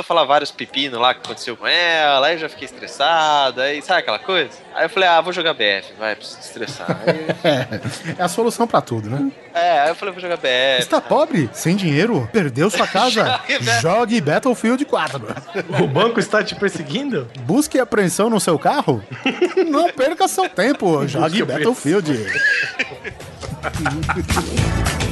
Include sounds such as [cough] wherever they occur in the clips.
a falar vários pepinos lá que aconteceu com ela, aí eu já fiquei estressado, aí sabe aquela coisa? Aí eu falei, ah, vou jogar BF, vai, preciso estressar. [laughs] Aí, é a solução pra tudo, né? é, aí eu falei, vou jogar BF. Está pobre? Sem dinheiro? Perdeu sua casa? [laughs] Jogue Battlefield 4. O banco está te perseguindo? Busque apreensão no seu carro? Não perca seu tempo. Jogue Battlefield. [laughs]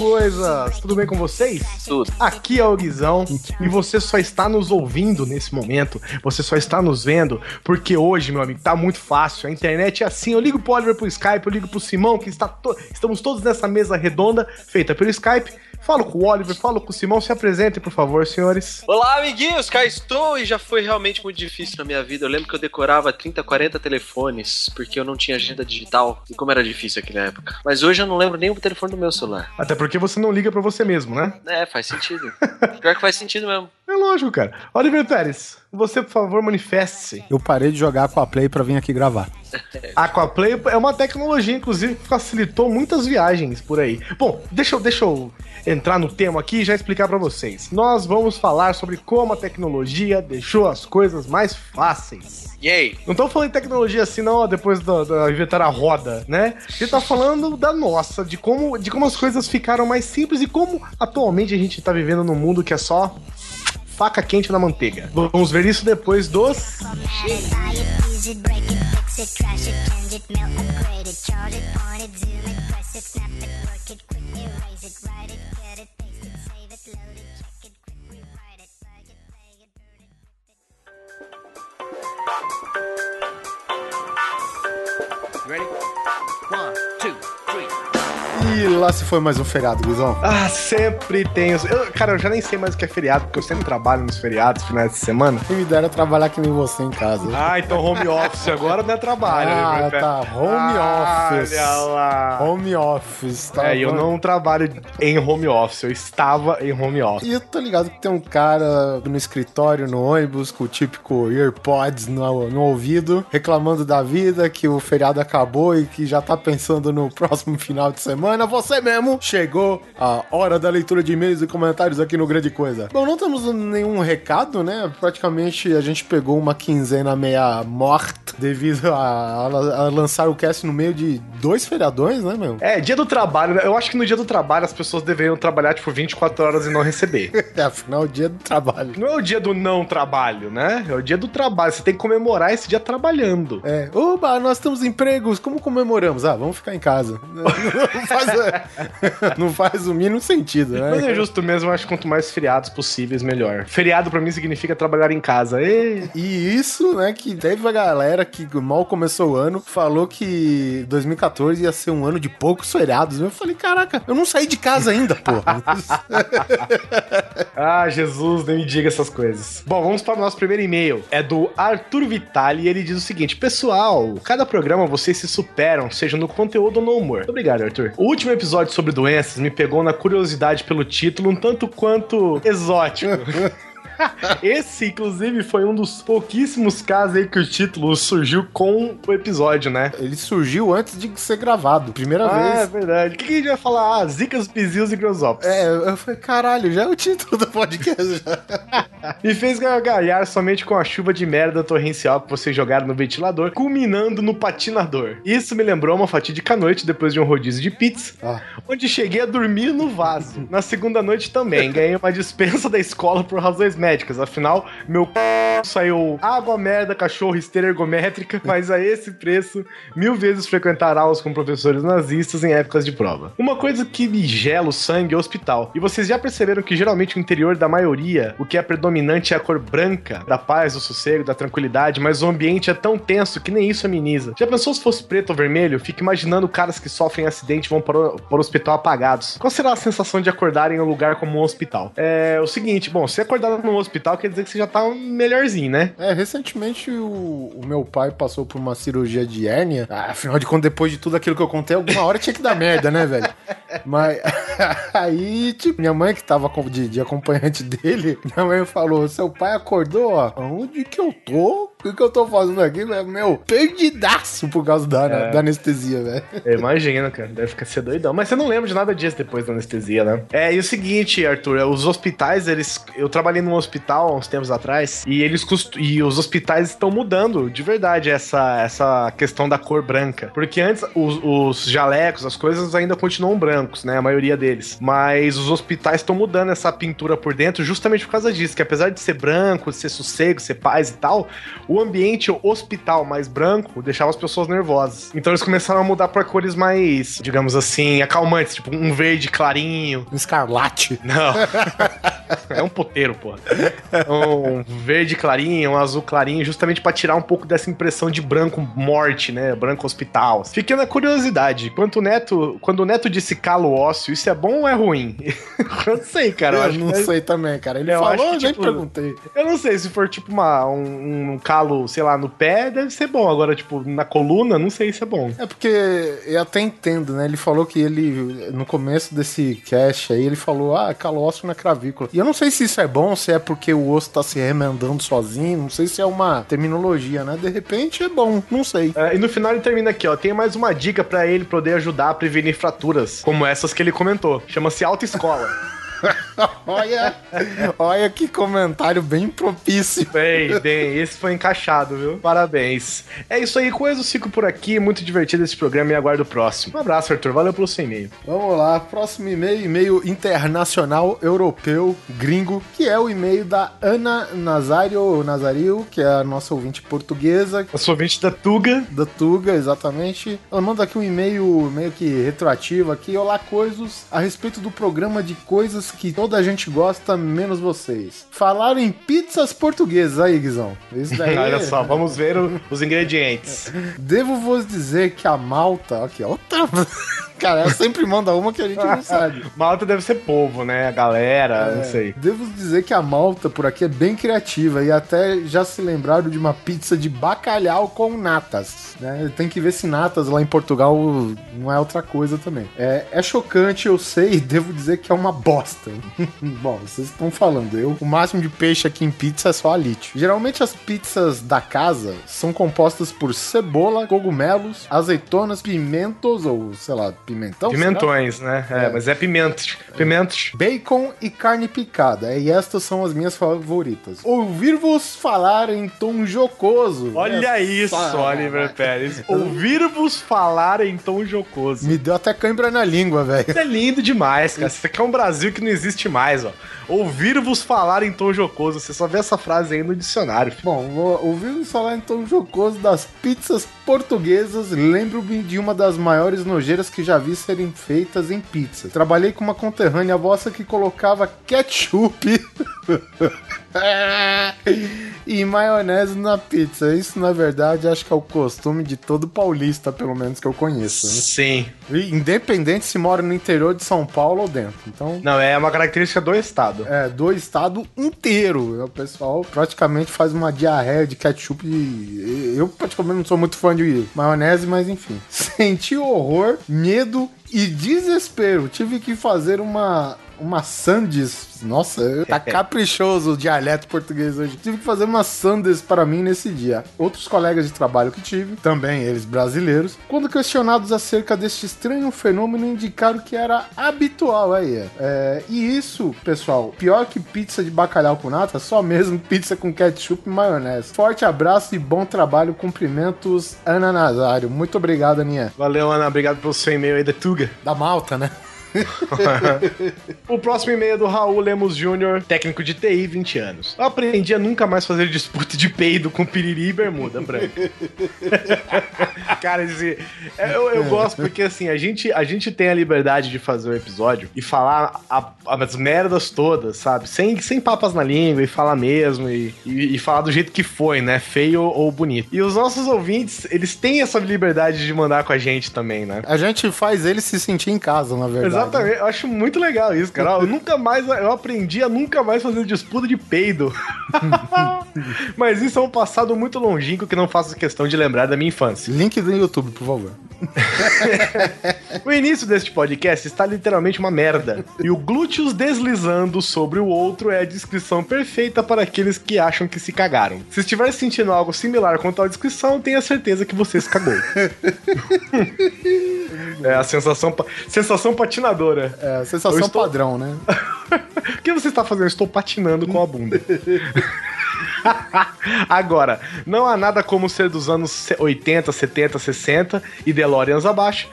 coisas! Tudo bem com vocês? Tudo. Aqui é o Guizão e você só está nos ouvindo nesse momento, você só está nos vendo, porque hoje, meu amigo, tá muito fácil. A internet é assim. Eu ligo pro Oliver pro Skype, eu ligo pro Simão, que está to- estamos todos nessa mesa redonda, feita pelo Skype. Falo com o Oliver, falo com o Simão, se apresentem, por favor, senhores. Olá, amiguinhos, cá estou e já foi realmente muito difícil na minha vida. Eu lembro que eu decorava 30, 40 telefones porque eu não tinha agenda digital e como era difícil naquela época. Mas hoje eu não lembro nem o telefone do meu celular. Até porque você não liga pra você mesmo, né? É, faz sentido. Pior que faz sentido mesmo. É lógico, cara. Oliver Pérez, você, por favor, manifeste-se. Eu parei de jogar com a Play pra vir aqui gravar. [laughs] Aquaplay é uma tecnologia, inclusive, que facilitou muitas viagens por aí. Bom, deixa eu, deixa eu entrar no tema aqui e já explicar pra vocês. Nós vamos falar sobre como a tecnologia deixou as coisas mais fáceis. E aí? Não tô falando de tecnologia assim, não, depois da, da inventar a roda, né? A gente tá falando da nossa, de como, de como as coisas ficaram mais simples e como atualmente a gente tá vivendo num mundo que é só faca quente na manteiga. Vamos ver isso depois dos. Ready? One, two, three. E lá se foi mais um feriado, Guizão. Ah, sempre tem. os- Eu, cara, eu já nem sei mais o que é feriado, porque eu sempre trabalho nos feriados, finais de semana. Quem me dera trabalhar que nem você em casa. Ah, então home office agora não é trabalho. Ah, né? tá. Home office. Olha lá. Home office, tá? É, eu bom? não trabalho em home office, eu estava em home office. E eu tô ligado que tem um cara no escritório, no ônibus, com o típico AirPods no, no ouvido, reclamando da vida, que o feriado acabou e que já tá pensando no próximo final de semana. Você mesmo chegou a hora da leitura de e-mails e comentários aqui no Grande Coisa. Bom, não temos nenhum recado, né? Praticamente a gente pegou uma quinzena meia morta devido a, a- lançar o cast no meio de dois feriadões, né, meu? É, dia do trabalho, né? eu acho que no dia do trabalho as pessoas deveriam trabalhar, tipo, 24 horas e não receber. [laughs] É, afinal, o dia do trabalho. Não é o dia do não trabalho, né? É o dia do trabalho. Você tem que comemorar esse dia trabalhando. É, oba, nós temos empregos, como comemoramos? Ah, vamos ficar em casa. Não [laughs] faz, [laughs] não faz o mínimo sentido, Mas né? é justo mesmo, acho que quanto mais feriados possíveis, melhor. Feriado pra mim significa trabalhar em casa. Ê! E isso, né, que teve a galera que mal começou o ano, falou que 2014 ia ser um ano de poucos feriados. Eu falei, caraca, eu não saí de casa ainda, porra. [laughs] Ah, Jesus, nem me diga essas coisas. Bom, vamos para o nosso primeiro e-mail. É do Arthur Vitali e ele diz o seguinte: Pessoal, cada programa vocês se superam, seja no conteúdo ou no humor. Obrigado, Arthur. O último episódio sobre doenças me pegou na curiosidade pelo título, um tanto quanto exótico. [laughs] [laughs] Esse, inclusive, foi um dos pouquíssimos casos aí que o título surgiu com o episódio, né? Ele surgiu antes de ser gravado, primeira Ah, é vez. verdade. O que, que a gente vai falar? Ah, zicas, pisios e grosópolis. É, eu falei, caralho, já é o título do podcast. Me [laughs] fez gargalhar somente com a chuva de merda torrencial que vocês jogaram no ventilador, culminando no patinador. Isso me lembrou uma fatídica noite depois de um rodízio de pizza, Ah. onde cheguei a dormir no vaso. Na segunda noite também, ganhei uma dispensa da escola por razões médicas, afinal, meu c... saiu água, merda, cachorro, esteira ergométrica, [laughs] mas a esse preço, mil vezes frequentar aulas com professores nazistas em épocas de prova. Uma coisa que me gela o sangue é o hospital. E vocês já perceberam que geralmente o interior da maioria, o que é predominante é a cor branca, da paz, do sossego, da tranquilidade, mas o ambiente é tão tenso que nem isso ameniza. Já pensou se fosse preto ou vermelho? Fica imaginando caras que sofrem acidente e vão para o, para o hospital apagados. Qual será a sensação de acordar em um lugar como um hospital? É o seguinte, bom, se acordar num hospital quer dizer que você já tá melhorzinho, né? É, recentemente o, o meu pai passou por uma cirurgia de hérnia. Ah, afinal de contas, depois de tudo aquilo que eu contei, alguma hora tinha que dar merda, né, velho? Mas [laughs] aí, tipo, minha mãe que tava de, de acompanhante dele, minha mãe falou: seu pai acordou, ó. Onde que eu tô? O que, que eu tô fazendo aqui? Meu, perdidaço por causa da, É. da anestesia, velho. Eu imagino, cara. Deve ficar ser doidão. Mas você não lembra de nada disso depois da anestesia, né? É, e o seguinte, Arthur, é, os hospitais, eles. Eu trabalhei num hospital há uns tempos atrás e eles e os hospitais estão mudando de verdade essa, essa questão da cor branca. Porque antes os, os jalecos, as coisas ainda continuam brancos, né? A maioria deles. Mas os hospitais estão mudando essa pintura por dentro justamente por causa disso. Que apesar de ser branco, de ser sossego, ser paz e tal, o ambiente hospital mais branco deixava as pessoas nervosas. Então eles começaram a mudar pra cores mais, digamos assim, acalmantes, tipo um verde clarinho. Um escarlate. Não. [laughs] é um poteiro, pô. [laughs] Um verde clarinho, um azul clarinho, justamente pra tirar um pouco dessa impressão de branco morte, né? Branco hospital. Fiquei na curiosidade. Quando o Neto, quando o Neto disse calo ósseo, isso é bom ou é ruim? [laughs] eu não sei, cara. Eu, Eu, não que- sei também, cara. Ele Eu falou, que, eu nem tipo, perguntei. Eu não sei, se for tipo uma, um, um calo, sei lá, no pé, deve ser bom. Agora, tipo, na coluna, não sei se é bom. É porque eu até entendo, né? Ele falou que ele, no começo desse cast aí, ele falou, ah, calo ósseo na cravícula. E eu não sei se isso é bom, se é porque o osso tá se remendando sozinho, não sei se é uma terminologia, né? De repente é bom, não sei. É, e no final ele termina aqui, ó. Tem mais uma dica pra ele poder ajudar a prevenir fraturas, como essas que ele comentou. Chama-se autoescola. [laughs] [laughs] Olha, olha que comentário bem propício. bem, bem, esse foi encaixado, viu? Parabéns. É isso aí, coisas fico por aqui. Muito divertido esse programa e aguardo o próximo. Um abraço, Arthur. Valeu pelo seu e-mail. Vamos lá, próximo e-mail, e-mail internacional europeu gringo, que é o e-mail da Ana Nazário, Nazario, que é a nossa ouvinte portuguesa, Eu sou ouvinte da Tuga. da Tuga, exatamente. Ela manda aqui um e-mail meio que retroativo aqui. Olá, coisas, a respeito do programa de coisas que toda a gente gosta, menos vocês. Falaram em pizzas portuguesas aí, Guizão. Isso daí. [laughs] Olha só, vamos ver o- os ingredientes. Devo vos dizer que a malta. Aqui, ó. Outra. [laughs] Cara, ela sempre manda uma que a gente não sabe. [laughs] Malta deve ser povo, né? A galera, não sei. Devo dizer que a malta por aqui é bem criativa e até já se lembraram de uma pizza de bacalhau com natas. Né? Tem que ver se natas lá em Portugal não é outra coisa também. É, é chocante, eu sei, e devo dizer que é uma bosta. [laughs] Bom, vocês estão falando, eu. O máximo de peixe aqui em pizza é só alite. Geralmente as pizzas da casa são compostas por cebola, cogumelos, azeitonas, pimentos ou sei lá, pimentão. será? Pimentões, né? É, É. mas é pimentos. Pimentos. Bacon e carne picada. E estas são as minhas favoritas. Ouvir-vos falar em tom jocoso. Olha Essa- isso, Oliver Pérez. [laughs] Ouvir-vos falar em tom jocoso. Me deu até cãibra na língua, velho. Isso é lindo demais, cara. Isso aqui é um Brasil que não existe mais, ó. Ouvir-vos falar em tom jocoso. Você só vê essa frase aí no dicionário. Bom, ouvir-vos falar em tom jocoso das pizzas portuguesas. Lembro-me de uma das maiores nojeiras que já vi serem feitas em pizza. Trabalhei com uma conterrânea vossa que colocava ketchup. [laughs] e maionese na pizza. Isso, na verdade, acho que é o costume de todo paulista, pelo menos que eu conheço. né? Sim. Independente se mora no interior de São Paulo ou dentro. Então, Não, é uma característica do estado. é, do estado inteiro. O pessoal praticamente faz uma diarreia de ketchup. E eu, praticamente, não sou muito fã de maionese, mas enfim. [laughs] Senti horror, medo e desespero. Tive que fazer uma. Uma sandes. Nossa, tá [laughs] caprichoso o dialeto português hoje. Tive que fazer uma sandes para mim nesse dia. Outros colegas de trabalho que tive, também eles brasileiros, quando questionados acerca deste estranho fenômeno, indicaram que era habitual aí. É, e isso, pessoal, pior que pizza de bacalhau com nata, só mesmo [laughs] pizza com ketchup e maionese. Forte abraço e bom trabalho. Cumprimentos, Ana Nazário. Muito obrigado, Aninha. Valeu, Ana. Obrigado pelo seu e-mail aí da Tuga. Da Malta, né? [laughs] o próximo e-mail é do Raul Lemos Jr., técnico de TI, 20 anos. Eu aprendi a nunca mais fazer disputa de peido com piriri e bermuda branca. [laughs] Cara, esse, é, eu, eu gosto porque assim, a gente, a gente tem a liberdade de fazer o episódio e falar a- as merdas todas, sabe? Sem, sem papas na língua e falar mesmo e, e, e falar do jeito que foi, né? Feio ou bonito. E os nossos ouvintes, eles têm essa liberdade de mandar com a gente também, né? A gente faz ele se sentir em casa, na verdade. Exatamente, eu acho muito legal isso, cara. Eu [laughs] nunca mais, eu aprendi a nunca mais fazer disputa de peido. [laughs] Mas isso é um passado muito longínquo que não faço questão de lembrar da minha infância. Link do YouTube, por favor. [laughs] O início deste podcast está literalmente uma merda. E o glúteos deslizando sobre o outro é a descrição perfeita para aqueles que acham que se cagaram. Se estiver sentindo algo similar com tal descrição, tenha certeza que você se cagou. é a sensação, sensação patinadora. É, a sensação Eu estou- padrão, né? [laughs] O que você está fazendo? Eu estou patinando com a bunda. [laughs] Agora, não há nada como ser dos anos 80, 70, 60 e DeLoreans abaixo.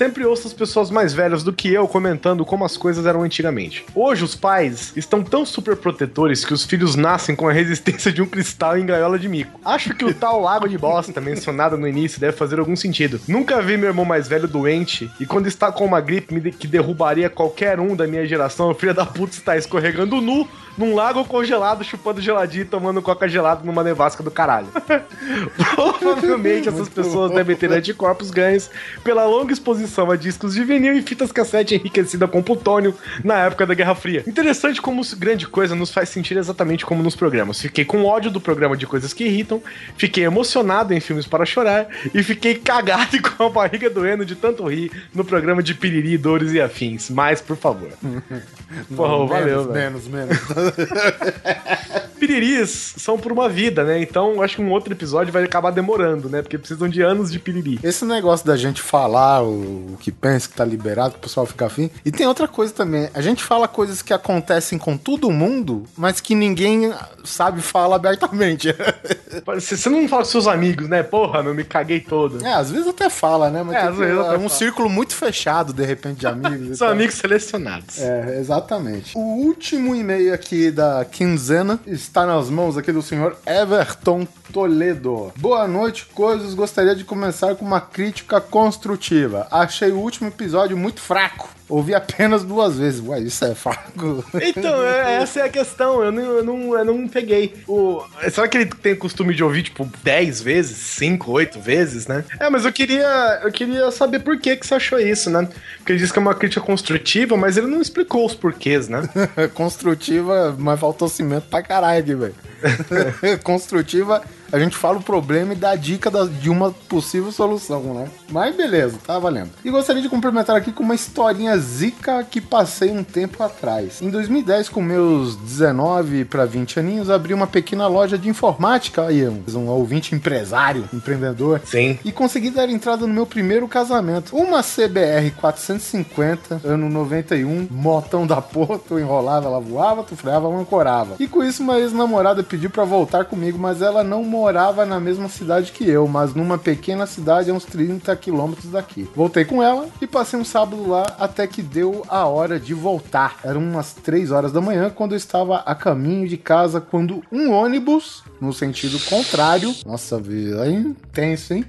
Sempre ouço as pessoas mais velhas do que eu comentando como as coisas eram antigamente. Hoje, os pais estão tão super protetores que os filhos nascem com a resistência de um cristal em gaiola de mico. Acho que o tal lago de bosta mencionado no início deve fazer algum sentido. Nunca vi meu irmão mais velho doente e quando está com uma gripe que derrubaria qualquer um da minha geração, o filho da puta está escorregando nu num lago congelado, chupando geladinho e tomando coca gelada numa nevasca do caralho. [laughs] Provavelmente essas pessoas devem ter anticorpos ganhos pela longa exposição a discos de vinil e fitas cassete enriquecida com plutônio na época da Guerra Fria. Interessante como grande coisa nos faz sentir exatamente como nos programas. Fiquei com ódio do programa de coisas que irritam, fiquei emocionado em filmes para chorar e fiquei cagado [laughs] e com a barriga doendo de tanto rir no programa de piriri, dores e afins. Mas, por favor. [laughs] Porra, valeu, menos, velho. menos, menos. [laughs] Piriris são por uma vida, né? Então acho que um outro episódio vai acabar demorando, né? Porque precisam de anos de piriri. Esse negócio da gente falar o, o que pensa que tá liberado, que o pessoal fica afim. E tem outra coisa também. A gente fala coisas que acontecem com todo mundo, mas que ninguém sabe falar abertamente. [laughs] Você não fala com seus amigos, né? Porra, meu, me caguei todo. É, às vezes até fala, né? Mas É, às vezes é um fala. círculo muito fechado, de repente, de amigos. [laughs] São amigos selecionados. É, exatamente. O último e-mail aqui da quinzena está nas mãos aqui do senhor Everton Toledo. Boa noite, coisas. Gostaria de começar com uma crítica construtiva. Achei o último episódio muito fraco. Ouvi apenas duas vezes. Ué, isso é fraco? Então, é- essa é a questão. Eu não, eu não, eu não peguei. O, será que ele tem costume de ouvir, tipo, 10 vezes? 5, 8 vezes, né? É, mas eu queria, eu queria saber por que, que você achou isso, né? Porque ele disse que é uma crítica construtiva, mas ele não explicou os porquês, né? [laughs] Construtiva, mas faltou cimento pra caralho aqui, velho. [laughs] Construtiva, a gente fala o problema e dá a dica da- de uma possível solução, né? Mas beleza, tá valendo. E gostaria de complementar aqui com uma historinha zica que passei um tempo atrás. Em 2010, com meus 19 para 20 aninhos, abri uma pequena loja de informática, aí um, um ouvinte empresário, empreendedor. Sim. E consegui dar entrada no meu primeiro casamento. Uma CBR 450, ano 91, motão da porra, tu enrolava, ela voava, tu freava, ela ancorava. E com isso, uma ex-namorada pediu pra voltar comigo, mas ela não morava na mesma cidade que eu, mas numa pequena cidade a uns 30 quilômetros daqui. Voltei com ela e passei um sábado lá até que deu a hora de voltar. Eram umas 3 horas da manhã quando eu estava a caminho de casa quando um ônibus, no sentido contrário, nossa, vida aí, tenso, hein?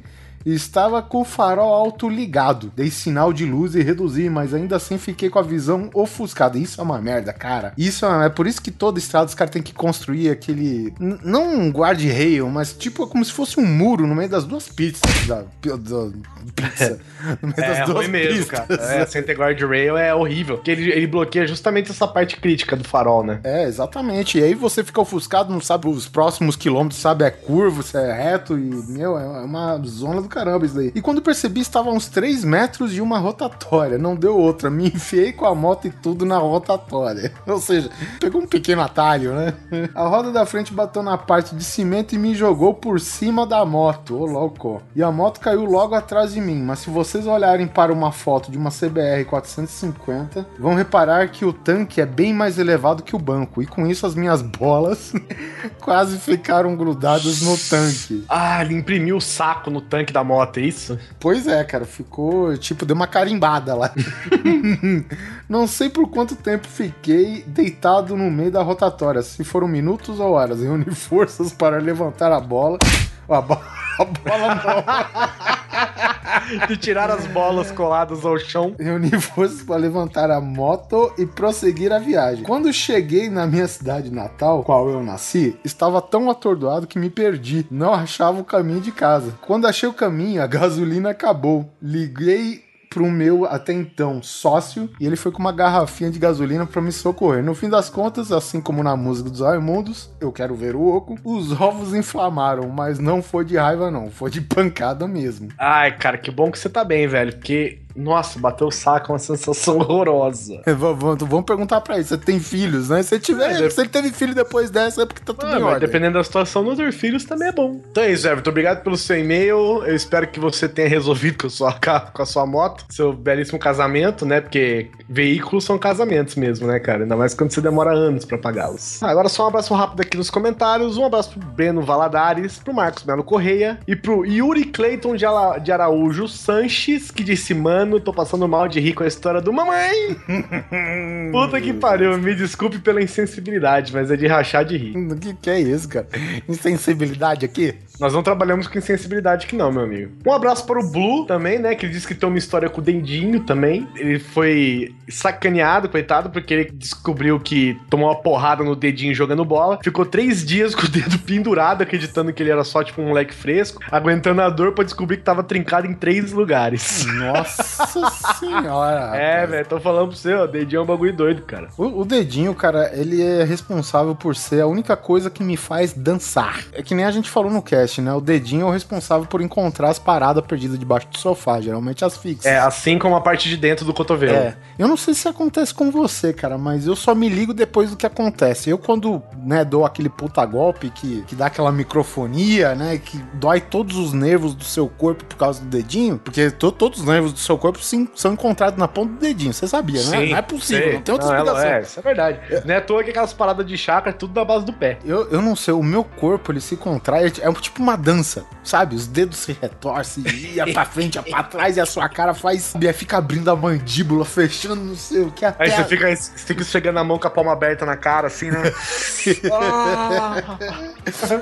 Estava com o farol alto ligado. Dei sinal de luz e reduzi, mas ainda assim fiquei com a visão ofuscada. Isso é uma merda, cara. Isso é, é por isso que toda estrada os caras têm que construir aquele. Não um guarda-rail, mas tipo como se fosse um muro no meio das duas pizzas. Da, da- pizza. [laughs] No meio É das duas ruim mesmo, pistas. cara. É, Center Guardrail é horrível. Porque ele, ele bloqueia justamente essa parte crítica do farol, né? É, exatamente. E aí você fica ofuscado, não sabe os próximos quilômetros, sabe? É curvo, se é reto e, meu, é uma zona do caramba isso daí. E quando percebi, estava a uns 3 metros de uma rotatória. Não deu outra. Me enfiei com a moto e tudo na rotatória. [laughs] Ou seja, pegou um pequeno atalho, né? [laughs] A roda da frente bateu na parte de cimento e me jogou por cima da moto. Ô, louco. E a moto caiu logo atrás de mim. Mas se vocês olharem para uma foto de uma CBR 450, vão reparar que o tanque é bem mais elevado que o banco. E com isso as minhas bolas [laughs] quase ficaram grudadas no tanque. Ah, ele imprimiu o saco no tanque da da moto, é isso? Pois é, cara, ficou tipo, deu uma carimbada lá. [laughs] Não sei por quanto tempo fiquei deitado no meio da rotatória, se foram minutos ou horas. Reuni forças para levantar a bola. A, bo [laughs] a bola não. [laughs] De tirar as bolas coladas ao chão. Reuni forças para levantar a moto e prosseguir a viagem. Quando cheguei na minha cidade natal, qual eu nasci, estava tão atordoado que me perdi. Não achava o caminho de casa. Quando achei o caminho, a [laughs] gasolina acabou. Liguei pro meu até então sócio e ele foi com uma garrafinha de gasolina para me socorrer. No fim das contas, assim como na música dos Raimundos, eu quero ver o oco, os ovos inflamaram, mas não foi de raiva não, foi de pancada mesmo. Ai, cara, que bom que você tá bem, velho, porque nossa, bateu o saco, é uma sensação [laughs] horrorosa. É, vamos, vamos perguntar pra ele, você tem filhos, né? Se, tiver, É, se ele teve filho depois dessa, é porque tá tudo Ah, em ordem. dependendo da situação, não ter filhos também é bom. Então é isso, Everton. Obrigado pelo seu e-mail. Eu espero que você tenha resolvido com a sua, com a sua moto, seu belíssimo casamento, né? Porque veículos são casamentos mesmo, né, cara? Ainda mais quando você demora anos pra pagá-los. Ah, agora só um abraço rápido aqui nos comentários. Um abraço pro Breno Valadares, pro Marcos Melo Correia e pro Yuri Clayton de, Ala- de Araújo Sanches, que disse: Mano, tô passando mal de rir com a história do mamãe. [laughs] Puta que pariu, me desculpe pela insensibilidade, mas é de rachar de rir. O que, que é isso, cara? Insensibilidade aqui? Nós não trabalhamos com insensibilidade aqui não, meu amigo. Um abraço para o Blue também, né? Que ele disse que tem uma história com o Dendinho também. Ele foi sacaneado, coitado, porque ele descobriu que tomou uma porrada no dedinho jogando bola. Ficou três dias [laughs] com o dedo pendurado, acreditando que ele era só tipo um moleque fresco, aguentando a dor pra descobrir que tava trincado em três lugares. Nossa [laughs] senhora. É, velho, tô falando pra você, ó, dedinho é um bagulho doido, cara. O, o dedinho, cara, ele é responsável por ser a única coisa que me faz dançar. É que nem a gente falou no cast, né? O dedinho é o responsável por encontrar as paradas perdidas debaixo do sofá, geralmente as fixas. É, assim como a parte de dentro do cotovelo. É, eu não sei se acontece com você, cara, mas eu só me ligo depois do que acontece. Eu, quando, né, dou aquele puta golpe que, que dá aquela microfonia, né, que dói todos os nervos do seu corpo por causa do dedinho, porque to- todos os nervos do seu corpo sim, são encontrados na ponta do dedinho, você sabia, né? Não é possível, sei. não tem outra Não, explicação. É, isso é verdade. Não é à toa que aquelas paradas de chakra é tudo da base do pé. Eu, eu não sei, o meu corpo ele se contrai, é tipo uma dança, sabe? Os dedos se retorcem, ia pra frente, ia pra trás, e a sua cara faz. e Fica abrindo a mandíbula, fechando, não sei o que. Até Aí você a- fica, você fica esfregando a mão com a palma aberta na cara, assim, né? [laughs]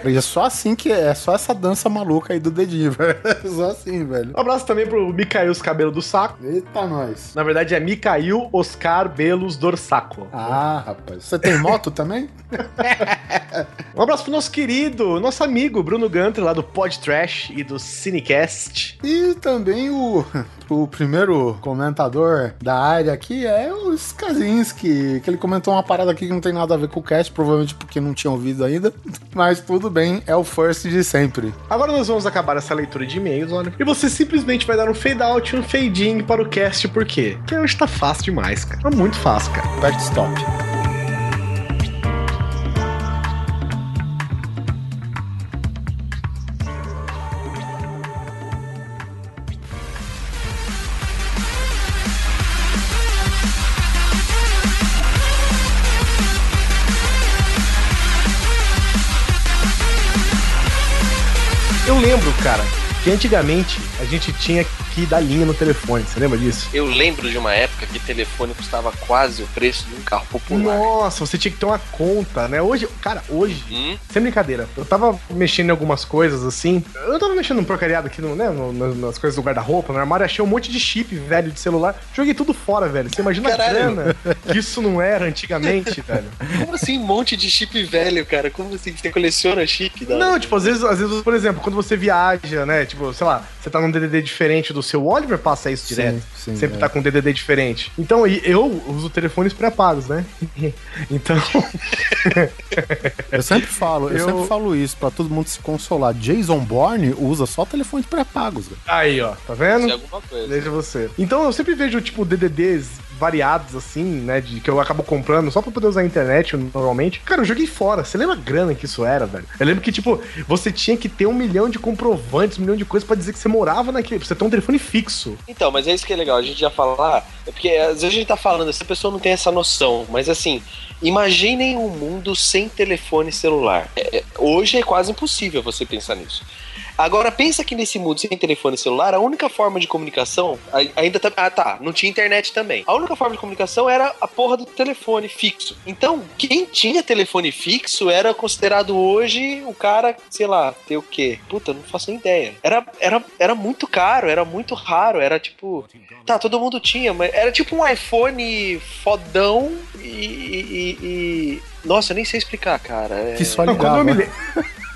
E é só assim que é só essa dança maluca aí do dedinho, [laughs] velho. Só assim, velho. Um abraço também pro Micael os cabelos do saco. Eita, nós. Na verdade é Micael Oscar Belos Dorsaco. Ah, rapaz. Você tem moto também? [laughs] Um abraço pro nosso querido, nosso amigo Bruno Gunter, lá do Pod Trash e do Cinecast. E também o, o primeiro comentador da área aqui é o Skazinski, que ele comentou uma parada aqui que não tem nada a ver com o cast, provavelmente porque não tinha ouvido ainda. [laughs] Mas tudo bem, é o first de sempre. Agora nós vamos acabar essa leitura de e-mails, olha. E você simplesmente vai dar um fade out e um fade in para o cast, por quê? Porque hoje tá fácil demais, cara. Tá muito fácil, cara. Aperte stop. Lembro, cara, que antigamente a gente tinha que dar linha no telefone. Você lembra disso? Eu lembro de uma época que telefone custava quase o preço de um carro popular. Nossa, você tinha que ter uma conta, né? Hoje, cara, hoje, Hum? sem brincadeira, eu tava mexendo em algumas coisas assim. Eu tava mexendo num porcariado aqui no, né, no- nas coisas do guarda-roupa, no armário, achei um monte de chip velho de celular. Joguei tudo fora, velho. Você imagina Caralho. a grana que isso não era antigamente, [laughs] velho. Como assim um monte de chip velho, cara? Como assim? Você coleciona chip? Da... Não, tipo, às vezes, às vezes, por exemplo, quando você viaja, né? Tipo, sei lá, você tá num DDD diferente do seu, Oliver passa isso direto. sim, Sempre é. tá com um DDD diferente. Então, e eu uso telefones pré-pagos, né? [laughs] então, [laughs] Eu sempre falo, eu, Eu- sempre falo isso pra todo mundo se consolar. Jason Bourne usa só telefones pré-pagos, velho. aí, ó, tá vendo? Isso é alguma coisa. Veja você. Então eu sempre vejo, tipo, DDDs variados, assim, né? De, que eu acabo comprando só pra poder usar a internet normalmente. Cara, eu joguei fora. Você lembra a grana que isso era, velho? Eu lembro que, tipo, você tinha que ter um milhão de comprovantes, um milhão de coisas pra dizer que você morava naquele. Pra você ter um telefone fixo. Então, mas é isso que é legal, a gente já falar, é porque às vezes a gente tá falando, essa pessoa não tem essa noção, mas assim, imaginem um mundo sem telefone celular. É, é, hoje é quase impossível você pensar nisso. Agora pensa que nesse mundo sem telefone celular, a única forma de comunicação ainda tá. Ah, tá. Não tinha internet também. A única forma de comunicação era a porra do telefone fixo. Então, quem tinha telefone fixo era considerado hoje o cara, sei lá, ter o quê? Puta, não faço nem ideia. Era, era, era muito caro, era muito raro. Era tipo. Tá, todo mundo tinha, mas era tipo um iPhone fodão e. e- e- nossa, eu nem sei explicar, cara. É- Que só Não, quando eu ligava. me [laughs]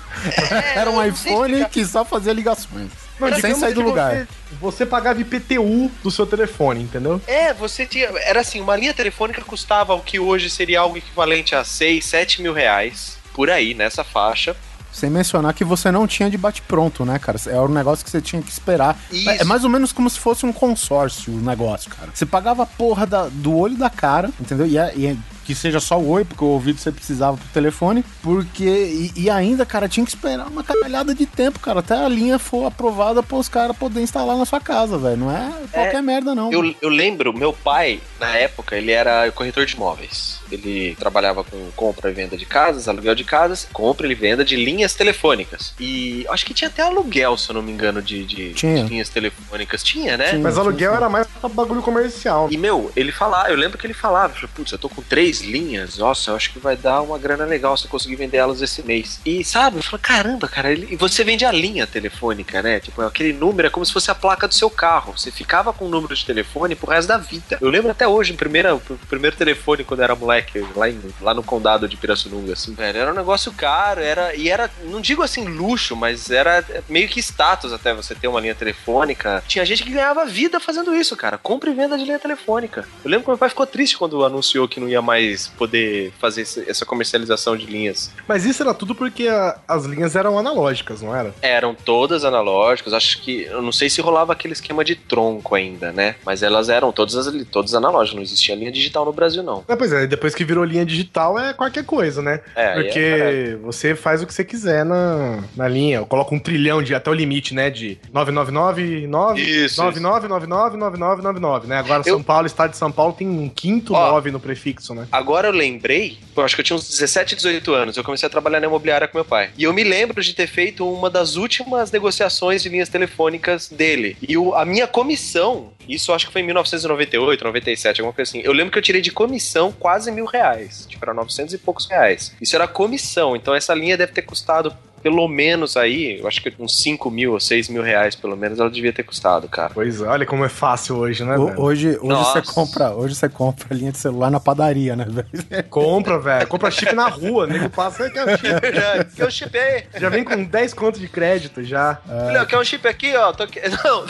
É, Era um iPhone que só fazia ligações. Não, sem digamos sair do lugar. Você, você pagava IPTU do seu telefone, entendeu? É, você tinha. Era assim, uma linha telefônica custava o que hoje seria algo equivalente a 6, 7 mil reais. Por aí, nessa faixa. Sem mencionar que você não tinha de bate-pronto, né, cara? É um negócio que você tinha que esperar. Isso. É mais ou menos como se fosse um consórcio o negócio, cara. Você pagava a porra da- do olho da cara, entendeu? E, é- e é- que seja só o oi, porque o ouvido você precisava pro telefone. Porque. E, e ainda, cara, tinha que esperar uma caralhada de tempo, cara. Até a linha for aprovada para os caras poderem instalar na sua casa, velho. Não é qualquer merda, não. Eu, eu lembro, meu pai, na época, ele era corretor de imóveis. Ele trabalhava com compra e venda de casas, aluguel de casas, compra e venda de linhas telefônicas. E acho que tinha até aluguel, se eu não me engano, de, de- Tinha. de linhas telefônicas. Tinha, né? Tinha. Mas aluguel sim. era mais pra bagulho comercial. E, meu, ele falava, eu lembro que ele falava, putz, eu tô com três linhas, nossa, eu acho que vai dar uma grana legal se eu conseguir vender elas esse mês. E, sabe, eu falei, caramba, cara, e você vende a linha telefônica, né? Tipo, aquele número é como se fosse a placa do seu carro. Você ficava com o número de telefone pro resto da vida. Eu lembro até hoje, o primeiro, primeiro telefone quando eu era moleque, lá, em- lá no condado de Pirassununga, assim, velho, era um negócio caro, era, e era, não digo assim luxo, mas era meio que status até você ter uma linha telefônica. Tinha gente que ganhava vida fazendo isso, cara. Compra e venda de linha telefônica. Eu lembro que meu pai ficou triste quando anunciou que não ia mais poder fazer essa comercialização de linhas. Mas isso era tudo porque a- as linhas eram analógicas, não era? Eram todas analógicas, acho que. Eu não sei se rolava aquele esquema de tronco ainda, né? Mas elas eram todas, as- todas analógicas, não existia linha digital no Brasil, não. É, pois é, depois que virou linha digital é qualquer coisa, né? É, aí Porque é- você faz o que você quiser na, na linha. Eu coloco um trilhão de até o limite, né? De 9999 Isso, 99999999, né? Agora Eu- São Paulo, estado de São Paulo, tem um quinto Ó. 9 no prefixo, né? Agora eu lembrei, pô, acho que eu tinha uns 17, 18 anos, eu comecei a trabalhar na imobiliária com meu pai. E eu me lembro de ter feito uma das últimas negociações de linhas telefônicas dele. E o- a minha comissão, isso eu acho que foi em 1998, 97, alguma coisa assim. Eu lembro que eu tirei de comissão quase mil reais. Tipo, era 900 e poucos reais. Isso era comissão, então essa linha deve ter custado pelo menos aí, eu acho que uns 5 mil ou 6 mil reais, pelo menos, ela devia ter custado, cara. Pois é, olha como é fácil hoje, né, O- velho? Hoje, hoje Nossa. você compra, hoje você compra linha de celular na padaria, né, velho? Compra, velho. Compra chip na rua, nego passa que é o chip. É verdade. Que é o chip aí. Já vem com 10 contos de crédito já. Olha, quer um chip aqui, ó. Tô aqui. [laughs] Não.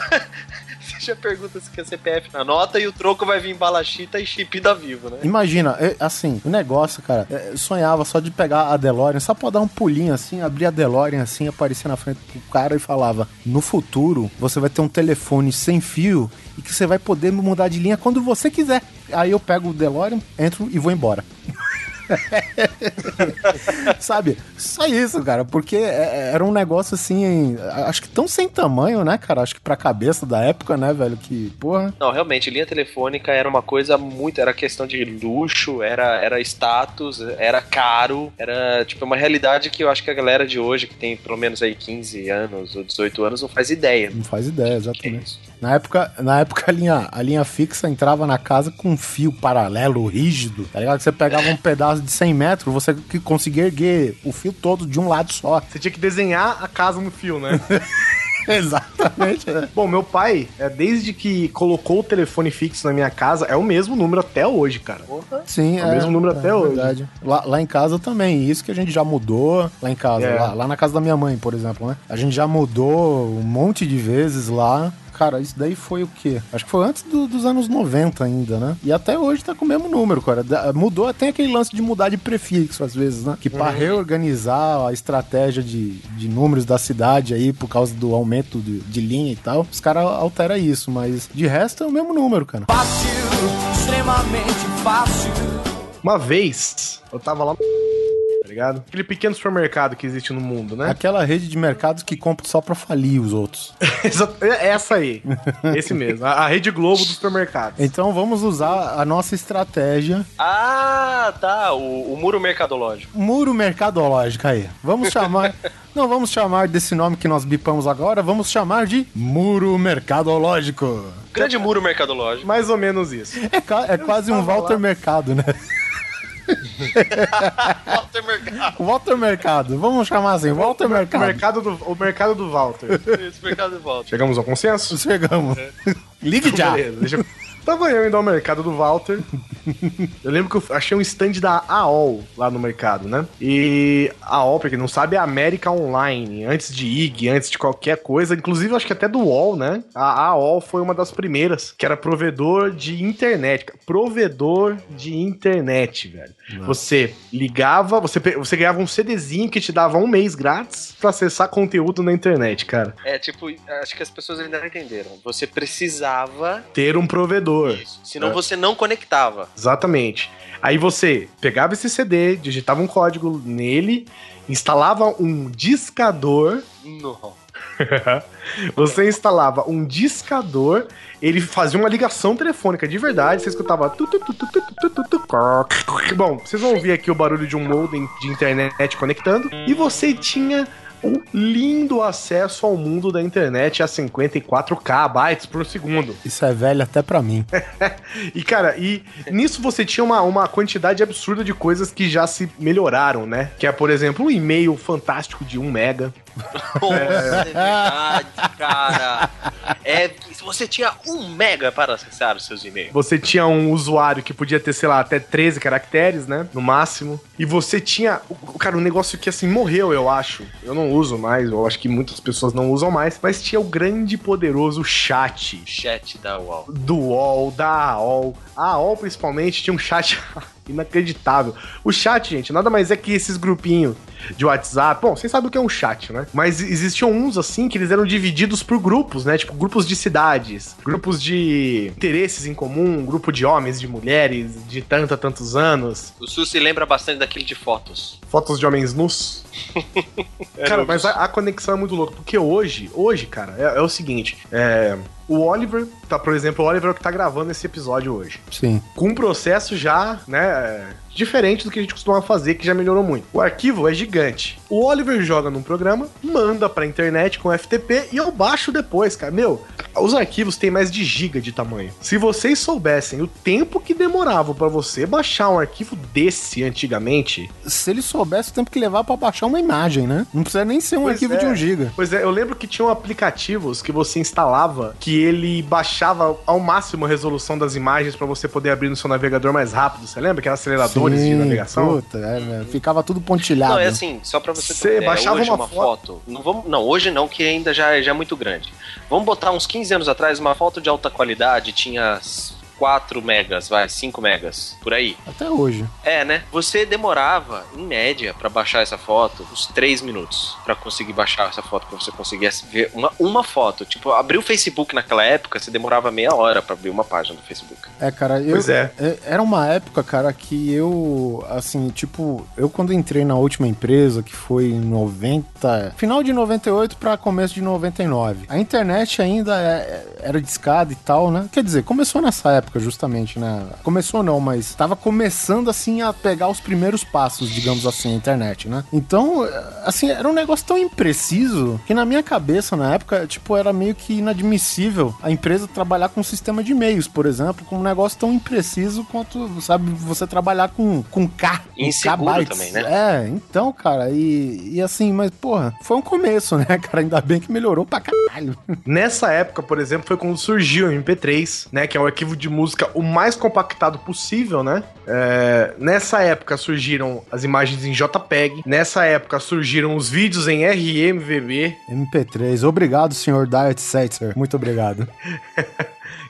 Já pergunta se quer CPF na nota e o troco vai vir bala chita e chip da Vivo, né? Imagina, é, assim, o negócio, cara, é, eu sonhava só de pegar a DeLorean, só pra dar um pulinho assim, abrir a DeLorean assim, aparecer na frente do cara e falava: No futuro, você vai ter um telefone sem fio e que você vai poder mudar de linha quando você quiser. Aí eu pego o DeLorean, entro e vou embora. [laughs] [laughs] Sabe? Só isso, cara, porque é- era um negócio assim, acho que tão sem tamanho, né, cara? Acho que pra cabeça da época, né, velho? Que, porra. Não, realmente, linha telefônica era uma coisa muito. Era questão de luxo, era, era status, era caro, era tipo uma realidade que eu acho que a galera de hoje, que tem pelo menos aí 15 anos ou 18 anos, não faz ideia. Não faz ideia, é exatamente. isso. Na época, na época a, linha, a linha fixa entrava na casa com um fio paralelo, rígido, tá ligado? Você pegava um pedaço de 100 metros, você que conseguia erguer o fio todo de um lado só. Você tinha que desenhar a casa no fio, né? [laughs] Exatamente. é. Bom, meu pai, é, desde que colocou o telefone fixo na minha casa, é o mesmo número até hoje, cara. Sim, É o mesmo número até hoje. verdade. Lá, lá em casa também, isso que a gente já mudou lá em casa, É. lá, lá na casa da minha mãe, por exemplo, né? A gente já mudou um monte de vezes lá. Cara, isso daí foi o quê? Acho que foi antes do- dos anos 90 ainda, né? E até hoje tá com o mesmo número, cara. Da- Mudou até aquele lance de mudar de prefixo às vezes, né? Que pra reorganizar a estratégia de, de números da cidade aí, por causa do aumento de, de linha e tal, os caras alteram isso, mas de resto é o mesmo número, cara. Fácil, extremamente fácil. Uma vez, eu tava lá, tá ligado? Aquele pequeno supermercado que existe no mundo, né? Aquela rede de mercados que compra só pra falir os outros. [laughs] É Essa aí. [laughs] Esse mesmo. A, a Rede Globo dos supermercados. Então vamos usar a nossa estratégia Ah, tá. O, o muro mercadológico. muro mercadológico aí. Vamos chamar. [laughs] Não vamos chamar desse nome que nós bipamos agora, vamos chamar de muro mercadológico. Grande muro mercadológico. Mais ou menos isso. É, é quase um Walter lá. Mercado, né? Walter Mercado. Walter Mercado, vamos chamar assim, Walter O Mercado. mercado do, o mercado do Walter. Esse mercado de volta. Chegamos ao consenso? Chegamos. Ligue já. Beleza, deixa eu... Tava eu indo ao mercado do Walter. Eu lembro que eu achei um stand da AOL lá no mercado, né? E a AOL, pra quem não sabe, é América Online. Antes de IG, antes de qualquer coisa. Inclusive, acho que até do UOL, né? A AOL foi uma das primeiras, que era provedor de internet. Provedor de internet, velho. Você ligava, você, você ganhava um CDzinho que te dava um mês grátis pra acessar conteúdo na internet, cara. É, tipo, acho que as pessoas ainda não entenderam. Você precisava Ter um provedor computador. Isso. Senão né? você não conectava. Exatamente. Aí você pegava esse CD, digitava um código nele, instalava um discador. Não. [laughs] você instalava um discador, ele fazia uma ligação telefônica de verdade, você escutava. Bom, vocês vão ouvir aqui o barulho de um modem de internet conectando, e você tinha um lindo acesso ao mundo da internet a 54k bytes por segundo. Isso é velho até pra mim. [laughs] E, cara, e nisso você tinha uma, uma quantidade absurda de coisas que já se melhoraram, né? Que é, por exemplo, um e-mail fantástico de 1 mega. [laughs] Nossa, é verdade, cara. É, você tinha um mega para acessar os seus e-mails. Você tinha um usuário que podia ter, sei lá, até 13 caracteres, né? No máximo. E você tinha. Cara, um negócio que assim morreu, eu acho. Eu não uso mais, eu acho que muitas pessoas não usam mais. Mas tinha o grande e poderoso chat. Chat da UOL. do UOL, da AOL. A AOL, principalmente, tinha um chat [laughs] inacreditável. O chat, gente, nada mais é que esses grupinhos de WhatsApp. Bom, vocês sabem o que é um chat, né? Mas existiam uns, assim, que eles eram divididos por grupos, né? Tipo, grupos de cidades, grupos de interesses em comum, grupo de homens, de mulheres, de tanto a tantos anos, O Sul se lembra bastante daquele de fotos. fotos de homens nus. [laughs] Cara, mas a, a conexão é muito louca, porque hoje, hoje, cara, é, é o seguinte, é... O Oliver, tá, por exemplo, o Oliver é o que tá gravando esse episódio hoje Sim. com um processo já, né, diferente do que a gente costumava fazer, que já melhorou muito. O arquivo é gigante. O Oliver joga num programa, manda pra internet com FTP e eu baixo depois, cara. Meu, os arquivos têm mais de giga de tamanho. Se vocês soubessem o tempo que demorava pra você baixar um arquivo desse antigamente, Se ele soubesse o tempo que levar pra baixar uma imagem, né? Não precisa nem ser um Pois arquivo é. de 1 giga. Pois é, eu lembro que tinham aplicativos que você instalava que ele baixava ao máximo a resolução das imagens pra você poder abrir no seu navegador mais rápido. Você lembra? Aqueles aceleradores de Sim, navegação? Puta, é, né? ficava tudo pontilhado. Não, é assim, só pra você Você ter uma ideia, baixava hoje uma uma, foto- foto. Não, vamos, não, hoje não, que ainda já, já é muito grande. Vamos botar uns 15 anos atrás, uma foto de alta qualidade tinha 4 megas, vai, 5 megas, por aí. Até hoje. É, né? Você demorava, em média, pra baixar essa foto, uns 3 minutos pra conseguir baixar essa foto, pra você conseguir ver uma, uma foto. Tipo, abrir o Facebook naquela época, você demorava meia hora pra abrir uma página do Facebook. É, cara, eu. Pois é. Era uma época, cara, que eu, assim, tipo, eu quando entrei na última empresa, que foi em 90. Final de 98 pra começo de 99. A internet ainda é- era discada e tal, né? Quer dizer, começou nessa época, justamente, né? Começou não, mas tava começando, assim, a pegar os primeiros passos, digamos assim, a internet, né? Então, assim, era um negócio tão impreciso que na minha cabeça, na época, tipo, era meio que inadmissível a empresa trabalhar com um sistema de e-mails, por exemplo, com um negócio tão impreciso quanto, sabe, você trabalhar com, com K. com Inseguro também, né? É, então, cara, e, e assim, mas, porra, foi um começo, né, [laughs] cara? Ainda bem que melhorou pra caralho. Nessa época, por exemplo, foi quando surgiu o MP3, né? Que é o arquivo de música o mais compactado possível, né? É, nessa época surgiram as imagens em JPEG. Nessa época surgiram os vídeos em RMVB. MP3, obrigado, senhor Diet Setzer. Muito obrigado. [laughs]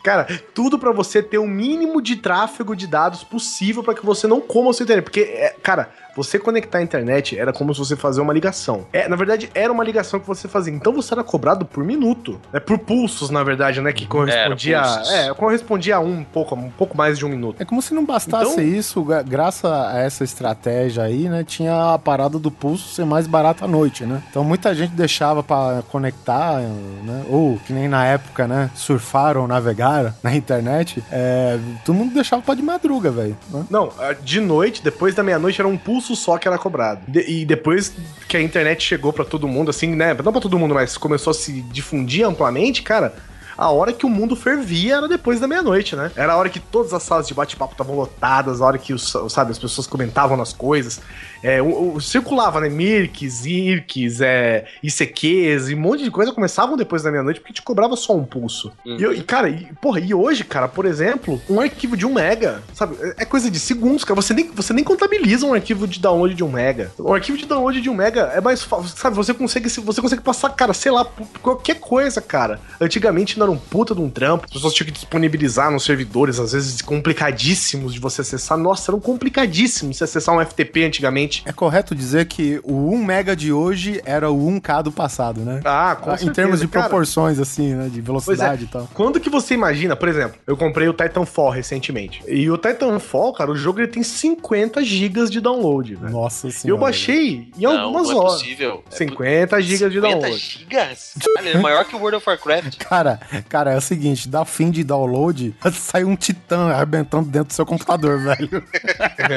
Cara, tudo pra você ter o mínimo de tráfego de dados possível pra que você não coma o seu internet. Porque, é, cara, você conectar a internet era como se você fazer uma ligação. É, na verdade, era uma ligação que você fazia. Então você era cobrado por minuto. É por pulsos, na verdade, né? Que correspondia. É, correspondia a um pouco, um pouco mais de um minuto. É como se não bastasse então, isso, graças a essa estratégia aí, né? Tinha a parada do pulso ser mais barato à noite, né? Então muita gente deixava para conectar, né? Ou que nem na época, né? Surfaram ou navegaram na internet. É, todo mundo deixava pra de madruga, velho. Né? Não, de noite, depois da meia-noite, era um pulso só que era cobrado. De, e depois que a internet chegou para todo mundo, assim, né? Não pra todo mundo, mas começou a se difundir amplamente, cara a hora que o mundo fervia era depois da meia-noite, né? Era a hora que todas as salas de bate-papo estavam lotadas, a hora que os, sabe, as pessoas comentavam nas coisas. É, o, o, circulava, né? Mirks, Irks, é, ICQs e um monte de coisa começavam depois da meia-noite porque te cobrava só um pulso. Uhum. E, e, cara, e, porra, e hoje, cara, por exemplo, um arquivo de um mega, sabe? É, é coisa de segundos, cara. Você nem, você nem contabiliza um arquivo de download de um mega. O arquivo de download de um mega é mais fácil, sabe? Você consegue, você consegue passar, cara, sei lá, qualquer coisa, cara. Antigamente não era um puta de um trampo, as pessoas tinham que disponibilizar nos servidores, às vezes complicadíssimos de você acessar. Nossa, eram complicadíssimos se acessar um FTP antigamente. É correto dizer que o 1 mega de hoje era o 1K do passado, né? Ah, com certeza. Em termos de cara. proporções, assim, né? De velocidade é. e tal. Quando que você imagina, por exemplo, eu comprei o Titanfall recentemente. E o Titanfall, cara, o jogo ele tem 50 gigas de download, velho. Nossa senhora. E eu baixei em algumas não, não é horas. Possível. 50 é gigas de download. 50 gigas? Cara, é maior que o World of Warcraft. Cara, cara, é o seguinte, dá fim de download, [laughs] sai um titã arrebentando dentro do seu computador, [laughs] velho.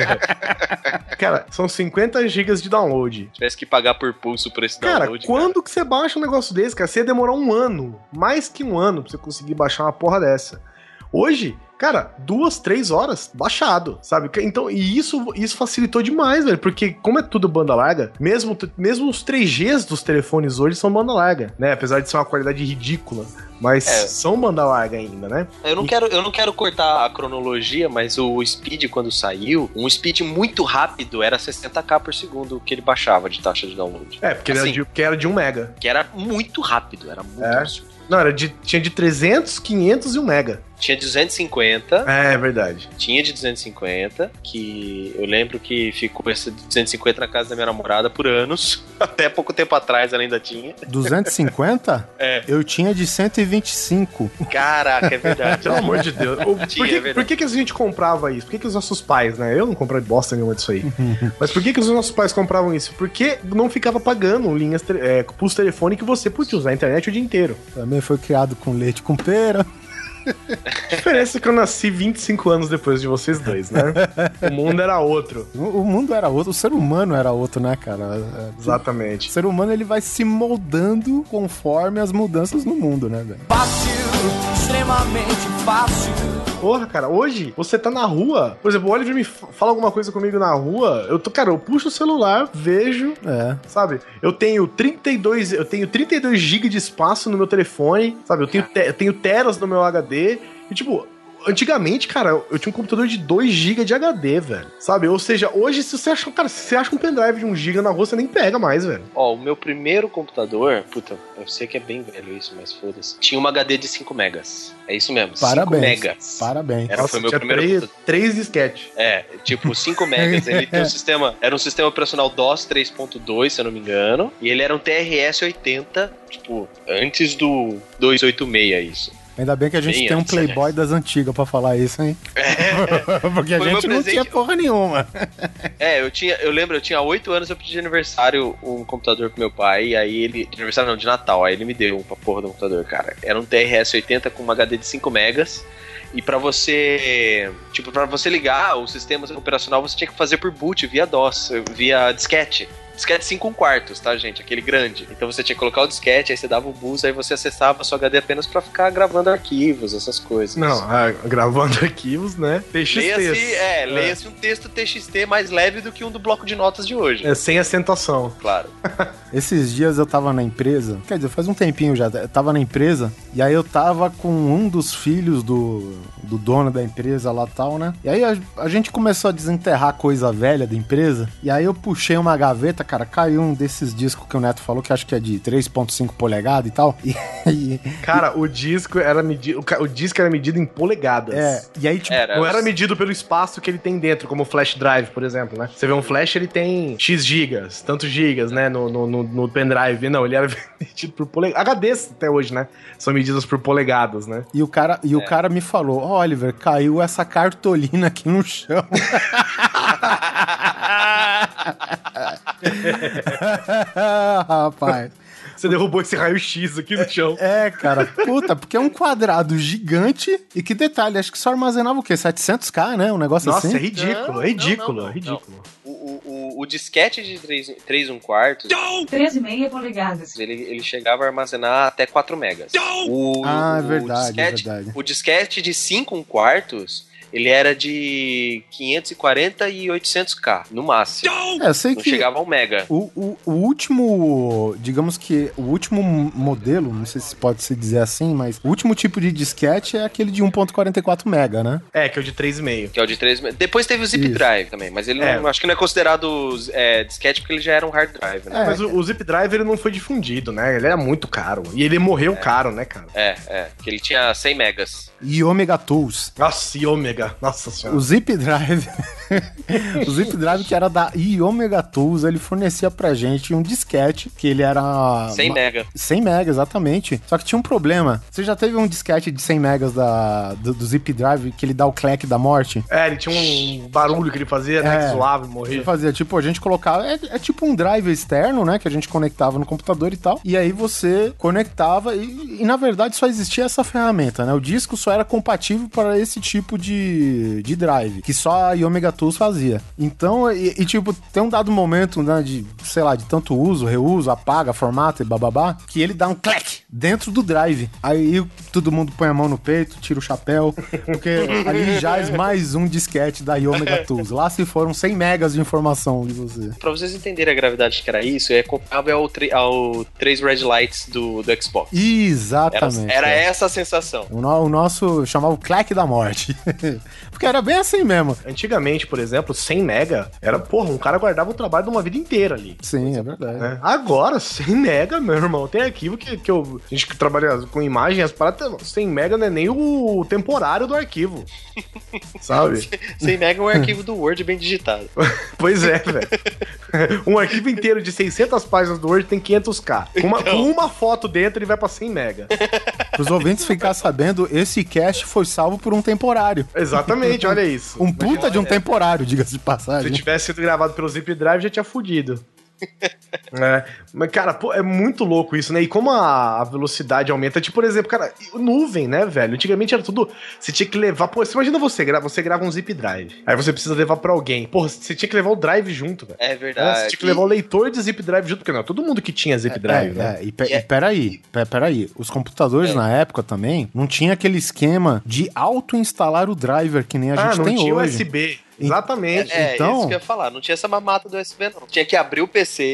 [laughs] cara, são 50 50 GB de download. Tivesse que pagar por pulso por esse cara, download. Quando cara. que você baixa um negócio desse, cara? Você ia demorar um ano, mais que um ano, pra você conseguir baixar uma porra dessa. Hoje, cara, duas, três horas baixado, sabe? Então, e isso, isso facilitou demais, velho, porque como é tudo banda larga, mesmo, mesmo os 3Gs dos telefones hoje são banda larga, né? Apesar de ser uma qualidade ridícula. Mas é. são banda larga ainda, né? Eu não, e... quero, eu não quero cortar a cronologia, mas o Speed, quando saiu, um Speed muito rápido era 60k por segundo que ele baixava de taxa de download. É, porque, assim, era, de, porque era de 1 mega. Que era muito rápido, era muito é. absurdo. Não, era de, tinha de 300, 500 e 1 mega. Tinha 250. É, é verdade. Tinha de 250, que eu lembro que ficou esse de 250 na casa da minha namorada por anos. [laughs] Até pouco tempo atrás ela ainda tinha. 250? [laughs] é. Eu tinha de 125. Caraca, é verdade. Pelo amor de Deus. Por, tinha, que, é por que, que a gente comprava isso? Por que, que os nossos pais, né? Eu não comprei bosta nenhuma disso aí. [laughs] Mas por que, que os nossos pais compravam isso? Porque não ficava pagando linhas, é, pulso telefone que você podia usar a internet o dia inteiro. Também foi criado com leite com pera. A [laughs] diferença é que eu nasci 25 anos depois de vocês dois, né? O mundo era outro. O, o mundo era outro, o ser humano era outro, né, cara? É, Exatamente. O ser humano ele vai se moldando conforme as mudanças no mundo, né, velho? Fácil, extremamente fácil. Porra, cara, hoje você tá na rua, por exemplo, o Oliver me fala alguma coisa comigo na rua, eu tô, cara, eu puxo o celular, vejo, é. sabe? Eu tenho 32, eu tenho 32 GB de espaço no meu telefone, sabe? Eu tenho, te, eu tenho teras no meu HD e tipo, antigamente, cara, eu tinha um computador de 2 GB de HD, velho. Sabe? Ou seja, hoje, se você acha, cara, se você acha um pendrive de 1 GB na rua, você nem pega mais, velho. Ó, o meu primeiro computador, puta, eu sei que é bem velho isso, mas foda-se. Tinha uma HD de 5 megas. É isso mesmo, Parabéns. 5 megas. Parabéns. Era, Nossa, foi meu primeiro 3, disquete. É, tipo 5 megas. Ele [laughs] tem um sistema, era um sistema operacional DOS 3.2, se eu não me engano, e ele era um TRS 80, tipo, antes do 286 isso. Ainda bem que a gente bem tem um Playboy das antigas pra falar isso, hein? [laughs] É. [laughs] Porque a Foi gente não tinha porra nenhuma. [laughs] É, eu tinha, eu lembro, eu tinha 8 anos, eu pedi de aniversário um computador pro meu pai, e aí ele. De aniversário não, de Natal, aí ele me deu uma porra do computador, cara. Era um TRS 80 com uma HD de 5 megas. E para você, tipo, para você ligar o sistema operacional, você tinha que fazer por boot via DOS, via disquete disquete 5 quartos, tá, gente? Aquele grande. Então você tinha que colocar o disquete, aí você dava o bus, aí você acessava a sua HD apenas para ficar gravando arquivos, essas coisas. Não, ah, gravando [laughs] arquivos, né? TXT. Leia-se, é, é. leia-se um texto TXT mais leve do que um do bloco de notas de hoje. É, sem acentuação. Claro. [laughs] Esses dias eu tava na empresa, quer dizer, faz um tempinho já, eu tava na empresa, e aí eu tava com um dos filhos do, do dono da empresa lá tal, né? E aí a, a gente começou a desenterrar coisa velha da empresa, e aí eu puxei uma gaveta, cara, caiu um desses discos que o Neto falou, que acho que é de 3.5 polegadas e tal. [laughs] E, e, Cara, o disco era medido. O, o disco era medido em polegadas. é, e aí, tipo, Era. Não era medido pelo espaço que ele tem dentro, como o flash drive, por exemplo, né? Você vê um flash, ele tem X gigas, tantos gigas, né, no, no, no, no pendrive. Não, ele era [laughs] medido por polegadas. HDs até hoje, né? São medidas por polegadas, né? E o cara, e o É. cara me falou: Ó, Oliver, caiu essa cartolina aqui no chão. [laughs] [laughs] Rapaz. Você derrubou esse raio-x aqui no chão. É, cara, puta, porque é um quadrado gigante e que detalhe, acho que só armazenava o quê? 700k, né? Um negócio Nossa, assim. é ridículo, Não, é ridículo, não, não, é ridículo. O, o, o, o disquete de 3, 3 1 quartos, 13,5 polegadas. ele, ele chegava a armazenar até 4 megas. O, Ah, é o verdade, é disquete, verdade. O disquete de 5 1 quartos, ele era de 540 e 800k, no máximo. É, eu sei Não que chegava a um mega. o, o, o último, digamos que o último modelo, não sei se pode se dizer assim, mas o último tipo de disquete é aquele de 1.44 mega, né? É, que é o de 3,5. Que é o de 3 Depois teve o Zip Isso. Drive também, mas ele É. não, acho que não é considerado é, disquete porque ele já era um hard drive, né? É, Mas o, o zip drive ele não foi difundido, né? Ele era muito caro. E ele morreu caro, né, cara? É, é, que ele tinha 100 megas. E Omega Tools. Nossa, e ômega. Nossa senhora. O Zip Drive, [laughs] o Zip Drive que era da Omega Tools, ele fornecia pra gente um disquete que ele era 100 uma- mega. 100 megas, exatamente. Só que tinha um problema. Você já teve um disquete de 100 megas da, do, do Zip Drive que ele dá o clack da morte? É, ele tinha um barulho que ele fazia, né? É. Que zoava e Ele morria. fazia, tipo, a gente colocava. É, é tipo um drive externo, né? Que a gente conectava no computador e tal. E aí você conectava e, e, na verdade só existia essa ferramenta, né? O disco só era compatível para esse tipo de, de drive, que só a Omega Fazia. Então, e, e, tipo, tem um dado momento, né? De, sei lá, de tanto uso, reuso, apaga, formata e bababá, que ele dá um clack dentro do drive. Aí todo mundo põe a mão no peito, tira o chapéu, porque ali já é mais um disquete da Omega [laughs] Tools. Lá se foram 100 megas de informação de você. Pra vocês entenderem a gravidade que era isso, é comparável ao, ao 3 Red Lights do, do Xbox. Era, Exatamente. era é. essa a sensação. O, no- o nosso chamava o clack da morte. [laughs] Porque era bem assim mesmo. Antigamente, por exemplo, 100 mega era, porra, um cara guardava o trabalho de uma vida inteira ali. Sim, é verdade. né? Agora, 100 mega, meu irmão, tem arquivo que, que eu, a gente que trabalha com imagem, as paradas, 100 mega não é nem o temporário do arquivo. [laughs] Sabe? 100 mega é um arquivo do Word bem digitado. [laughs] Pois é, velho. [laughs] Um arquivo inteiro de 600 páginas do Word tem 500k. Com uma, com uma foto dentro, ele vai pra 100 mega. Para os ouvintes ficar sabendo, esse cache foi salvo por um temporário. Exatamente, olha isso. Um puta de um temporário, diga-se de Se passagem. tivesse sido gravado pelo Zip Drive, já tinha fudido. [laughs] É, mas, cara, pô, é muito louco isso, né? E como a, a velocidade aumenta, tipo, por exemplo, cara, nuvem, né, velho? Antigamente era tudo. Você tinha que levar. Pô, você imagina você, gra- você grava um zip drive. Aí você precisa levar pra alguém. Pô, você tinha que levar o drive junto, velho. É Né? verdade. Você tinha que levar o leitor de zip drive junto, porque não, todo mundo que tinha zip drive, é, né? é, e, pe e peraí, pe peraí. Os computadores na época também não tinha aquele esquema de auto-instalar o driver que nem a ah, gente não tem tinha hoje. USB. Exatamente. É, Então- isso que eu ia falar. Não tinha essa mamata do USB, não. Tinha que abrir o PC.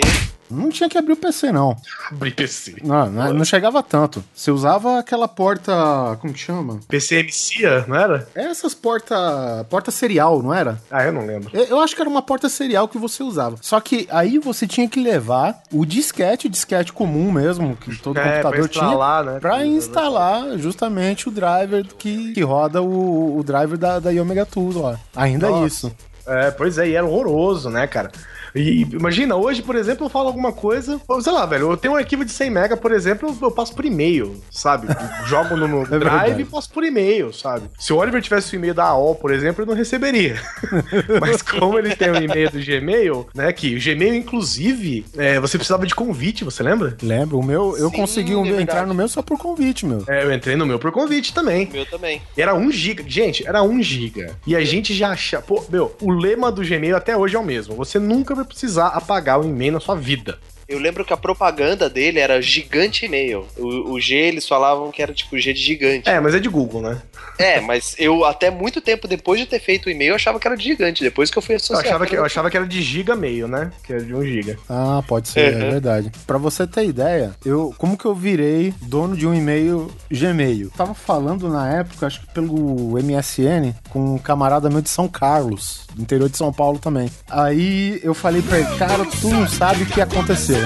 Não tinha que abrir o PC, não. Abrir PC. Não, não, não chegava tanto. Você usava aquela porta. Como que chama? PCMcia, não era? Essas porta. Porta serial, não era? Ah, eu não lembro. Eu eu acho que era uma porta serial que você usava. Só que aí você tinha que levar o disquete, disquete comum mesmo, que todo É, pra computador tinha, instalar, né? pra instalar justamente o driver que, que roda o, o driver da, da Omega Tools lá. Ainda é Nossa. isso. É, pois é, e era horroroso, né, cara? E imagina, hoje, por exemplo, eu falo alguma coisa, sei lá, velho, eu tenho um arquivo de 100 mega, por exemplo, eu, passo por e-mail, sabe? [laughs] Jogo no, no drive e passo por e-mail, sabe? Se o Oliver tivesse o e-mail da AOL, por exemplo, ele não receberia. [laughs] Mas como ele tem o e-mail do Gmail, né, que o Gmail, inclusive, é, você precisava de convite, você lembra? Lembra? O meu, eu Sim, consegui é um- verdade. entrar no meu só por convite, meu. É, eu entrei no meu por convite também. O meu também. E era 1 giga. Gente, era 1 giga. E a gente já acha. Pô, meu, o lema do Gmail até hoje é o mesmo. Você nunca vai precisar apagar o e-mail na sua vida. Eu lembro que a propaganda dele era gigante e-mail. O, o G, eles falavam que era tipo G de gigante. É, mas é de Google, né? É, mas eu até muito tempo depois de ter feito o e-mail, eu achava que era de gigante. Depois que eu fui Eu associar. achava, que, eu achava que era de giga meio, né? Que era de um giga. Ah, pode ser, é Uhum. verdade. Pra você ter ideia, eu como que eu virei dono de um e-mail Gmail? Tava falando na época, acho que pelo MSN, com um camarada meu de São Carlos, interior de São Paulo também. Aí eu falei pra ele, cara, tu não sabe o que aconteceu.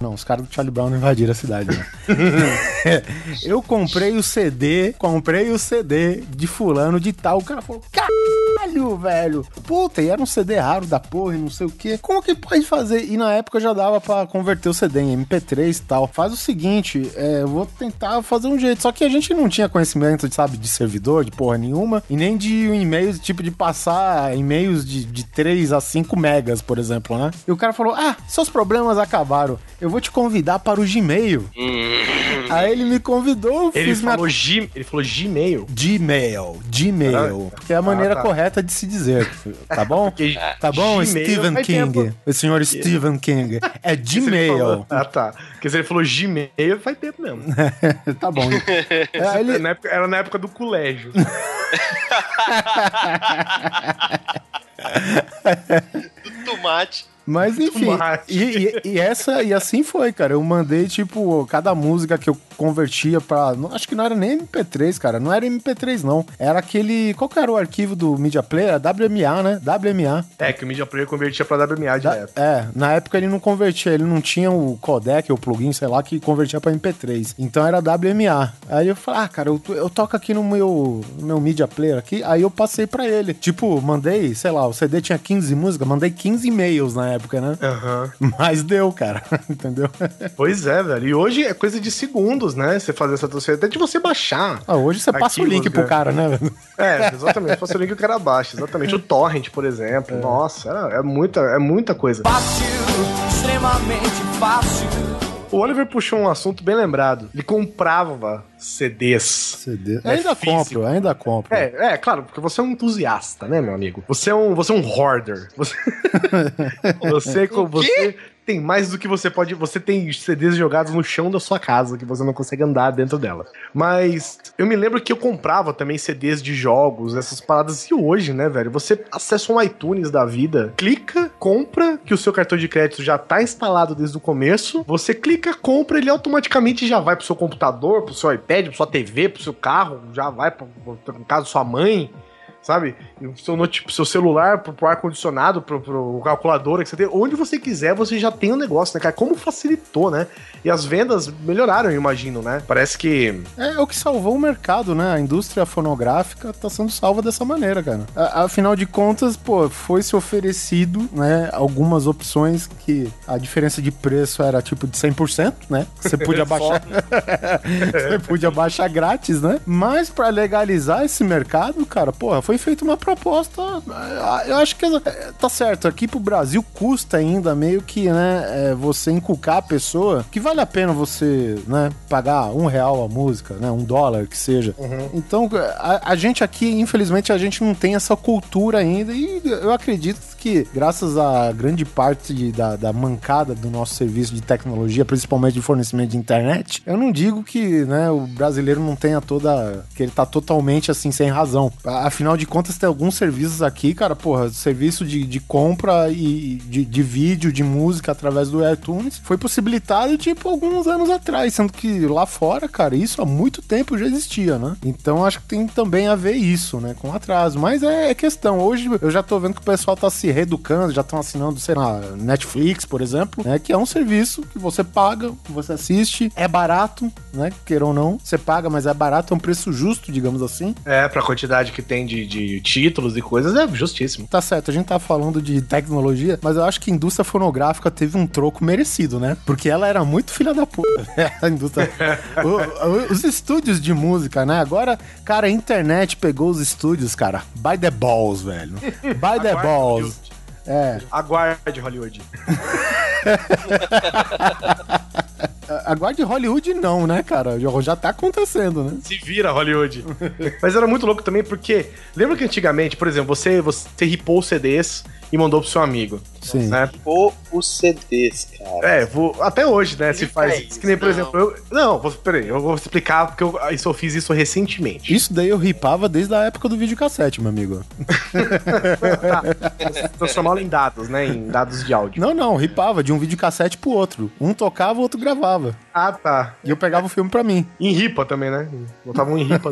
Não, os caras do Charlie Brown invadiram a cidade, né? [laughs] eu comprei o CD, comprei o CD de fulano de tal. O cara falou, caralho, velho. Puta, e era um CD raro da porra e não sei o que. Como que pode fazer? E na época já dava pra converter o CD em MP3 e tal. Faz o seguinte, é, eu vou tentar fazer um jeito. Só que a gente não tinha conhecimento, sabe, de servidor, de porra nenhuma. E nem de um e-mail, tipo, de passar e-mails de, de 3 a 5 megas, por exemplo, né? E o cara falou, ah, seus problemas acabaram. Eu vou te convidar para o Gmail. Aí ele me convidou, Ele fiz minha falou, G, ele falou Gmail. Gmail, Gmail, que é a maneira tá. correta de se dizer, tá bom? [laughs] Porque Tá bom, Gmail Stephen King, tempo. o senhor Stephen King, é Gmail, falou- Ah, tá. Porque se ele falou Gmail, faz tempo mesmo. [laughs] tá bom. [laughs] É, ele- Na época- era na época do colégio. Tomate. Mas [laughs] enfim, e, e- e essa e assim foi, cara. Eu mandei tipo cada música que eu convertia pra. não- Acho que não era nem MP3, cara. Não era MP3 não. Era aquele, qual que era o arquivo do Media Player? Era WMA, né? WMA. É, que o Media Player convertia pra WMA Da- direto. é, na época ele não convertia, ele não tinha o codec ou plugin, sei lá, que convertia pra MP3. Então era WMA. Aí eu falei, ah, cara, eu, eu toco aqui no meu, no meu media player aqui. Aí eu passei pra ele. Tipo, mandei, sei lá, o CD tinha 15 músicas, mandei 15 e-mails na época, né? Aham. [laughs] Mas deu, cara, [laughs] entendeu? Pois é, velho. E hoje é coisa de segundos, né? Você fazer essa transferência. Até de você baixar. Ah, hoje você passa o Arquivos, link pro né? cara, né? velho? É, exatamente. Faça o link que o cara baixa. Exatamente. O Torrent, por exemplo. Nossa, é, é muita, é muita coisa. Fácil, extremamente fácil. O Oliver puxou um assunto bem lembrado. Ele comprava CDs. CD. É ainda físico. compro, ainda compro. É, é, claro, porque você é um entusiasta, né, meu amigo? Você é um, você é um hoarder. Você, [laughs] você, você tem mais do que você pode. Você tem CDs jogados no chão da sua casa que você não consegue andar dentro dela. Mas eu me lembro que eu comprava também CDs de jogos, essas paradas. E hoje, né, velho? Você acessa um iTunes da vida, clica, compra, que o seu cartão de crédito já tá instalado desde o começo. Você clica, compra, ele automaticamente já vai pro seu computador, pro seu iPad, pro sua TV, pro seu carro, já vai pro, pro, caso, sua mãe sabe? Seu, note- seu celular, pro, pro ar-condicionado, pro, pro calculadora que você tem, onde você quiser, você já tem o negócio, né, cara? Como facilitou, né? E as vendas melhoraram, eu imagino, né? Parece que. É o que salvou o mercado, né? A indústria fonográfica tá sendo salva dessa maneira, cara. A- Afinal de contas, pô, foi se oferecido, né, algumas opções que a diferença de preço era tipo de 100%, né? Você podia [laughs] baixar [laughs] Você podia baixar grátis, né? Mas pra legalizar esse mercado, cara, porra, foi feita uma proposta. Eu acho que eh, tá certo. Aqui pro Brasil custa ainda meio que, né, eh, você inculcar a pessoa que vale a pena você, né, pagar um real a música, né, um dólar que seja. Então, a, a gente aqui, infelizmente, a gente não tem essa cultura ainda e eu acredito que, graças à grande parte de- da, da mancada do nosso serviço de tecnologia, principalmente de fornecimento de internet, eu não digo que né, o brasileiro não tenha toda. que ele tá totalmente assim, sem razão. A- Afinal de contas, tem alguns serviços aqui, cara, porra, serviço de, de compra e de, de vídeo, de música através do iTunes foi possibilitado, tipo, alguns anos atrás, sendo que lá fora, cara, isso há muito tempo já existia, né? Então acho que tem também a ver isso, né, com atraso. Mas é, é questão. Hoje eu já tô vendo que o pessoal tá se reeducando, já estão assinando, sei lá, Netflix, por exemplo, né, que é um serviço que você paga, você assiste, é barato, né, queira ou não, você paga, mas é barato, é um preço justo, digamos assim. É, pra quantidade que tem de, de títulos e coisas, é justíssimo. Tá certo, a gente tá falando de tecnologia, mas eu acho que a indústria fonográfica teve um troco merecido, né? Porque ela era muito filha da puta. [laughs] a indústria. [laughs] O- o- os estúdios de música, né? Agora, cara, a internet pegou os estúdios, cara. By the balls, velho. By the balls. É. Aguarde, Hollywood. [laughs] Aguarde Hollywood, não, né, cara? Já, tá acontecendo, né? Se vira, Hollywood. Mas era muito louco também porque. Lembra que antigamente, por exemplo, você, você ripou CDs e mandou pro seu amigo. Sim. Né? Ou os CDs, cara. É, vou, até hoje, né? Se faz. isso, que nem, por não. exemplo, eu. Não, vou, peraí, eu vou explicar porque eu, isso, eu fiz isso recentemente. Isso daí eu ripava desde a época do videocassete, meu amigo. [laughs] Transformá-lo em dados, né? Em dados de áudio. Não, não, ripava de um videocassete pro outro. Um tocava, o outro gravava. Ah, tá. E eu pegava o filme pra mim. Em ripa também, né? Botava um em ripa.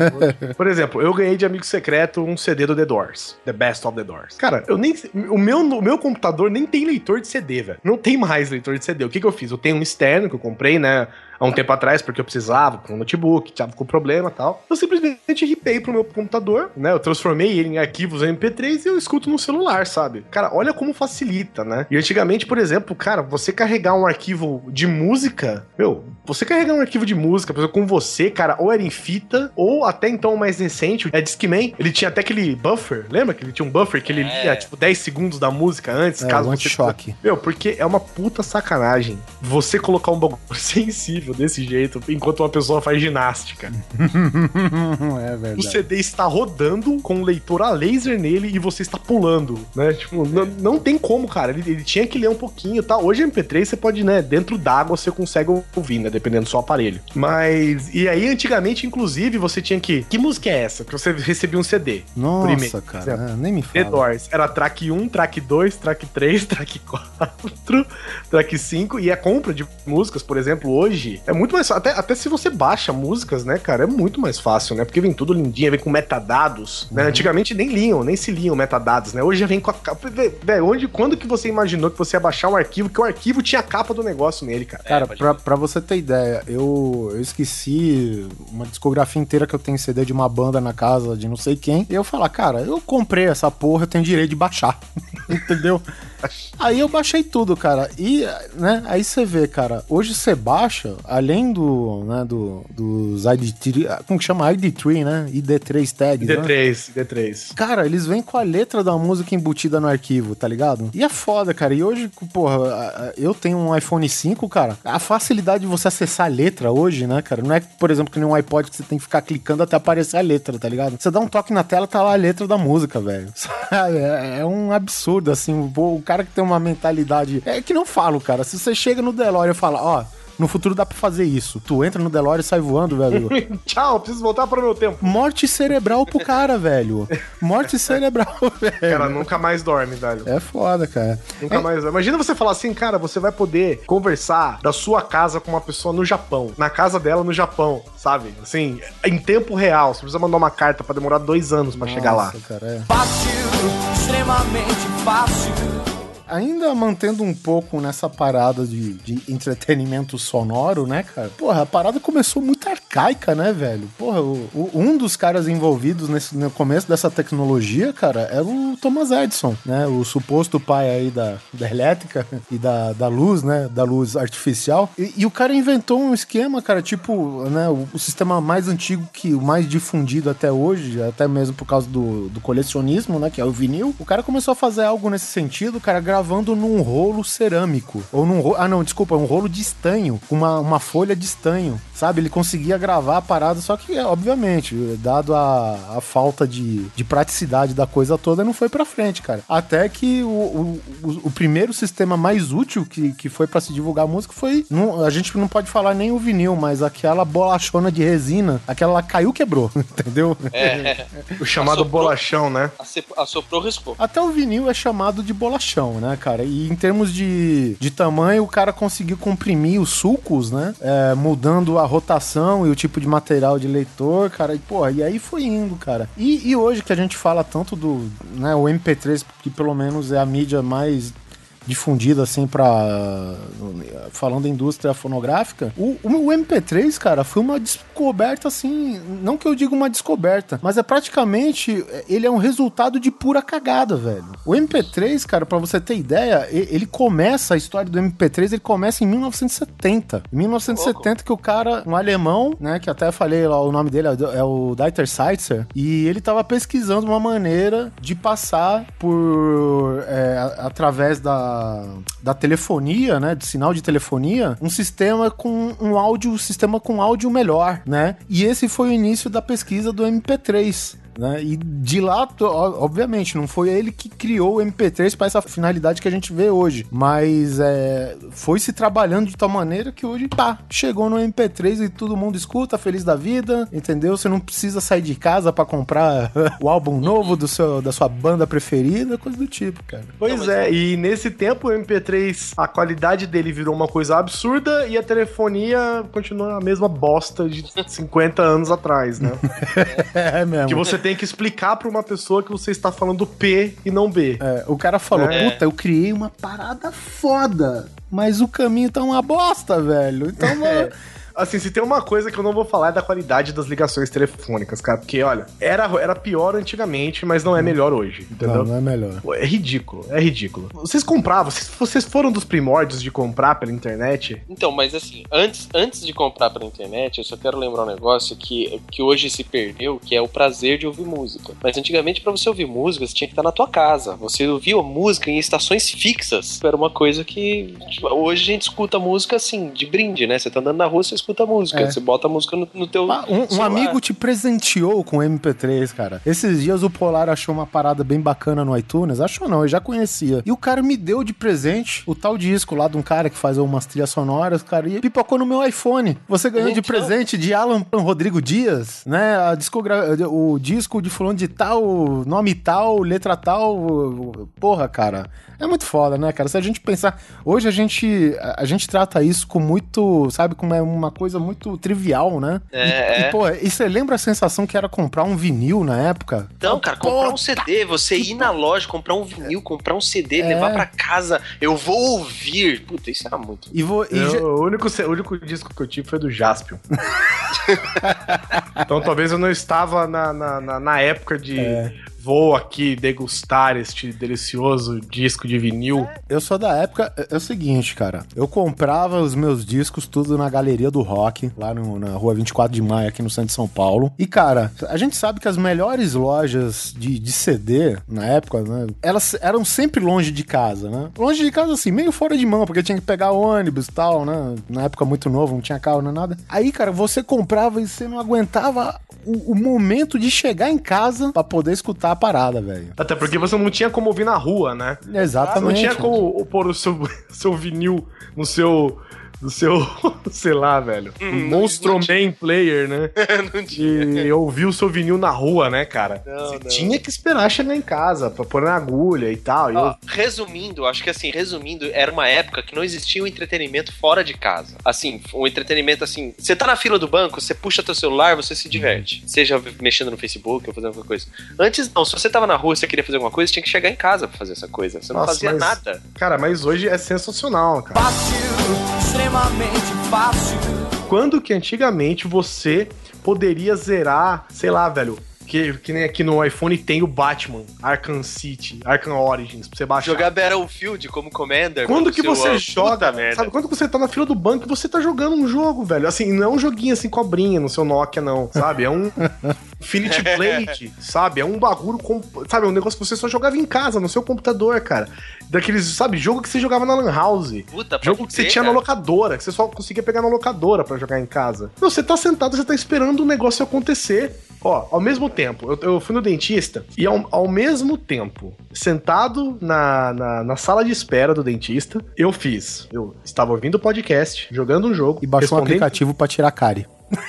Por exemplo, eu ganhei de amigo secreto um CD do The Doors. The Best of the Doors. Cara, eu nem. O meu, o meu computador nem tem leitor de CD, velho. Não tem mais leitor de CD. O que, que eu fiz? Eu tenho um externo que eu comprei, né? Há um tempo atrás, porque eu precisava, com um notebook, tava com problema e tal. Eu simplesmente ripei pro meu computador, né? Eu transformei ele em arquivos MP3 e eu escuto no celular, sabe? Cara, olha como facilita, né? E antigamente, por exemplo, cara, você carregar um arquivo de música, meu, você carregar um arquivo de música, por exemplo, com você, cara, ou era em fita, ou até então o mais recente, é Discman, ele tinha até aquele buffer, lembra que ele tinha um buffer que ele É. lia, tipo, 10 segundos da música antes, É, caso o você... anti-choque. Meu, porque é uma puta sacanagem você colocar um bagulho [laughs] sensível desse jeito enquanto uma pessoa faz ginástica. [laughs] é O verdade. CD está rodando com um leitor a laser nele e você está pulando, né? Tipo, não, não tem como, cara. Ele, ele tinha que ler um pouquinho, tá? Hoje MP3 você pode, né, dentro d'água você consegue ouvir, né, dependendo do seu aparelho. Mas e aí antigamente inclusive você tinha que Que música é essa? Que você recebia um CD. Nossa, Primeiro, cara, exemplo. é, nem me The fala. Doors. Era track 1, track 2, track 3, [laughs] track 4, track 5. E a compra de músicas, por exemplo, hoje é muito mais fácil. Até, até se você baixa músicas, né, cara, é muito mais fácil, né? Porque vem tudo lindinho, vem com metadados. Né? Antigamente nem liam, nem se liam metadados, né? Hoje já vem com a capa. Velho, onde, quando que você imaginou que você ia baixar um arquivo, que o arquivo tinha a capa do negócio nele, cara? Cara, pode pra, pra você ter ideia, eu, eu esqueci uma discografia inteira que eu tenho CD de uma banda na casa de não sei quem. E eu falar, cara, eu comprei essa porra, eu tenho direito de baixar. [laughs] Entendeu? Aí eu baixei tudo, cara. E, né, aí você vê, cara, hoje você baixa, além do, né, do, dos ID3, como que chama? ID3, né? ID3 tags, né? ID3, ID3. Cara, eles vêm com a letra da música embutida no arquivo, tá ligado? E é foda, cara. E hoje, porra, eu tenho um iPhone 5, cara. A facilidade de você acessar a letra hoje, né, cara? Não é, por exemplo, que nem um iPod que você tem que ficar clicando até aparecer a letra, tá ligado? Você dá um toque na tela, tá lá a letra da música, velho. [laughs] É, é um absurdo, assim. O, o cara que tem uma mentalidade. É que não falo, cara. Se você chega no DeLorean e fala, ó. No futuro dá pra fazer isso. Tu entra no DeLorean e sai voando, velho. [laughs] Tchau, preciso voltar para o meu tempo. Morte cerebral pro [laughs] cara, velho. Morte cerebral, [laughs] velho. Cara, nunca mais dorme, velho. É foda, cara. Nunca mais. Imagina você falar assim, cara, você vai poder conversar da sua casa com uma pessoa no Japão, na casa dela no Japão, sabe? Assim, em tempo real. Você precisa mandar uma carta pra demorar dois anos pra chegar lá. Cara, é. Fácil, extremamente fácil. Ainda mantendo um pouco nessa parada de, de entretenimento sonoro, né, cara? Porra, a parada começou muito arcaica, né, velho? Porra, o- o- um dos caras envolvidos nesse, no começo dessa tecnologia, cara, era o Thomas Edison, né? O suposto pai aí da, da elétrica e da, da luz, né? Da luz artificial. E, e o cara inventou um esquema, cara, tipo, né? O, o sistema mais antigo que o mais difundido até hoje, até mesmo por causa do, do colecionismo, né? Que é o vinil. O cara começou a fazer algo nesse sentido, cara, gravando num rolo cerâmico. Ou num rolo. Ah, não, desculpa, um rolo de estanho. Com uma, uma folha de estanho. Sabe? Ele conseguia gravar a parada, só que, obviamente, dado a, a falta de, de praticidade da coisa toda, não foi pra frente, cara. Até que o, o, o- o primeiro sistema mais útil que, que foi pra se divulgar música foi. não- a gente não pode falar nem o vinil, mas aquela bolachona de resina, aquela caiu, quebrou, [laughs] entendeu? É, O chamado Assoprou. bolachão, né? assoprou, rispou. Até o vinil é chamado de bolachão, né, cara? E em termos de, de tamanho, o cara conseguiu comprimir os sulcos, né? É, mudando a rotação e o tipo de material de leitor, cara. E, porra, e aí foi indo, cara. E, e hoje que a gente fala tanto do, né, o MP3, que pelo menos é a mídia mais difundida assim para falando da indústria fonográfica, o, o meu MP3, cara, foi uma descoberta assim, não que eu diga uma descoberta, mas é praticamente ele é um resultado de pura cagada, velho. O MP3, cara, para você ter ideia, ele começa a história do MP3, ele começa em 1970. Em 1970 que o cara, um alemão, né, que até falei lá o nome dele é o- é Dieter Seitzer, e ele tava pesquisando uma maneira de passar por é, através da, da telefonia, né, de sinal de telefonia, um sistema com um áudio, um sistema com áudio melhor, né? E esse foi o início da pesquisa do MP3. Né? E de lá, obviamente, não foi ele que criou o MP3 para essa finalidade que a gente vê hoje, mas é, foi se trabalhando de tal maneira que hoje tá, chegou no MP3 e todo mundo escuta, feliz da vida, entendeu? Você não precisa sair de casa para comprar [laughs] o álbum novo do seu, da sua banda preferida, coisa do tipo, cara. Pois não, é, e nesse tempo o MP3, a qualidade dele virou uma coisa absurda e a telefonia continua a mesma bosta de 50 anos atrás, né? [laughs] é mesmo. Que você tem que explicar pra uma pessoa que você está falando P e não B. É, o cara falou, é. puta, eu criei uma parada foda, mas o caminho tá uma bosta, velho. Então, [laughs] é. mano... Assim, se tem uma coisa que eu não vou falar é da qualidade das ligações telefônicas, cara. Porque, olha, era, era pior antigamente, mas não é melhor hoje, entendeu? Não, não é melhor. É ridículo, é ridículo. Vocês compravam, vocês, vocês foram dos primórdios de comprar pela internet? Então, mas assim, antes, antes de comprar pela internet, eu só quero lembrar um negócio que, que hoje se perdeu, que é o prazer de ouvir música. Mas antigamente, para você ouvir música, você tinha que estar na tua casa. Você ouvia música em estações fixas. Era uma coisa que tipo, hoje a gente escuta música assim, de brinde, né? Você tá andando na rua, você escuta música. É. Você bota a música no, no teu. Ah, um, um, amigo te presenteou com MP3, cara. Esses dias o Polar achou uma parada bem bacana no iTunes. Achou não, eu já conhecia. E o cara me deu de presente o tal disco lá de um cara que faz umas trilhas sonoras, cara, e pipocou no meu iPhone. Você ganhou então... de presente de Alan Rodrigo Dias, né? A discogra... O disco de fulano de tal, nome tal, letra tal. Porra, cara. É muito foda, né, cara? Se a gente pensar. Hoje a gente, a gente trata isso com muito. Sabe, como é uma coisa muito trivial, né? É. E, e é. pô, e você lembra a sensação que era comprar um vinil na época? Então, cara, comprar um CD, você ir na loja, comprar um vinil, comprar um CD, é. levar para casa, eu vou ouvir. Puta, isso era muito. E vou. E eu, já... o, único, o único disco que eu tive foi do Jaspion. [laughs] então talvez eu não estava na, na, na, na época de. É vou aqui degustar este delicioso disco de vinil. Eu sou da época, é, é o seguinte, cara. Eu comprava os meus discos tudo na Galeria do Rock, lá no, na rua 24 de maio, aqui no centro de São Paulo. E, cara, a gente sabe que as melhores lojas de, de CD, na época, né, elas eram sempre longe de casa, né? Longe de casa, assim, meio fora de mão, porque tinha que pegar ônibus e tal, né? Na época muito novo, não tinha carro, nem nada. Aí, cara, você comprava e você não aguentava o, o momento de chegar em casa para poder escutar a parada, velho. Até porque você não tinha como ouvir na rua, né? Exatamente. Não tinha como pôr o seu, [laughs] seu vinil no seu do seu, [laughs] sei lá, velho, hum, Monstro Man Player, né? [laughs] não tinha. E ouviu o seu vinil na rua, né, cara? Não, Você não. tinha que esperar chegar em casa pra pôr na agulha e tal. Ó, eu... Resumindo, acho que assim, resumindo, era uma época que não existia o um entretenimento fora de casa. Assim, um entretenimento assim, você tá na fila do banco, você puxa teu celular, você se diverte. Seja mexendo no Facebook ou fazendo alguma coisa. Antes não, se você tava na rua e você queria fazer alguma coisa, você tinha que chegar em casa pra fazer essa coisa. Você não Nossa, fazia mas, nada. Cara, mas hoje é sensacional, cara. Fácil, extremamente fácil. Quando que antigamente você poderia zerar, sei lá, velho, que, que nem aqui no iPhone tem o Batman, Arkham City, Arkham Origins, pra você baixar. Jogar Battlefield como Commander. Quando que você joga, sabe? Quando você tá na fila do banco, você tá jogando um jogo, velho. Assim, não é um joguinho assim, cobrinha no seu Nokia, não, sabe? É um [laughs] Infinity Blade, sabe? É um bagulho, com, sabe? É um negócio que você só jogava em casa, no seu computador, cara. Daqueles, sabe? Jogo que você jogava na Lan House. Puta, jogo que você tinha na locadora, que você só conseguia pegar na locadora para jogar em casa. Não, você tá sentado, você tá esperando o negócio acontecer. Ó, ao mesmo tempo, eu, eu fui no dentista e ao, ao mesmo tempo, sentado na, na, na, sala de espera do dentista, eu fiz. Eu estava ouvindo o podcast, jogando um jogo. E baixou um aplicativo para tirar cárie.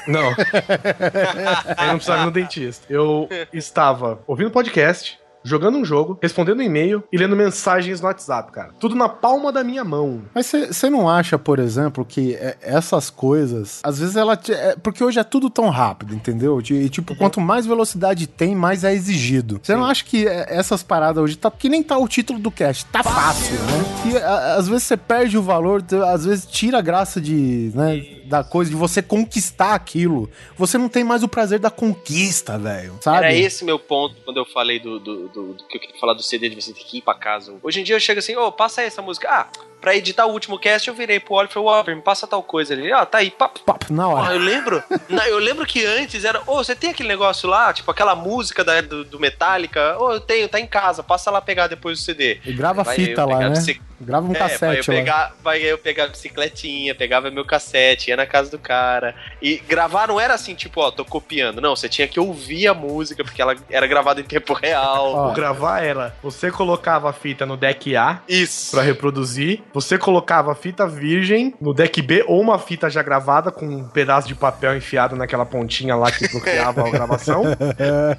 Não. [laughs] Aí não precisava ir no dentista. Eu estava ouvindo podcast, jogando um jogo, respondendo e-mail e lendo mensagens no WhatsApp, cara. Tudo na palma da minha mão. Mas você não acha, por exemplo, que é, essas coisas, às vezes ela. É, porque hoje é tudo tão rápido, entendeu? E, tipo, uhum. quanto mais velocidade tem, mais é exigido. Você não acha que é, essas paradas hoje tá que nem tá o título do cast, tá fácil, né? E às vezes você perde o valor, às vezes tira a graça de, né, da coisa de você conquistar aquilo. Você não tem mais o prazer da conquista, velho. Sabe? Era esse meu ponto quando eu falei do, do do, do, que eu queria falar do CD de você ter que ir pra casa. Hoje em dia eu chego assim, ô, oh, passa aí essa música. Ah, pra editar o último cast, eu virei pro Oliver e falei, Oliver, me passa tal coisa. Ele, ah, tá aí, papo. Papo, na hora. Ah, eu lembro, na- eu lembro que antes era, ô, você tem aquele negócio lá, tipo aquela música da, do, do Metallica? Ô, eu tenho, tá em casa, passa lá pegar depois do CD. E grava Vai fita eu lá, né? bici- Grava um É, vai eu, cassete lá. pegar, vai eu pegar a bicicletinha, pegava meu cassete, ia na casa do cara. E gravar não era assim, tipo, ó, tô copiando. Não, você tinha que ouvir a música, porque ela era gravada em tempo real. Ó. O gravar era, você colocava a fita no deck A Isso. pra reproduzir, você colocava a fita virgem no deck B ou uma fita já gravada com um pedaço de papel enfiado naquela pontinha lá que bloqueava a gravação. [laughs]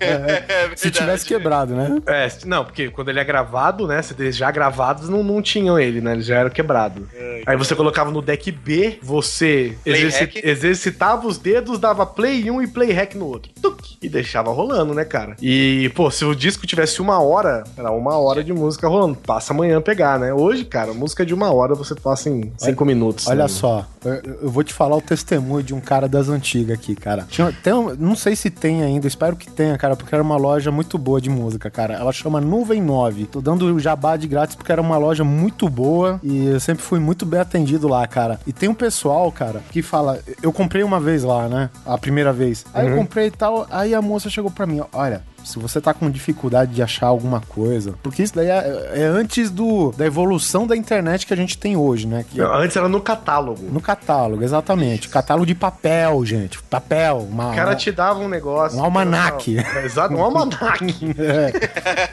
É Se tivesse quebrado, né? É, não, porque quando ele é gravado, né, CDs já gravados não, não tinham ele, né, eles já eram quebrados. Aí você colocava no deck B, você exerci- exercitava os dedos, dava play em um e play hack no outro. Tuc, e deixava rolando, né, cara? E, pô, se o disco tivesse uma hora, era uma hora de música rolando. Passa amanhã pegar, né? Hoje, cara, música de uma hora você passa em cinco minutos. Olha né? só, eu, eu vou te falar o testemunho de um cara das antigas aqui, cara. Tinha, tem não sei se tem ainda, espero que tenha, cara, porque era uma loja muito boa de música, cara. Ela chama Nuvem 9. Tô dando o jabá de grátis porque era uma loja muito boa e eu sempre fui muito bem atendido lá, cara. E tem um pessoal, cara, que fala, eu comprei uma vez lá, né? A primeira vez. Aí eu comprei e tal, aí a moça chegou pra mim, olha, se você tá com dificuldade de achar alguma coisa, porque isso daí é, é antes do, da evolução da internet que a gente tem hoje, né? Que Antes era no catálogo. no catálogo, exatamente. Catálogo de papel, gente. Papel. Uma, O cara te dava um negócio. Um almanaque. É, Exato, um almanaque. [laughs] É.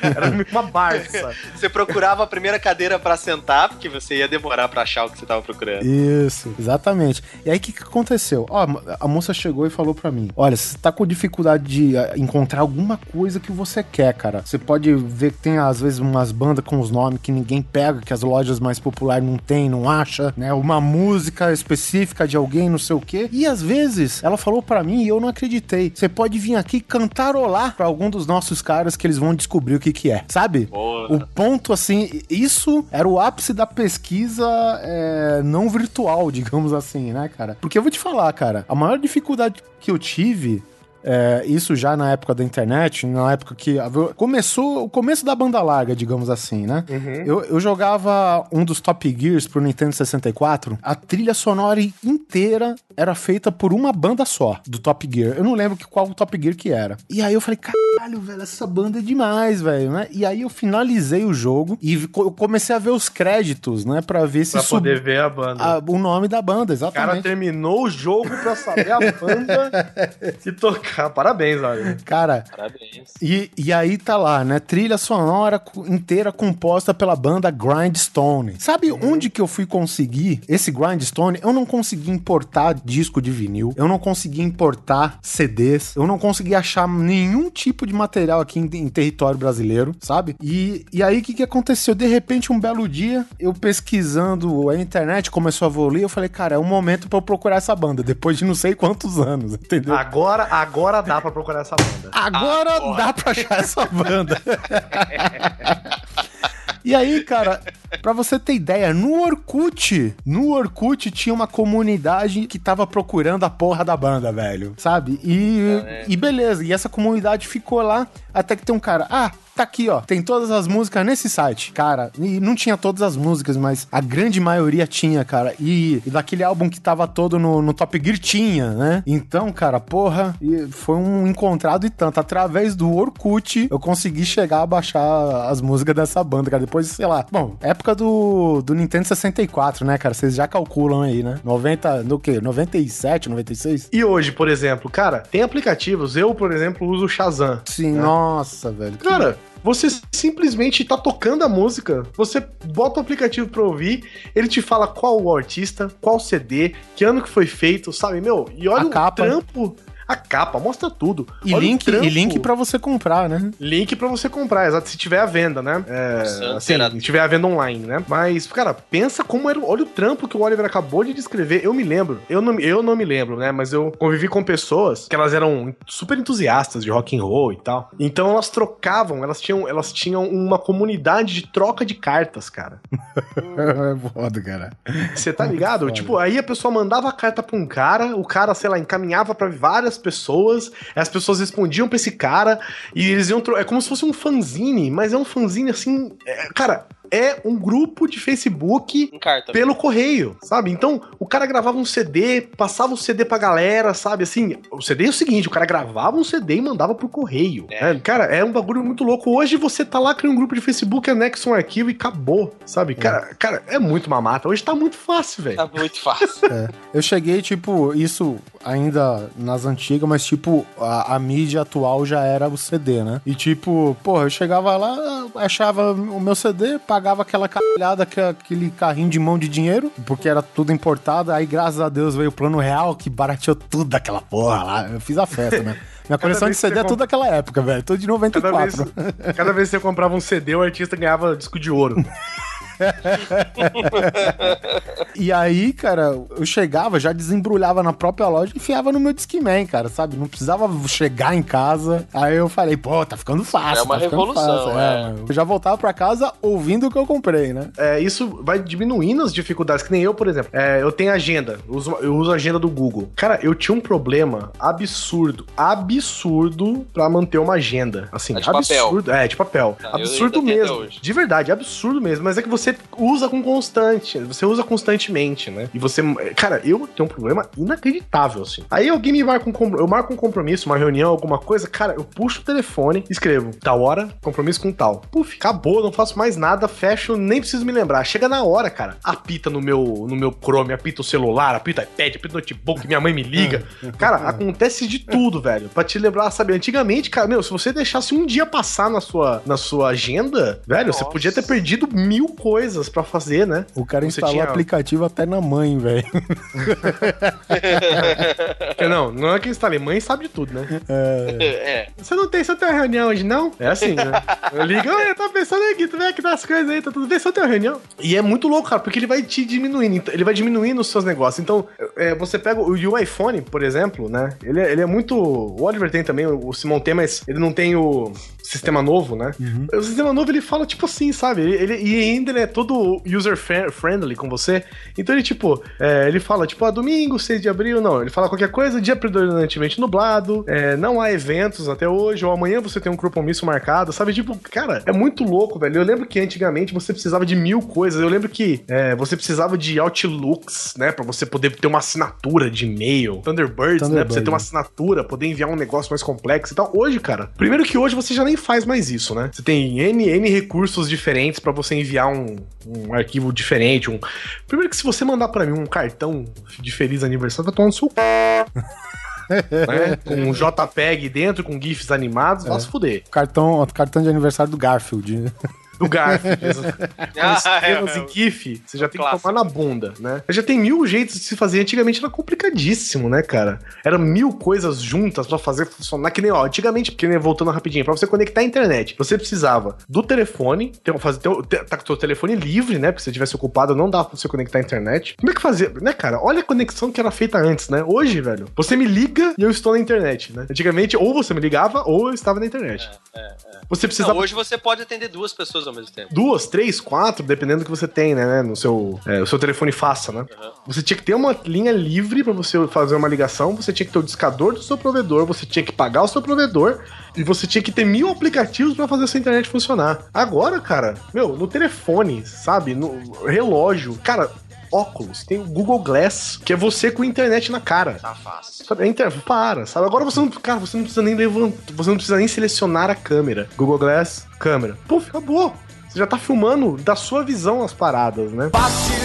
[laughs] Era uma barça. Você procurava a primeira cadeira pra sentar, porque você ia demorar pra achar o que você tava procurando. Isso, exatamente. E aí o que, que aconteceu? Ó, a moça chegou e falou pra mim: Olha, você tá com dificuldade de ah, encontrar alguma coisa que você quer, cara. Você pode ver que tem às vezes umas bandas com os nomes que ninguém pega, que as lojas mais populares não tem, não acha, né? Uma música específica de alguém, não sei o quê. E às vezes ela falou pra mim e eu não acreditei. Você pode vir aqui cantarolar pra algum dos nossos caras que eles vão descobrir o que que é, sabe? Boa. O ponto, assim, isso era o ápice da pesquisa é, não virtual, [laughs] digamos assim, né, cara? Porque eu vou te falar, cara, a maior dificuldade que eu tive. É, isso já na época da internet, na época que começou o começo da banda larga, digamos assim, né? Eu, eu jogava um dos Top Gears pro Nintendo 64. A trilha sonora inteira era feita por uma banda só do Top Gear. Eu não lembro que, qual Top Gear que era. E aí eu falei, caralho, velho, essa banda é demais, velho, né? E aí eu finalizei o jogo e co- eu comecei a ver os créditos, né? Pra ver se Pra poder ver a banda. a- o nome da banda, O cara exatamente. terminou o jogo pra saber a banda [laughs] e tocar. [laughs] Parabéns, olha. Cara, Parabéns. E, e aí tá lá, né? Trilha sonora inteira composta pela banda Grindstone. Sabe onde que eu fui conseguir esse Grindstone? Eu não consegui importar disco de vinil, eu não consegui importar CDs, eu não consegui achar nenhum tipo de material aqui em, em território brasileiro, sabe? E, e aí o que, que aconteceu? De repente, um belo dia, eu pesquisando a internet, começou a evoluir, eu falei, cara, é o momento pra eu procurar essa banda, depois de não sei quantos anos, [laughs] entendeu? Agora, agora dá pra procurar essa banda. Agora dá pra achar essa banda. E aí, cara, pra você ter ideia, no Orkut, no Orkut tinha uma comunidade que tava procurando a porra da banda, velho, sabe? E, e beleza, e essa comunidade ficou lá até que tem um cara, ah, tá aqui, ó, tem todas as músicas nesse site. Cara, e não tinha todas as músicas, mas a grande maioria tinha, cara. E, e daquele álbum que tava todo no, no Top Gear tinha, né? Então, cara, porra, e foi um encontrado e tanto. Através do Orkut, eu consegui chegar a baixar as músicas dessa banda, cara. Depois, sei lá. Bom, época do, do Nintendo 64, né, cara? Vocês já calculam aí, né? 90, no quê? 97, 96? E hoje, por exemplo, cara, tem aplicativos. Eu, por exemplo, uso o Shazam. Sim, nossa, velho. Cara, você simplesmente tá tocando a música, você bota o aplicativo pra ouvir, ele te fala qual o artista, qual CD, que ano que foi feito, sabe, meu? E olha A o capa. trampo, a capa, mostra tudo. E Olha link, e link pra você comprar, né? Link pra você comprar, exato, se tiver à venda, né? É, Nossa, assim, se tiver à venda online, né? Mas, cara, pensa como era. Olha o trampo que o Oliver acabou de descrever. Eu me lembro, eu não, eu não me lembro, né? Mas eu convivi com pessoas que elas eram super entusiastas de rock and roll e tal. Então elas trocavam, elas tinham, elas tinham uma comunidade de troca de cartas, cara. [laughs] É foda, cara. Você tá ligado? foda. Tipo, aí a pessoa mandava a carta pra um cara, o cara, sei lá, encaminhava pra várias pessoas, as pessoas respondiam pra esse cara, e eles iam. É como se fosse um fanzine, mas é um fanzine assim. é, cara. é um grupo de Facebook pelo correio, sabe? Então, o cara gravava um CD, passava o CD pra galera, sabe? Assim, o CD é o seguinte, o cara gravava um CD e mandava pro correio. É. né? Cara, é um bagulho muito louco. Hoje você tá lá, cria um grupo de Facebook, anexa um arquivo e acabou, sabe? Cara, cara, é muito mamata. Hoje tá muito fácil, velho. Tá muito fácil. [laughs] Eu cheguei, tipo, isso ainda nas antigas, mas, tipo, a, a mídia atual já era o CD, né? E, tipo, porra, eu chegava lá, achava o meu CD, pagava aquela caralhada, que- aquele carrinho de mão de dinheiro, porque era tudo importado. Aí, graças a Deus, veio o plano real, que barateou tudo daquela porra lá. Eu fiz a festa, né? Minha coleção de CD é você tudo daquela época, velho. Tudo de Cada 94. vez, [laughs] cada vez que você comprava um CD, o artista ganhava disco de ouro. [laughs] [laughs] E aí, cara, eu chegava, já desembrulhava na própria loja e enfiava no meu Discman, cara, sabe? Não precisava chegar em casa. Aí eu falei, pô, tá ficando fácil. É uma tá revolução, fácil. é. Eu já voltava pra casa ouvindo o que eu comprei, né? É, isso vai diminuindo as dificuldades, que nem eu, por exemplo. É, eu tenho agenda, eu uso, eu uso a agenda do Google. Cara, eu tinha um problema absurdo, absurdo pra manter uma agenda. Assim, É de papel. absurdo. É, de papel. Ah, eu absurdo mesmo. De verdade, absurdo mesmo. Mas é que você usa com constante. Você usa constantemente, né? E você. Cara, eu tenho um problema inacreditável, assim. Aí alguém me marca um Eu marco um compromisso, uma reunião, alguma coisa. Cara, eu puxo o telefone, escrevo, tal hora, compromisso com tal. Puf, acabou, não faço mais nada, fecho, nem preciso me lembrar. Chega na hora, cara. Apita no meu, no meu Chrome, apita o celular, apita o iPad, apita o notebook, minha mãe me liga. [laughs] Cara, acontece de tudo, velho. Pra te lembrar, sabe? Antigamente, cara, meu, se você deixasse um dia passar na sua, na sua agenda, velho, você Nossa. podia ter perdido mil coisas pra fazer, né? O cara Você instalou tinha- o aplicativo até na mãe, velho. Não, não é que eu instalei, mãe sabe de tudo, né? é. Você não tem, você tem uma reunião hoje, não? É assim, né? Eu ligo, oi, eu tava pensando aqui, tu vê aqui das coisas aí, tá tudo bem, você tem uma reunião? E é muito louco, cara, porque ele vai te diminuindo, então, ele vai diminuindo os seus negócios. Então, é, você pega o, o iPhone, por exemplo, né? Ele, é- ele é muito. O Oliver tem também, o, o Simon tem, mas ele não tem o sistema novo, né? O sistema novo ele fala tipo assim, sabe? Ele, ele- e ainda ele é todo user-friendly com você. Então ele, tipo, é, ele fala, tipo, ah, domingo, 6 de abril, não. Ele fala qualquer coisa, dia predominantemente nublado, é, não há eventos até hoje, ou amanhã você tem um compromisso marcado, sabe? Tipo, cara, é muito louco, velho. Eu lembro que antigamente você precisava de mil coisas. Eu lembro que é, você precisava de Outlooks, né? Pra você poder ter uma assinatura de e-mail. Thunderbirds, né? Pra você Thunderbird, ter uma né? assinatura, poder enviar um negócio mais complexo e tal. Hoje, cara, primeiro que hoje você já nem faz mais isso, né? Você tem N, N recursos diferentes pra você enviar um, um arquivo diferente. Um... Primeiro que se você mandar pra mim um cartão de feliz aniversário, vai tomar no seu c... [laughs] né? Com um JPEG dentro, com GIFs animados, vai se fuder. Cartão, cartão de aniversário do Garfield. Do Garfield. [laughs] [laughs] Com Ah, estrelas é, e GIF, você já tem que clássico. tomar na bunda, né? Já tem mil jeitos de se fazer. Antigamente era complicadíssimo, né, cara? Era mil coisas juntas pra fazer funcionar. Que nem, ó, antigamente, porque nem voltando rapidinho, pra você conectar a internet, você precisava do telefone, ter, fazer, ter, ter, tá com o seu telefone livre, né? Porque se você tivesse ocupado, não dava pra você conectar a internet. Como é que fazia? Né, cara? Olha a conexão que era feita antes, né? Hoje, velho, você me liga e eu estou na internet, né? Antigamente, ou você me ligava ou eu estava na internet. Você precisava Não, hoje você pode atender duas pessoas ao mesmo tempo. duas, três, quatro, dependendo do que você tem, né? No seu, é, o seu telefone faça, né? Você tinha que ter uma linha livre pra você fazer uma ligação, você tinha que ter o discador do seu provedor, você tinha que pagar o seu provedor e você tinha que ter mil aplicativos pra fazer a sua internet funcionar. Agora, cara, meu, no telefone, sabe? No relógio, cara. Óculos, tem o Google Glass, que é você com internet na cara. Tá fácil. Sabe, inter... Para, sabe? Agora você não. Cara, você não precisa nem levantar. Você não precisa nem selecionar a câmera. Google Glass, câmera. Puf, acabou. Você já tá filmando da sua visão as paradas, né? Fácil,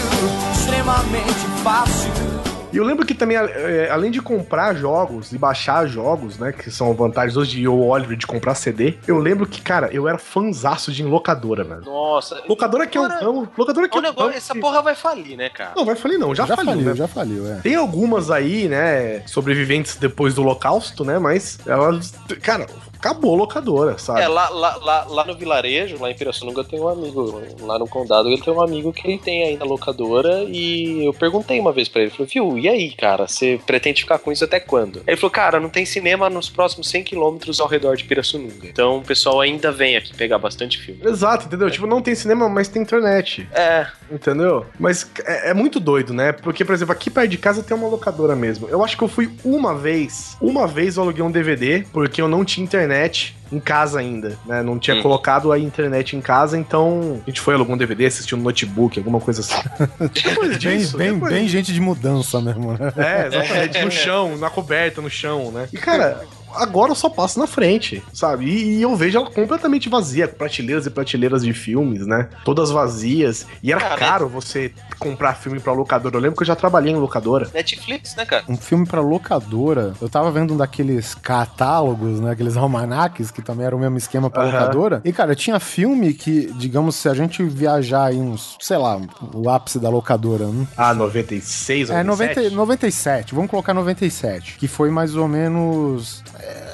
extremamente fácil. E eu lembro que também, é, além de comprar jogos e baixar jogos, né? Que são vantagens hoje de eu, Oliver, de comprar CD, eu lembro que, cara, eu era fanzaço de locadora, velho. Nossa. Locadora que é um Agora, ramo. Locadora que o é um negócio, ramo essa que- porra vai falir, né, cara? Não, vai falir não, já, Já, faliu, faliu, né? já faliu, é. Tem algumas aí, né, sobreviventes depois do holocausto, né, mas elas, cara, acabou a locadora, sabe? É, lá, lá, lá, lá no vilarejo, lá em Pirassununga, tem um amigo, lá no condado, ele tem um amigo que ele tem ainda locadora e eu perguntei uma vez pra ele, falei, viu, e aí, cara, você pretende ficar com isso até quando? Ele falou, cara, não tem cinema nos próximos 100 quilômetros ao redor de Pirassununga, então o pessoal ainda vem aqui pegar bastante filme. Exato, entendeu? Tipo, não tem cinema, mas tem internet, É, entendeu? Mas é, é muito doido, né? Porque, por exemplo, aqui perto de casa tem uma locadora mesmo. Eu acho que eu fui uma vez, uma vez eu aluguei um DVD, porque eu não tinha internet. Em casa ainda, né? Não tinha Hum. colocado a internet em casa, então a gente foi alugou um DVD, assistiu no notebook, alguma coisa assim. [laughs] Depois Bem, disso, bem, depois- bem gente de mudança mesmo, né? É, exatamente, [laughs] no chão, na coberta, no chão, né? E, cara, agora eu só passo na frente, sabe? E, e eu vejo ela completamente vazia, prateleiras e prateleiras de filmes, né? Todas vazias. E era Cara, caro você comprar filme pra locadora. Eu lembro que eu já trabalhei em locadora. Netflix, né, cara? Um filme pra locadora. Eu tava vendo um daqueles catálogos, né? Aqueles almanaques, que também era o mesmo esquema pra Aham. locadora. E, cara, tinha filme que, digamos, se a gente viajar aí uns, sei lá, o ápice da locadora, né? Ah, 96, É, 97? 90, 97, vamos colocar 97, que foi mais ou menos.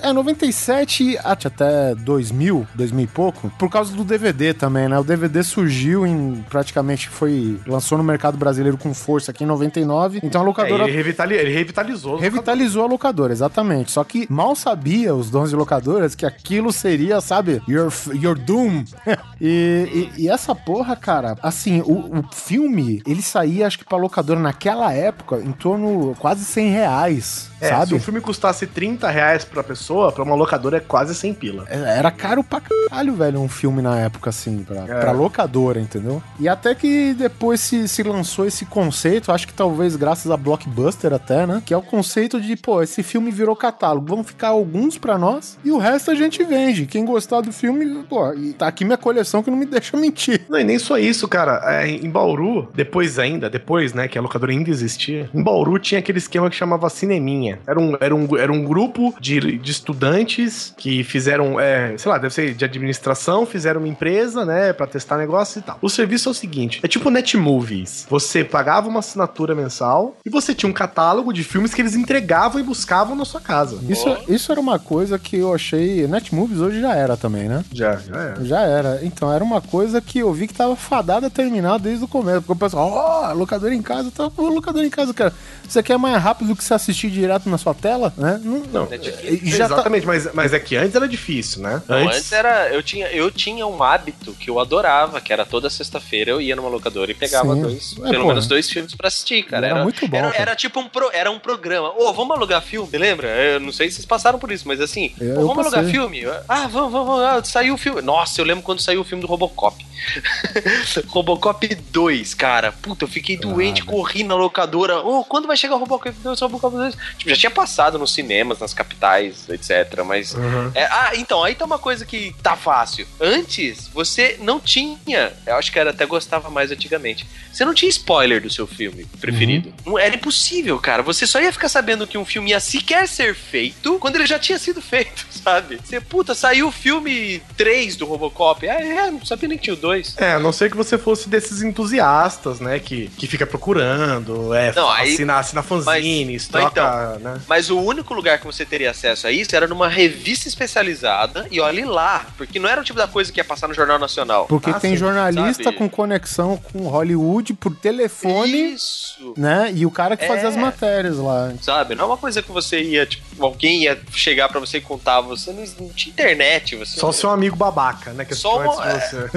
É, 97 até 2000, 2000 e pouco, por causa do DVD também, né? O DVD surgiu em praticamente foi. lançou no mercado brasileiro com força aqui em 99, então a É, locadora. ele, revitali- ele revitalizou. Revitalizou a locadora, exatamente. Só que mal sabia os donos de locadoras que aquilo seria, sabe, your, your doom. [laughs] e, e- e essa porra, cara, assim, o, o filme, ele saía, acho que pra locadora naquela época, em torno quase 100 reais, É, se sabe? um filme custasse 30 reais pra pessoa, pra uma locadora é quase 100 pila. É, Era caro pra caralho, velho, um filme na época, assim, pra, pra locadora, entendeu? E até que depois se, se lançou esse conceito, acho que talvez graças a Blockbuster até, né? Que é o conceito de, pô, esse filme virou catálogo, vão ficar alguns pra nós e o resto a gente vende. Quem gostar do filme, pô, e tá aqui minha coleção que não me deixa mentir. Não, e nem só isso, cara. É, em Bauru, depois ainda, depois, né, que a locadora ainda existia, em Bauru tinha aquele esquema que chamava Cineminha. Era um, era um, era um grupo de, de estudantes que fizeram, é, sei lá, deve ser de administração, fizeram uma empresa, né, pra testar negócio e tal. O serviço é o seguinte, é tipo Netmovies. Você pagava uma assinatura mensal e você tinha um catálogo de filmes que eles entregavam e buscavam na sua casa. Isso, isso era uma coisa que eu achei. Netmovies hoje já era também, né? Já, já é. Já era. Então, era uma coisa que eu vi que tava fadada a terminar desde o começo. Porque o pessoal, ó, locador em casa, tá, pô, locador em casa, cara. Você quer mais rápido do que você assistir direto na sua tela, né? Não, Não, e já tá, exatamente, mas, mas é que antes era difícil, né? Não, antes era. Eu tinha, eu tinha um hábito que eu adorava, que era toda sexta-feira eu ia numa locadora e pegava Sim. dois, É, pelo pô. menos dois filmes pra assistir, cara. Era muito bom, Era, era tipo um, pro- era um programa. Ô, vamos alugar filme, lembra? Eu não sei se vocês passaram por isso, mas assim, Eu- eu vamos alugar passei. filme? Ah, vamos, vamos, vamos. Ah, saiu o filme. Nossa, eu lembro quando saiu o filme do Robocop. [laughs] Robocop 2, cara. Puta, eu fiquei doente, corri na locadora. Ô, quando vai chegar o Robocop 2? Robocop 2? Tipo, já tinha passado nos cinemas, nas capitais, etc. Mas. É, ah, então, aí tá uma coisa que tá fácil. Antes, você não tinha. Eu acho que era até gostava mais antigamente. Você não tinha spoiler do seu filme preferido. Não era impossível, cara. Você só ia ficar sabendo que um filme ia sequer ser feito quando ele já tinha sido feito, [laughs] sabe? Você, puta, saiu o filme 3 do Robocop. Ah, é, não sabia nem que tinha o 2. É, a não ser que você fosse desses entusiastas, né? Que, que fica procurando, é, Não, aí- assina, assina fanzines, mas troca, né? Mas o único lugar que você teria acesso a isso era numa revista especializada e olhe lá, porque não era o tipo da coisa que ia passar no Jornal Nacional. porque Ah, tem sim, jornalista sabe? com conexão com Hollywood por telefone, Isso. né? E o cara que fazia É. as matérias lá. Sabe? Não é uma coisa que você ia, tipo, alguém ia chegar pra você e contar, você não, não tinha internet, você Só seu amigo babaca, né? Que Só uma- de você.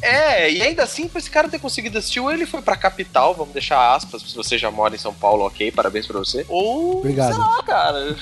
[laughs] É, e ainda assim, pra esse cara ter conseguido assistir, ou ele foi pra capital, vamos deixar aspas, se você já mora em São Paulo, ok, parabéns pra você. Ou, Obrigado. sei lá, cara.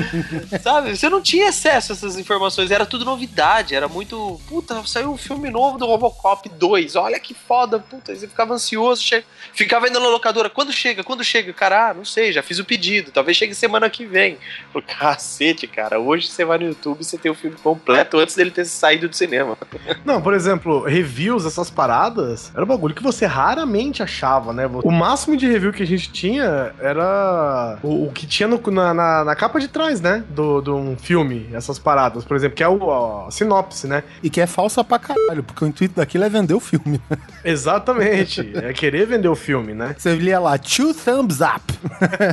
[laughs] Sabe, você não tinha acesso a essas informações, era tudo novidade, era muito, puta, saiu um filme novo do Robocop 2, olha que foda, puta, aí você ficava ansioso, che... ficava indo na locadora, quando chega, quando chega, cara, ah, não sei, já fiz o pedido, talvez chegue semana que vem. Falei, cacete, cara, hoje você vai no YouTube e você tem o filme completo antes dele ter saído do cinema. [laughs] Não, por exemplo, reviews, essas paradas, era um bagulho que você raramente achava, né? O máximo de review que a gente tinha era o, o que tinha no- na, na, na capa de trás, né? Do, de um filme, essas paradas, por exemplo, que é o, a sinopse, né? E que é falsa pra caralho, porque o intuito daquilo é vender o filme. Exatamente. é [laughs] querer vender o filme, né? Você lia lá, two thumbs up.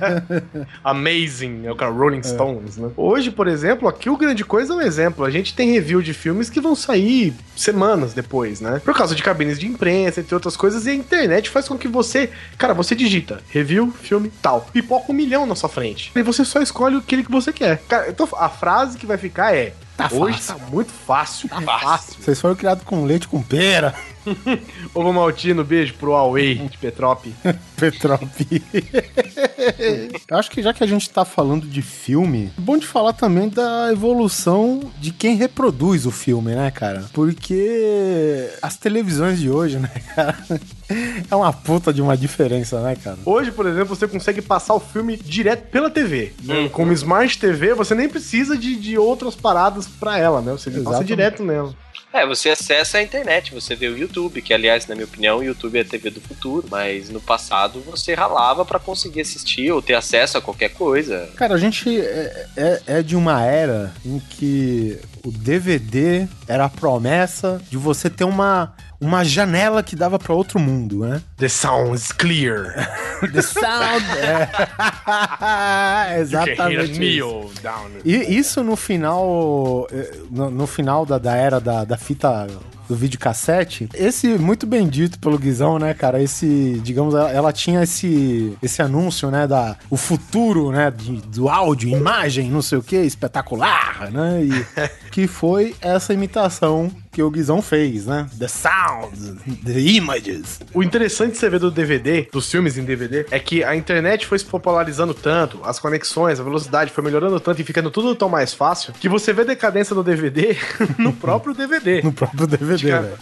[laughs] Amazing, é o cara Rolling Stones, né? Hoje, por exemplo, aqui o Grande Coisa é um exemplo. A gente tem review de filmes que vão sair semanas depois, né? Por causa de cabines de imprensa, entre outras coisas, e a internet faz com que você, cara, você digita review, filme, tal. Pipoca um milhão na sua frente. E você só escolhe aquele que você quer. Cara, então a frase que vai ficar é: Tá Hoje fácil. tá muito fácil. Tá fácil. Vocês foram criados com leite com pera. [laughs] Ovo Maltino, beijo pro Huawei de Petrop. [laughs] Petrop. Acho que já que a gente tá falando de filme, é bom de falar também da evolução de quem reproduz o filme, né, cara? Porque as televisões de hoje, né, cara? É uma puta de uma diferença, né, cara? Hoje, por exemplo, você consegue passar o filme direto pela TV. Né? Com uma Smart TV, você nem precisa de, de outras paradas pra ela, né? Você passa direto nela. É, você acessa a internet, você vê o YouTube, que aliás, na minha opinião, o YouTube é a TV do futuro, mas no passado você ralava pra conseguir assistir ou ter acesso a qualquer coisa. Cara, a gente é, é, é de uma era em que o DVD era a promessa de você ter uma, uma janela que dava pra outro mundo, né? The sound is clear. [laughs] The sound. [laughs] é. [laughs] Exatamente. isso. E isso no final. eh, No, no final da, da era da, da fita do videocassete, esse muito bem dito pelo Guizão, né, cara? Esse, digamos, ela, ela tinha esse, esse anúncio, né, da o futuro, né, de- do áudio, imagem, não sei o que, espetacular, né? E [laughs] que foi essa imitação que o Guizão fez, né? The sound, the images. O interessante de você ver do DVD, dos filmes em DVD, é que a internet foi se popularizando tanto, as conexões, a velocidade foi melhorando tanto e ficando tudo tão mais fácil, que você vê a decadência do DVD [laughs] no próprio DVD. No próprio DVD, Cara, velho.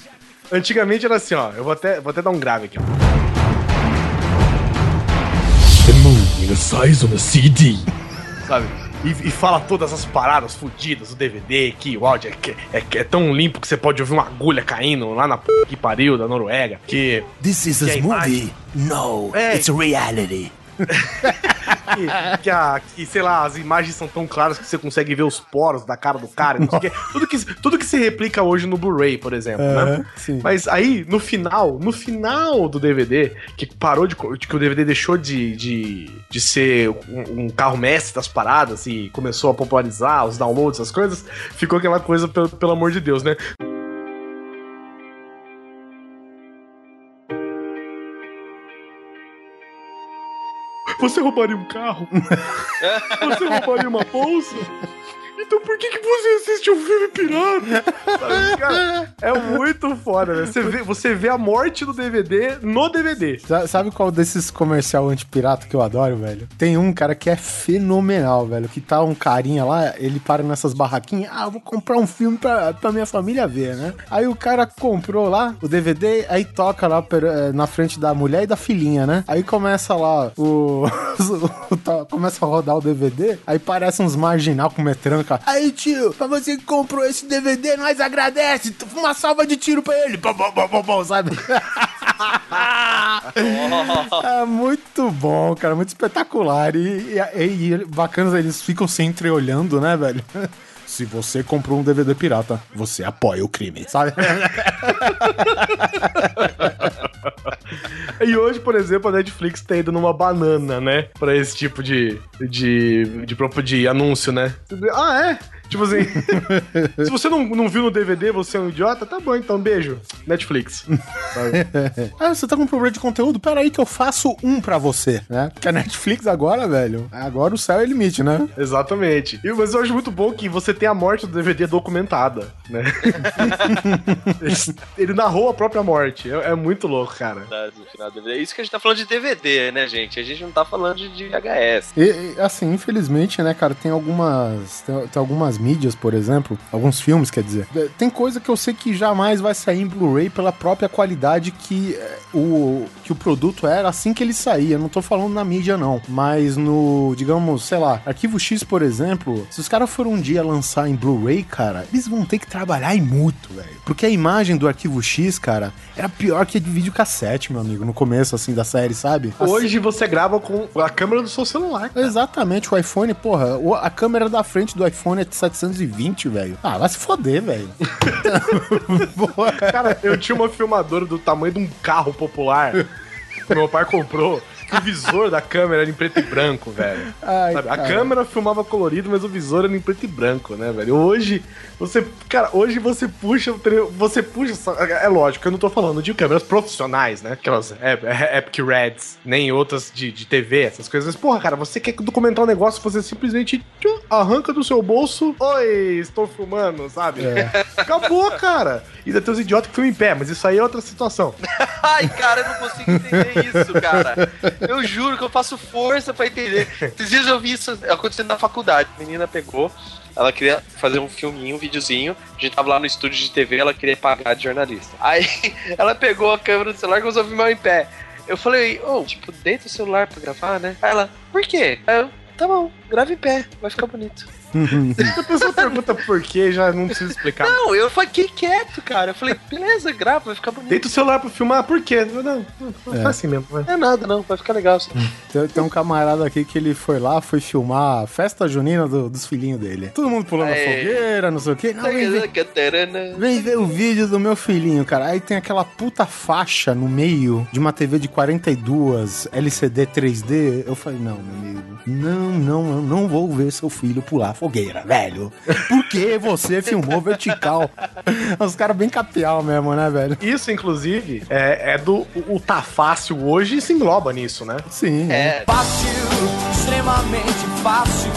Antigamente era assim, ó. Eu vou até, vou até dar um grave aqui, ó. Sabe? E, e fala todas as paradas fudidas do DVD, que o áudio é, é, é tão limpo que você pode ouvir uma agulha caindo lá na p que pariu da Noruega. Que, This is Que a imagem- No, É. it's reality. [laughs] que, que a, que, sei lá, as imagens são tão claras que você consegue ver os poros da cara do cara. não sei o quê. tudo, que, tudo que se replica hoje no Blu-ray, por exemplo, né? Aham, sim. Mas aí, no final, no final do DVD, que parou de. que o DVD deixou de, de, de ser um, um carro mestre das paradas e começou a popularizar os downloads, essas coisas, ficou aquela coisa, pelo, pelo amor de Deus, né? Você roubaria um carro? [laughs] Você roubaria uma bolsa? Então por que, que você assiste um filme pirata? Sabe, cara, é muito foda, né? Você vê, você vê a morte do DVD no DVD. Sa- Sabe qual desses comercial anti-pirata que eu adoro, velho? Tem um cara que é fenomenal, velho. Que tá um carinha lá, ele para nessas barraquinhas. Ah, eu vou comprar um filme pra, pra minha família ver, né? Aí o cara comprou lá o DVD, aí toca lá eh, na frente da mulher e da filhinha, né? Aí começa lá o. [laughs] começa a rodar o DVD, aí parece uns marginal com metranca. Aí, tio, pra você que comprou esse DVD, nós agradece. Uma salva de tiro pra ele. Bom, bom, bom, bom, bom, sabe? [laughs] É muito bom, cara, muito espetacular. E, e, e bacanas, eles ficam se entreolhando, né, velho? Se você comprou um DVD pirata, você apoia o crime, sabe? [laughs] E hoje, por exemplo, a Netflix tá indo numa banana, né? Pra esse tipo de, de, de, de, de anúncio, né? Ah, é? Tipo assim, [laughs] se você não, não viu no DVD, você é um idiota, tá bom, então beijo. Netflix. [laughs] Ah, você tá com problema de conteúdo? Pera aí que eu faço um pra você, né? Porque a Netflix agora, velho, agora o céu é limite, né? Exatamente. E, mas eu acho muito bom que você tem a morte do DVD documentada, né? [laughs] ele, narrou a própria morte. É, é muito louco, cara. É isso que a gente tá falando de DVD, né, gente? A gente não tá falando de, VHS. E, assim, infelizmente, né, cara, tem algumas. Tem, tem algumas mídias, por exemplo, alguns filmes, quer dizer. é, Tem coisa que eu sei que jamais vai sair em Blu-ray pela própria qualidade que é, o, que o produto era assim que ele saía. Não tô falando na mídia, não. Mas no, digamos, sei lá, Arquivo X, por exemplo, se os caras forem um dia lançar em Blu-ray, cara, eles vão ter que trabalhar e muito, velho. Porque a imagem do Arquivo X, cara, era pior que a de videocassete, meu amigo, no começo, assim, da série, sabe? Assim- Hoje você grava com a câmera do seu celular. cara. Exatamente, o iPhone, porra, a câmera da frente do iPhone 720, velho. Ah, vai se foder, velho. [laughs] Cara, eu tinha uma filmadora do tamanho de um carro popular meu pai comprou. Que o visor da câmera era em preto e branco, velho. Ai, Sabe, A câmera filmava colorido, mas o visor era em preto e branco, né, velho? Hoje, você. Cara, hoje você puxa. Você puxa. É lógico, eu não tô falando de câmeras profissionais, né? Aquelas Ep- Epic Reds, nem outras de, de TV, essas coisas. Mas, porra, cara, você quer documentar um negócio, você simplesmente arranca do seu bolso, oi, estou filmando, sabe? É. [laughs] Acabou, cara. E ainda tem os idiotas que filmam em pé, mas isso aí é outra situação. [laughs] Ai, cara, eu não consigo entender isso, cara. [laughs] Eu juro que eu faço força pra entender. Esses dias eu vi isso acontecendo na faculdade. A menina pegou, ela queria fazer um filminho, um videozinho. A gente tava lá no estúdio de TV, ela queria pagar de jornalista. Aí [laughs] ela pegou a câmera do celular e começou a filmar em pé. Eu falei, ô, tipo, deita o celular pra gravar, né? Aí ela, por quê? Aí eu, tá bom, grava em pé, vai ficar bonito. [laughs] A pessoa pergunta por quê, já não precisa explicar. Não, eu fiquei quieto, cara. Eu falei, beleza, grava, vai ficar bonito. Deita o celular pra filmar, por quê? Não, não, não É. é assim mesmo. Não é nada, não, vai ficar legal. Assim. Tem, tem um camarada aqui que ele foi lá, foi filmar a festa junina do- dos filhinhos dele. Todo mundo pulando a Aê. fogueira, não sei o quê. Não, vem, ver, vem ver o vídeo do meu filhinho, cara. Aí tem aquela puta faixa no meio de uma TV de 42 LCD 3D. Eu falei, não, meu amigo, não, não, eu não vou ver seu filho pular a fogueira, velho. Por que você filmou vertical? Os caras bem capial mesmo, né, velho? Isso, inclusive, é, é do. O, o tá fácil hoje se engloba nisso, né? Sim. É, Fácil, extremamente fácil.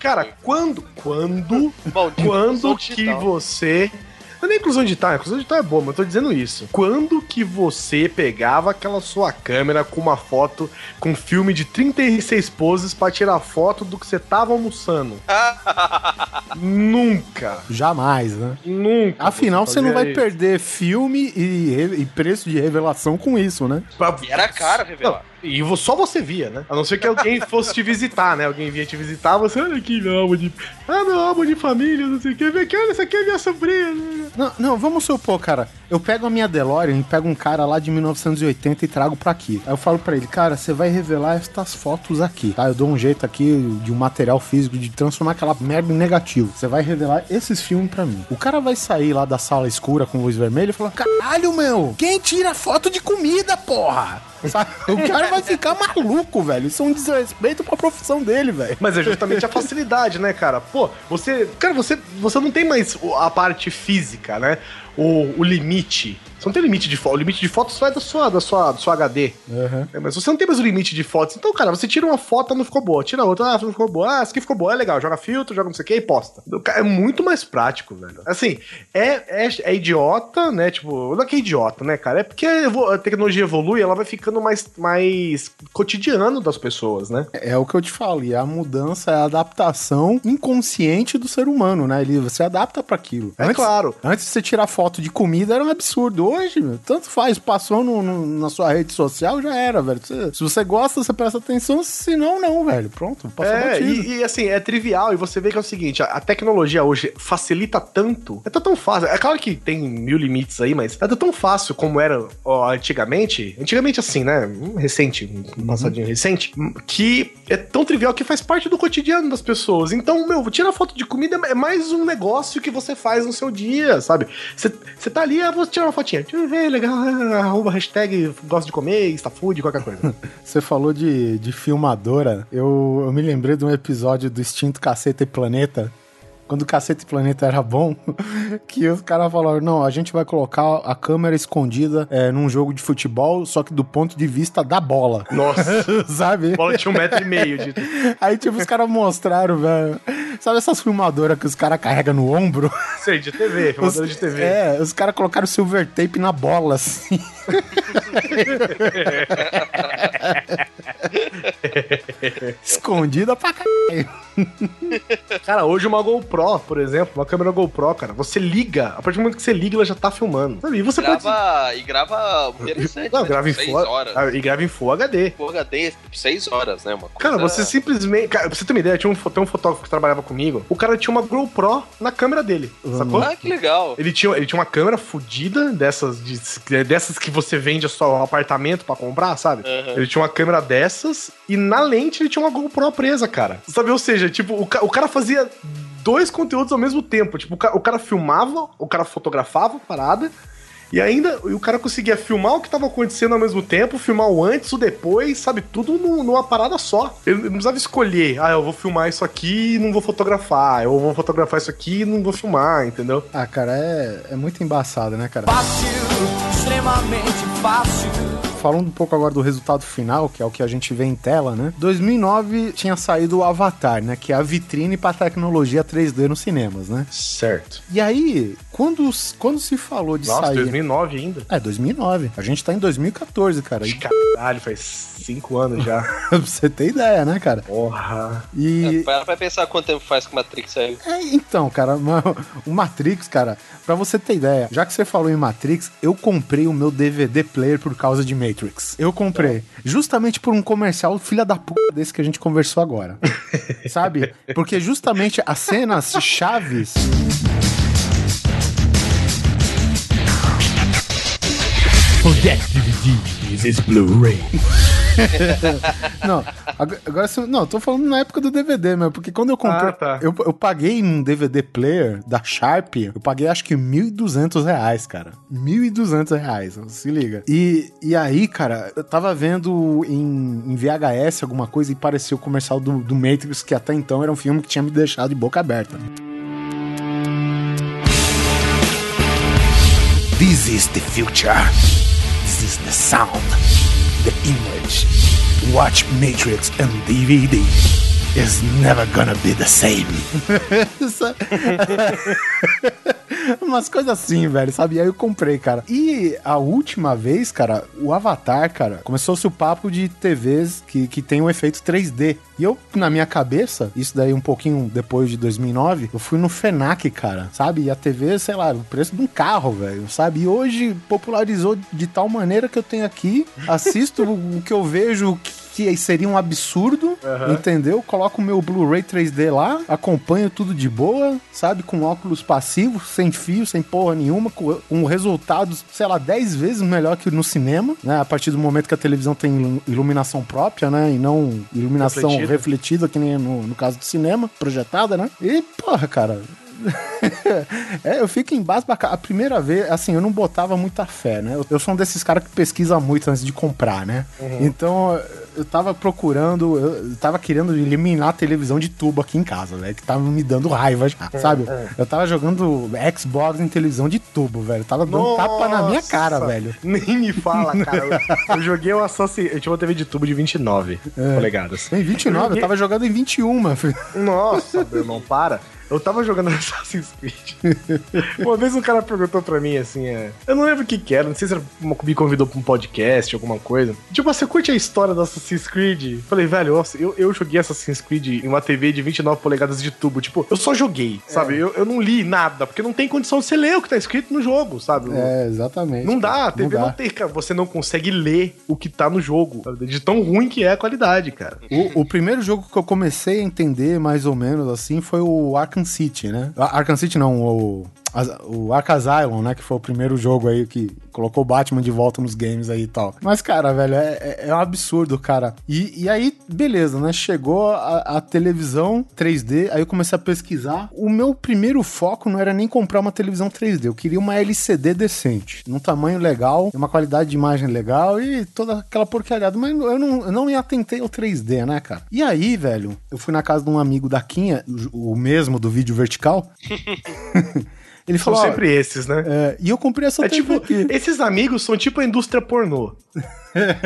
Cara, quando. Quando. bom, Quando que você. Não é nem inclusão digital, a inclusão digital é boa, mas eu tô dizendo isso. Quando que você pegava aquela sua câmera com uma foto com filme de 36 poses pra tirar foto do que você tava almoçando? [laughs] Nunca. Jamais, né? Nunca. Afinal, você não vai isso. perder filme e, e preço de revelação com isso, né? Pra- E era caro revelar. E só você via, né? A não ser que alguém fosse te visitar, né? Alguém vinha te visitar, você, olha aqui, meu álbum de. Ah, meu álbum de família, não sei o que. Vem aqui, olha, essa aqui é minha sobrinha. Não, não, vamos supor, cara, eu pego a minha DeLorean e pego um cara lá de 1980 e trago pra aqui. Aí eu falo pra ele, cara, você vai revelar estas fotos aqui, tá? Eu dou um jeito aqui de um material físico de transformar aquela merda em negativo. Você vai revelar esses filmes pra mim. O cara vai sair lá da sala escura com luz vermelha e falar, caralho, meu, quem tira foto de comida, porra? Sabe? O cara vai ficar maluco, velho. Isso é um desrespeito pra profissão dele, velho. Mas é justamente a facilidade, né, cara? Pô, você. Cara, você, você não tem mais a parte física, né? O, o limite. Você não tem limite de foto. O limite de fotos vai da sua, da sua, do seu HD. Uhum. É, mas você não tem mais o limite de fotos. Então, cara, você tira uma foto, não ficou boa. Tira outra, ah, não ficou boa. Ah, essa aqui ficou boa, é legal. Joga filtro, joga não sei o que e posta. É muito mais prático, velho. Assim, é, é, é idiota, né? Tipo, não é que é idiota, né, cara? É porque a tecnologia evolui, ela vai ficando mais, mais cotidiano das pessoas, né? É o que eu te falei, a mudança é a adaptação inconsciente do ser humano, né? Ele se adapta pra aquilo. É claro. Antes de você tirar foto de comida era um absurdo. Hoje, meu, tanto faz, passou no- no- na sua rede social, já era, velho. Você- se você gosta, você presta atenção, se não, não, velho. Pronto, passou É, e, e, assim, é trivial, e você vê que é o seguinte, a, a tecnologia hoje facilita tanto, é tão, fácil, é claro que tem mil limites aí, mas é tão fácil como era ó, antigamente, antigamente assim, né, recente, um passadinho recente, que é tão trivial que faz parte do cotidiano das pessoas, então, meu, tirar foto de comida é mais um negócio que você faz no seu dia, sabe, você tá ali, ah, vou tirar uma fotinha, deixa eu ver, legal, ah, arroba hashtag gosto de comer, está food, qualquer coisa. [laughs] Você falou de, de filmadora. Eu, eu me lembrei de um episódio do Extinto Caceta e Planeta. Quando o Caceta e Planeta era bom, [laughs] que os caras falaram: não, a gente vai colocar a câmera escondida é, num jogo de futebol, só que do ponto de vista da bola. [laughs] Nossa, Sabe? a bola tinha um metro e meio de... [laughs] Aí, tipo, os caras mostraram, velho. Sabe essas filmadoras que os caras carregam no ombro? Sei, de TV, Os, filmadora de TV. É, os caras colocaram silver tape na bola, assim. [laughs] Escondida pra caralho. [laughs] Cara, hoje uma GoPro, por exemplo, uma câmera GoPro, cara, você liga, a partir do momento que você liga, ela já tá filmando. Sabe? E você pode. Grava, e grava interessante. Não, né? grava em Seis Full horas. ah, E grava em Full HD. Full HD, tipo, 6 horas, né? Uma coisa... Cara, você simplesmente. Cara, pra você ter uma ideia, tinha um, tem um fotógrafo que trabalhava comigo. O cara tinha uma GoPro na câmera dele. Sacou? Ah, que legal. Ele tinha, ele tinha uma câmera fodida, dessas, de- dessas que você vende só um apartamento pra comprar, sabe? Aham. Ele tinha uma câmera dessas e na lente ele tinha uma GoPro presa, cara. Sabe? Ou seja, tipo, o, ca- o cara fazia dois conteúdos ao mesmo tempo. Tipo, o ca- o cara filmava, o cara fotografava a parada. E ainda e o cara conseguia filmar o que tava acontecendo ao mesmo tempo, filmar o antes, o depois, sabe? Tudo nu- numa parada só. Ele não precisava escolher, ah, eu vou filmar isso aqui e não vou fotografar. Eu vou fotografar isso aqui e não vou filmar, entendeu? Ah, cara, é, é muito embaçado, né, cara? Fácil, extremamente fácil. Falando um pouco agora do resultado final, que é o que a gente vê em tela, né? 2009 tinha saído o Avatar, né? Que é a vitrine para tecnologia 3D nos cinemas, né? Certo. E aí, quando, quando se falou de Nossa, sair... 2009 ainda? É, 2009. A gente tá em 2014, cara. E, Caralho, faz cinco anos já. [laughs] pra você ter ideia, né, cara? Porra. E... É, para pra pensar quanto tempo faz que o Matrix saiu. É, então, cara, [laughs] o Matrix, cara, pra você ter ideia, já que você falou em Matrix, eu comprei o meu DVD player por causa de Matrix. Eu comprei. Justamente por um comercial filha da puta desse que a gente conversou agora. [laughs] Sabe? Porque justamente as cenas chaves. [laughs] Não, agora, agora se eu- não, tô falando na época do DVD mesmo, porque quando eu comprei, Ah, tá. eu, eu paguei num DVD player da Sharp, eu paguei acho que 1.200 reais, cara. 1.200 reais, se liga. E, e aí, cara, eu tava vendo em, em VHS alguma coisa e parecia o comercial do, do Matrix, que até então era um filme que tinha me deixado de boca aberta. This is the future. Is the sound, the image. Watch Matrix and DVD. It's never gonna be the same. [laughs] Umas coisas assim, velho, sabe? E aí eu comprei, cara. E a última vez, cara, o Avatar, cara, começou-se o papo de TVs que, que tem um efeito 3D. E eu, na minha cabeça, isso daí um pouquinho depois de 2009, eu fui no FENAC, cara, sabe? E a TV, sei lá, o preço de um carro, velho, sabe? E hoje popularizou de tal maneira que eu tenho aqui, assisto [laughs] o que eu vejo que seria um absurdo, entendeu? Coloco o meu Blu-ray 3D lá, acompanho tudo de boa, sabe? Com óculos passivos, sem fio, sem porra nenhuma, com, com resultados, sei lá, 10 vezes melhor que no cinema, né? A partir do momento que a televisão tem ilu- iluminação própria, né? E não iluminação Refletida. refletida, que nem no, no caso do cinema, projetada, né? E, porra, cara, [laughs] é, eu fico embasbacado. A primeira vez, assim, eu não botava muita fé, né? Eu, eu sou um desses caras que pesquisa muito antes de comprar, né? Então, eu tava procurando, eu eu tava querendo eliminar a televisão de tubo aqui em casa, velho, que tava me dando raiva já, sabe? Eu tava jogando Xbox em televisão de tubo, velho. Tava dando tapa na minha cara, Nossa, velho. Nem me fala, [laughs] cara. Eu, eu joguei o Assassin's Eu tinha uma TV de tubo de 29 É. polegadas. Em 29, eu tava jogando em 21, filho. Nossa, meu irmão, para. Eu tava jogando [laughs] Assassin's Creed. Uma vez um cara perguntou pra mim assim, é, eu não lembro o que que era, não sei se era me convidou pra um podcast, alguma coisa. Tipo, você curte a história do Assassin's Creed? Falei, velho, eu, eu joguei Assassin's Creed em uma TV de 29 polegadas de tubo. Tipo, eu só joguei, sabe? Eu, eu não li nada, porque não tem condição de você ler o que tá escrito no jogo, sabe? É, exatamente. Não dá, a TV não, dá. tem, cara. Você não consegue ler o que tá no jogo. sabe? De tão ruim que é a qualidade, cara. O, o primeiro jogo que eu comecei a entender mais ou menos assim foi o Arkham City, né? Ah, Arkham City não, o, as- o Arkham Asylum, né? Que foi o primeiro jogo aí que colocou o Batman de volta nos games aí e tal. Mas, cara, velho, é, é- é um absurdo, cara. E, e aí, beleza, né? Chegou a, a televisão 3D, aí eu comecei a pesquisar. O meu primeiro foco não era nem comprar uma televisão 3D, eu queria uma LCD decente, num tamanho legal, uma qualidade de imagem legal e toda aquela porcariada. Mas eu não, eu não me atentei ao 3D, né, cara? E aí, velho, eu fui na casa de um amigo da Quinha, o o mesmo do vídeo vertical. [laughs] Ele São falou. ó, sempre esses, né? é, e eu comprei essa É TV tipo, aqui. esses amigos são tipo a indústria pornô.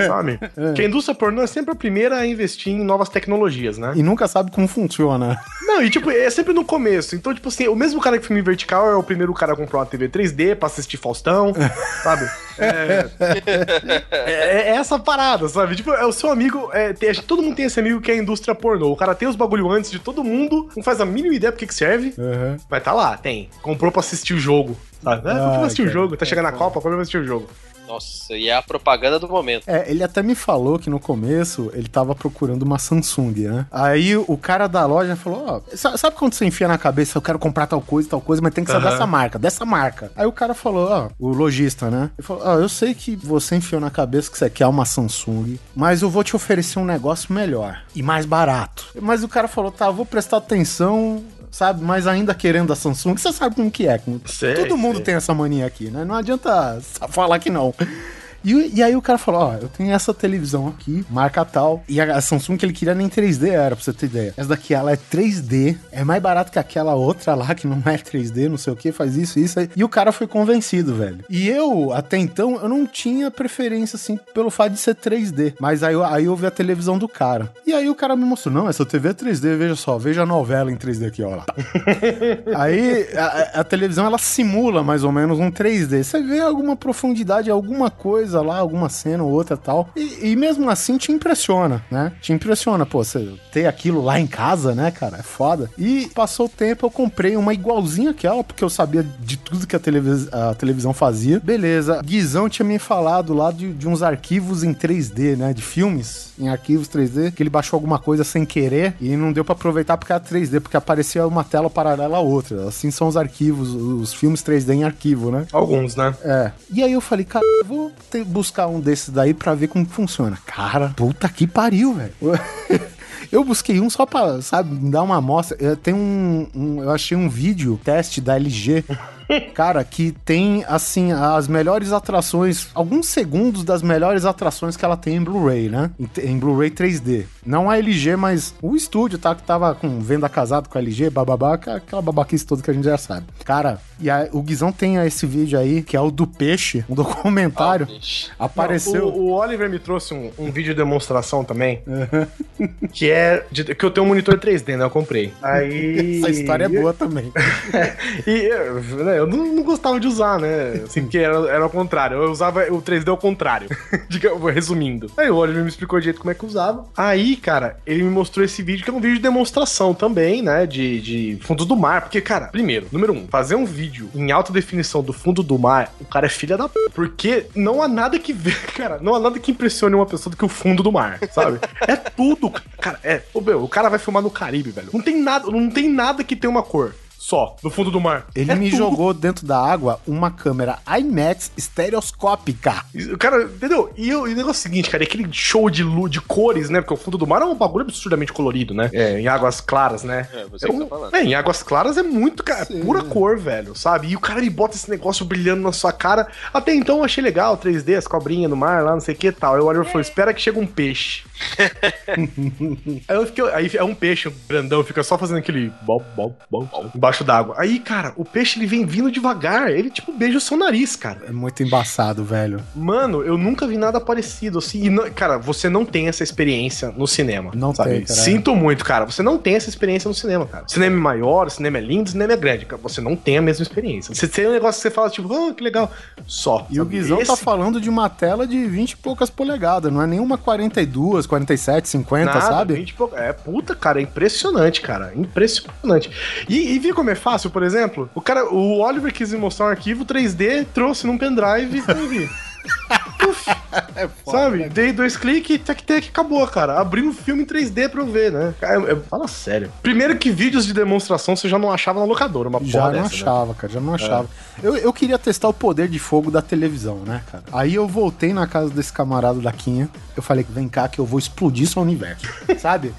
Sabe? [laughs] Que a indústria pornô é sempre a primeira a investir em novas tecnologias, né? E nunca sabe como funciona. Não, e tipo, é sempre no começo. Então, tipo assim, o mesmo cara que filme vertical é o primeiro cara a comprar uma TV 3D pra assistir Faustão, [laughs] sabe? É, [laughs] é- é essa parada, sabe? Tipo, é o seu amigo. é, tem- todo mundo tem esse amigo que é a indústria pornô. O cara tem os bagulho antes de todo mundo, não faz a mínima ideia pro que, que serve. Uhum. Mas tá lá, tem. Comprou pra assistir o jogo. Sabe? É, Ah, assistir o cara. jogo. Tá chegando a Copa, comprou pra assistir o jogo. Nossa, e é a propaganda do momento. É, ele até me falou que no começo ele tava procurando uma Samsung, né? Aí o cara da loja falou: Ó, sa- sabe quando você enfia na cabeça, eu quero comprar tal coisa, tal coisa, mas tem que ser Aham. dessa marca, dessa marca. Aí o cara falou: Ó, o lojista, né? Ele falou: Ó, eu sei que você enfiou na cabeça que você quer uma Samsung, mas eu vou te oferecer um negócio melhor e mais barato. Mas o cara falou: Tá, eu vou prestar atenção. Sabe, mas ainda querendo a Samsung, você sabe como que é. Sei, Todo mundo sei. tem essa mania aqui, né? Não adianta falar que não. E, e aí o cara falou: Ó, eu tenho essa televisão aqui, marca tal. E a, Samsung que ele queria nem 3D era, pra você ter ideia. Essa daqui, ela é 3D, é mais barato que aquela outra lá, que não é 3D, não sei o que, faz isso, isso. aí. E o cara foi convencido, velho. E eu, até então, eu não tinha preferência, assim, pelo fato de ser 3D. Mas aí, eu- aí eu vi a televisão do cara. E aí o cara me mostrou: Não, essa TV é 3D, veja só, veja a novela em 3D aqui, ó lá. [laughs] Aí a, a televisão ela simula mais ou menos um 3D. Você vê alguma profundidade, alguma coisa lá, alguma cena ou outra tal. E, e mesmo assim te impressiona, né? Te impressiona, pô, você ter aquilo lá em casa, né, cara? É foda. E passou o tempo, eu comprei uma igualzinha aquela, porque eu sabia de tudo que a, televis a televisão fazia. Beleza. Guizão tinha me falado lá de, de uns arquivos em 3D, né? De filmes em arquivos 3D, que ele baixou alguma coisa sem querer e não deu pra aproveitar porque era 3D, porque aparecia uma tela paralela a outra. Assim são os arquivos, os filmes 3D em arquivo, né? Alguns, né? É. E aí eu falei, cara, eu vou ter- buscar um desses daí pra ver como funciona. Cara, puta que pariu, velho. [laughs] Eu busquei um só pra, sabe, dar uma amostra. Eu, tem um, um- Eu achei um vídeo teste da LG. [laughs] Cara, que tem, assim, as melhores atrações, alguns segundos das melhores atrações que ela tem em Blu-ray, né? Em, em Blu-ray 3D. Não a LG, mas o estúdio, tá? Que tava com venda casado com a LG, bababá, aquela aquela babaquice toda que a gente já sabe. Cara, e a- o Guizão tem esse vídeo aí, que é o do peixe, um documentário. Apareceu. O, o Oliver me trouxe um, um vídeo de demonstração também. [laughs] que é. de- que eu tenho um monitor 3D, né? Eu comprei. Aí. [laughs] Essa história é boa também. [laughs] E eu, né, eu não, não gostava de usar, né? Assim, porque era, era ao contrário. Eu usava o 3D ao contrário. Diga- Resumindo. Aí o Oliver me explicou o jeito como é que usava. Aí, cara, ele me mostrou esse vídeo, que é um vídeo de demonstração também, né? De, de fundos do mar. Porque, cara, primeiro, número um, fazer um vídeo em alta definição do fundo do mar, o cara é filha da p. Porque não há nada que vê, [laughs] cara, não há nada que impressione uma pessoa do que o fundo do mar, sabe? É tudo, cara. É, ô, meu, o cara vai filmar no Caribe, velho. Não tem nada, não tem nada que tenha uma cor. Só, no fundo do mar. Ele É me tudo jogou dentro da água uma câmera IMAX estereoscópica. O cara, entendeu? E, eu- e o negócio é o seguinte, cara, é aquele show de luz, de cores, né? Porque o fundo do mar é um bagulho absurdamente colorido, né? É, em águas claras, né? É, você É, que um- tá falando. é, em águas claras é muito, cara, Sim. pura cor, velho, sabe? E o cara ele bota esse negócio brilhando na sua cara. Até então eu achei legal, 3D, as cobrinhas no mar lá, não sei o que e tal. Aí o Oliver falou: espera que chega um peixe. [laughs] aí eu fiquei, aí é um peixe grandão, fica só fazendo aquele bom, bom, bom, embaixo d'água. Aí, cara, o peixe ele vem vindo devagar, ele tipo beija o seu nariz, cara. É muito embaçado, velho. Mano, eu nunca vi nada parecido assim. E não- cara, você não tem essa experiência no cinema. Não sabe? tem, cara. Sinto muito, cara. Você não tem essa experiência no cinema, cara. O cinema é maior, o cinema é lindo, o cinema é grande. cara. Você não tem a mesma experiência. Você tem um negócio que você fala, tipo, ah, que legal. Só. E o sabe? Guizão tá Esse- falando de uma tela de 20 e poucas polegadas, não é nenhuma 42, 47, 50, Nada, sabe? 20 e pouco- É, puta, cara, é impressionante, cara. Impressionante. E, e como é fácil, por exemplo? O cara, o Oliver quis me mostrar um arquivo 3D, trouxe num pendrive e eu vi. [laughs] Uf, É sabe? Dei dois cliques, tac, tac, acabou, cara. Abri um filme em 3D pra eu ver, né? Cara, é- é- fala sério. Primeiro que vídeos de demonstração você já não achava na locadora, uma Já não dessa, né? achava, cara, já não achava. Eu, eu queria testar o poder de fogo da televisão, né, cara? Aí eu voltei na casa desse camarada da Quinha, eu falei, vem cá que eu vou explodir seu universo, [laughs] sabe?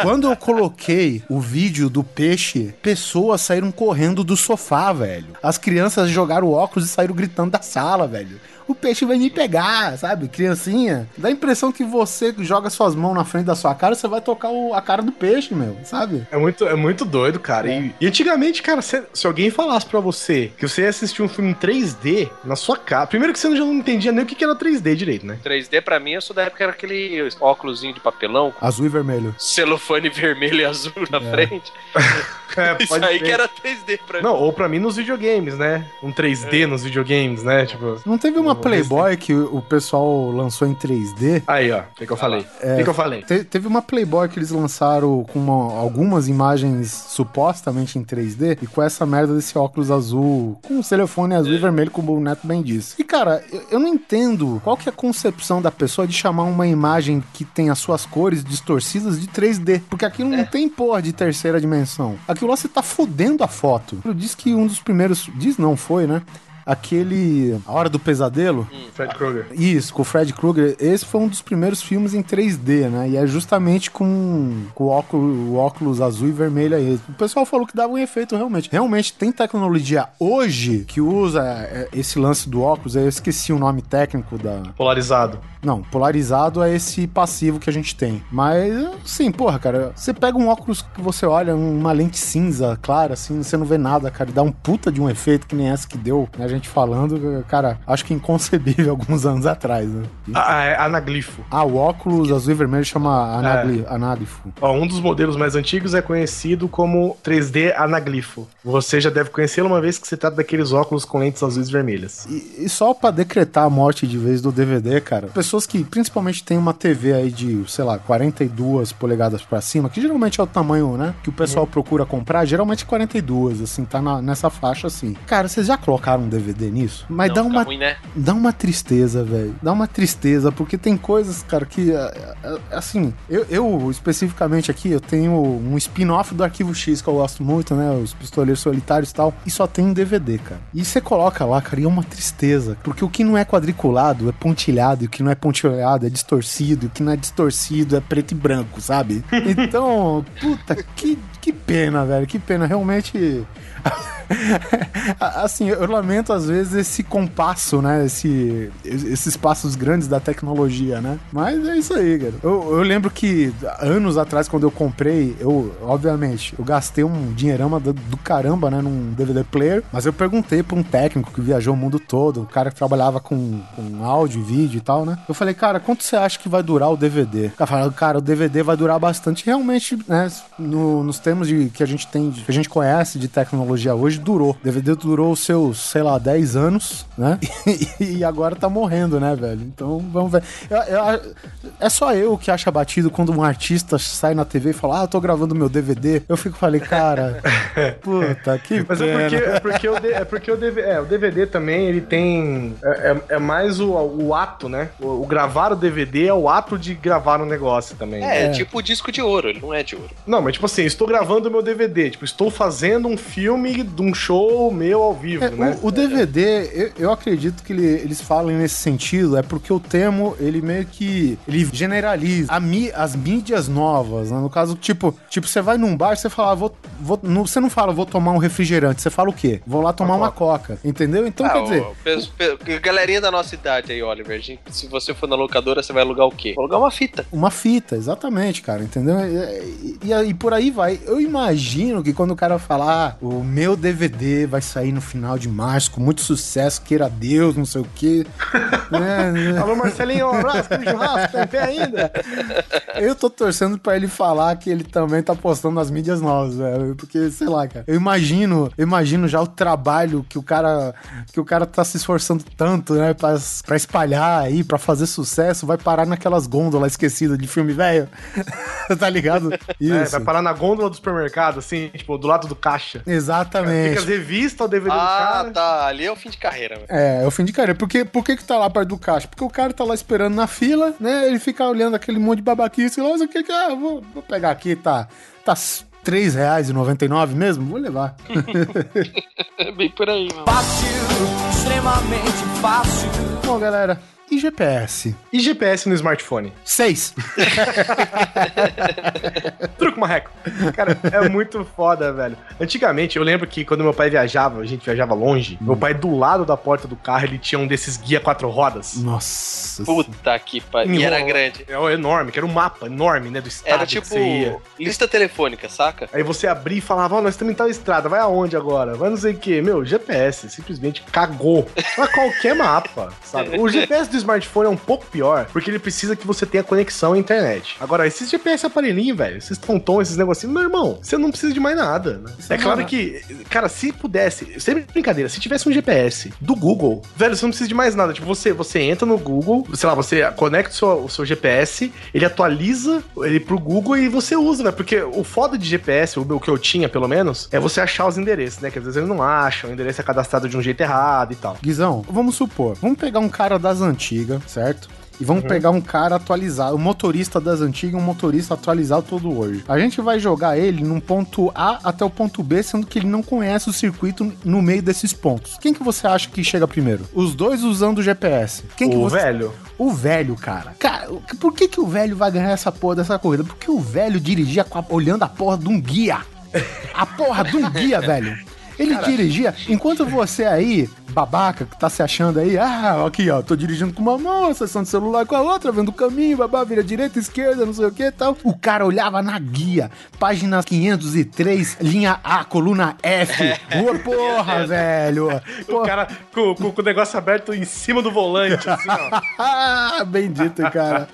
Quando eu coloquei o vídeo do peixe, pessoas saíram correndo do sofá, velho. As crianças jogaram óculos e saíram gritando da sala, velho. O peixe vai me pegar, sabe? Criancinha. Dá a impressão que você joga suas mãos na frente da sua cara, você vai tocar o- a cara do peixe, meu, sabe? É muito, é muito doido, cara. E, e antigamente, cara, se, se alguém falasse pra você que você ia assistir um filme em 3D na sua casa. Primeiro que você já não entendia nem o que que era 3D direito, né? 3D pra mim, eu sou da época que era aquele óculosinho de papelão Azul e vermelho. celofane vermelho e azul na frente. [laughs] É, [laughs] Isso aí que era 3D pra mim. Não, ou pra mim nos videogames, né? Um 3D nos videogames, né? Tipo. Não teve uma Playboy que o pessoal lançou em 3D? Aí, ó. O que, que eu falei? O que, que eu falei? Te- teve uma Playboy que eles lançaram com uma- algumas imagens supostamente em 3D e com essa merda desse óculos azul, com o telefone azul e vermelho, como o Neto bem disse. E cara, eu, eu não entendo qual que é a concepção da pessoa de chamar uma imagem que tem as suas cores distorcidas de 3D, porque aquilo não tem porra de terceira dimensão. Lá você tá fudendo a foto. Disse que um dos primeiros, diz não foi, né? Aquele A Hora do Pesadelo. Fred Krueger. Isso, com o Fred Krueger. Esse foi um dos primeiros filmes em 3D, né? E é justamente com, com o, óculos, o óculos azul e vermelho aí. O pessoal falou que dava um efeito realmente. Realmente tem tecnologia hoje que usa é, esse lance do óculos. Eu esqueci o nome técnico da. Polarizado. Não, polarizado é esse passivo que a gente tem. Mas, sim, porra, cara, você pega um óculos que você olha, uma lente cinza, clara, assim, você não vê nada, cara, e dá um puta de um efeito que nem essa que deu, né, gente falando, cara, acho que inconcebível [laughs] alguns anos atrás, né? Ah, é anaglifo. Ah, o óculos azul e vermelho chama anagli, anáglifo. Ó, um dos modelos mais antigos é conhecido como 3D anaglifo. Você já deve conhecê-lo uma vez que se trata daqueles óculos com lentes azuis e vermelhas. E, e só pra decretar a morte de vez do DVD, cara, pessoas que principalmente têm uma TV aí de, sei lá, 42 polegadas pra cima, que geralmente é o tamanho, né, que o pessoal procura comprar, geralmente 42, assim, tá na- nessa faixa assim. Cara, vocês já colocaram um DVD nisso? Mas Não, dá uma ruim, né? dá uma tristeza, velho. Dá uma tristeza, porque tem coisas, cara, que. é, é, Assim, eu, eu, especificamente aqui, eu tenho um spin-off do Arquivo X que eu gosto muito, né? Os pistoleiros solitários e tal. E só tem em DVD, cara. E você coloca lá, cara, e é uma tristeza. Porque o que não é quadriculado é pontilhado, e o que não é pontilhado é distorcido, e o que não é distorcido é preto e branco, sabe? [laughs] Então, puta, que, que pena, velho. Que pena. Realmente. [laughs] assim, eu lamento às vezes esse compasso, né? Esse, esses passos grandes da tecnologia, né? Mas é isso aí, cara. Eu, eu lembro que anos atrás, quando eu comprei, eu, obviamente, eu gastei um dinheirama do, do caramba, né? Num DVD player, mas eu perguntei pra um técnico que viajou o mundo todo, um cara que trabalhava com, com áudio vídeo e tal, né? Eu falei, cara, quanto você acha que vai durar o DVD? O cara falou, cara, o DVD vai durar bastante. Realmente, né? no- nos termos de, que a gente tem, que a gente conhece de tecnologia hoje, durou. O DVD durou os seus, sei lá, 10 anos, né? [laughs] E, agora tá morrendo, né, velho? Então, vamos ver. Eu- eu- é só eu que acho batido quando um artista sai na TV e fala, ah, eu tô gravando meu DVD. Eu fico, falei, cara, [laughs] puta, que Mas é pena. porque, é porque, o, é porque o, DVD, é, o DVD também, ele tem... É, é- é mais o, o ato, né? O, o gravar o DVD é o ato de gravar um negócio também. É, É. tipo o disco de ouro, ele não é de ouro. Não, mas tipo assim, estou gravando o meu DVD. Tipo, estou fazendo um filme de um show meu ao vivo, É, né? o, o DVD, eu, eu acredito que ele- eles falam nesse sentido, é porque o termo, ele meio que ele generaliza a mi- as mídias novas, né? No caso, tipo, tipo, você vai num bar, você fala, ah, vou, vou, não, você não fala, vou tomar um refrigerante, você fala o quê? Vou lá tomar uma coca, entendeu? Então, Ah, quer dizer, o- galerinha da nossa idade aí, Oliver, gente, se você for na locadora, você vai alugar o quê? Vai alugar uma fita. Uma fita, exatamente, cara, entendeu? E, e, e por aí vai. Eu imagino que quando o cara falar, ah, o meu DVD vai sair no final de março com muito sucesso, queira Deus, não sei o quê. [laughs] né? Alô, Marcelinho, um abraço, aquele churrasco, tá em pé ainda? Eu tô torcendo pra ele falar que ele também tá postando nas mídias novas, velho. Porque, sei lá, cara. Eu imagino, eu imagino já o trabalho que o cara que o cara tá se esforçando tanto, né, pra, pra espalhar aí, pra fazer sucesso, vai parar naquelas gôndolas esquecidas de filme velho. [laughs] tá ligado? É, Isso. vai parar na gôndola do supermercado, assim, tipo, do lado do caixa. Fica Exatamente. as revistas, o DVD do Ah, cara. tá. Ali é o fim de carreira, velho. É, é o fim de carreira. Por que, por que que tá lá perto do caixa? Porque o cara tá lá esperando na fila, né? Ele fica olhando aquele monte de babaquice lá, o que que ah, vou, vou pegar aqui, tá, tá R$ 3,99 mesmo? Vou levar. É [laughs] [laughs] bem por aí, mano. Fácil, extremamente fácil. Bom, galera, e GPS? E GPS no smartphone? 6. [laughs] Truco marreco. Cara, é muito foda, velho. Antigamente, eu lembro que quando meu pai viajava, a gente viajava longe, meu pai do lado da porta do carro, ele tinha um desses guia quatro rodas. Nossa. Puta que pariu. E era grande. É enorme, que era um mapa enorme, né, do estado Era que tipo você ia. lista telefônica, saca? Aí você abria e falava, ó, nós estamos em tal estrada, vai aonde agora? Vai não sei o quê. Meu, GPS simplesmente cagou. Pra qualquer mapa, sabe? [laughs] O GPS do smartphone é um pouco pior, porque ele precisa que você tenha conexão à internet. Agora, esses GPS aparelhinho, velho, esses tonton, esses negocinhos, meu irmão, você não precisa de mais nada, né? É claro que, cara, se pudesse, sem brincadeira, se tivesse um GPS do Google, velho, você não precisa de mais nada. Tipo, você, você entra no Google, sei lá, você conecta o seu, o seu GPS, ele atualiza ele pro Google e você usa, né? Porque o foda de GPS, o que eu tinha pelo menos, é você achar os endereços, né? Que às vezes ele não acha, o endereço é cadastrado de um jeito errado e tal. Guizão, vamos supor, vamos pegar um cara das antigas, certo? E vamos pegar um cara atualizado, um motorista das antigas, um motorista atualizado todo hoje. A gente vai jogar ele num ponto A até o ponto B, sendo que ele não conhece o circuito no meio desses pontos. Quem que você acha que chega primeiro? Os dois usando o GPS. Quem que O você... velho. O velho, cara. Cara, por que, que o velho vai ganhar essa porra dessa corrida? Porque o velho dirigia a- olhando a porra de um guia. A porra de um guia, [laughs] velho. Ele dirigia, enquanto você aí, babaca, que tá se achando aí, ah, aqui ó, tô dirigindo com uma mão, acessando o celular com a outra, vendo o caminho, babá, vira direita, esquerda, não sei o que e tal. O cara olhava na guia, página 503, linha A, coluna F. Ô, porra, velho. O Porra. cara com, com- com o negócio aberto em cima do volante, assim, ó. [laughs] Ah, bendito, cara.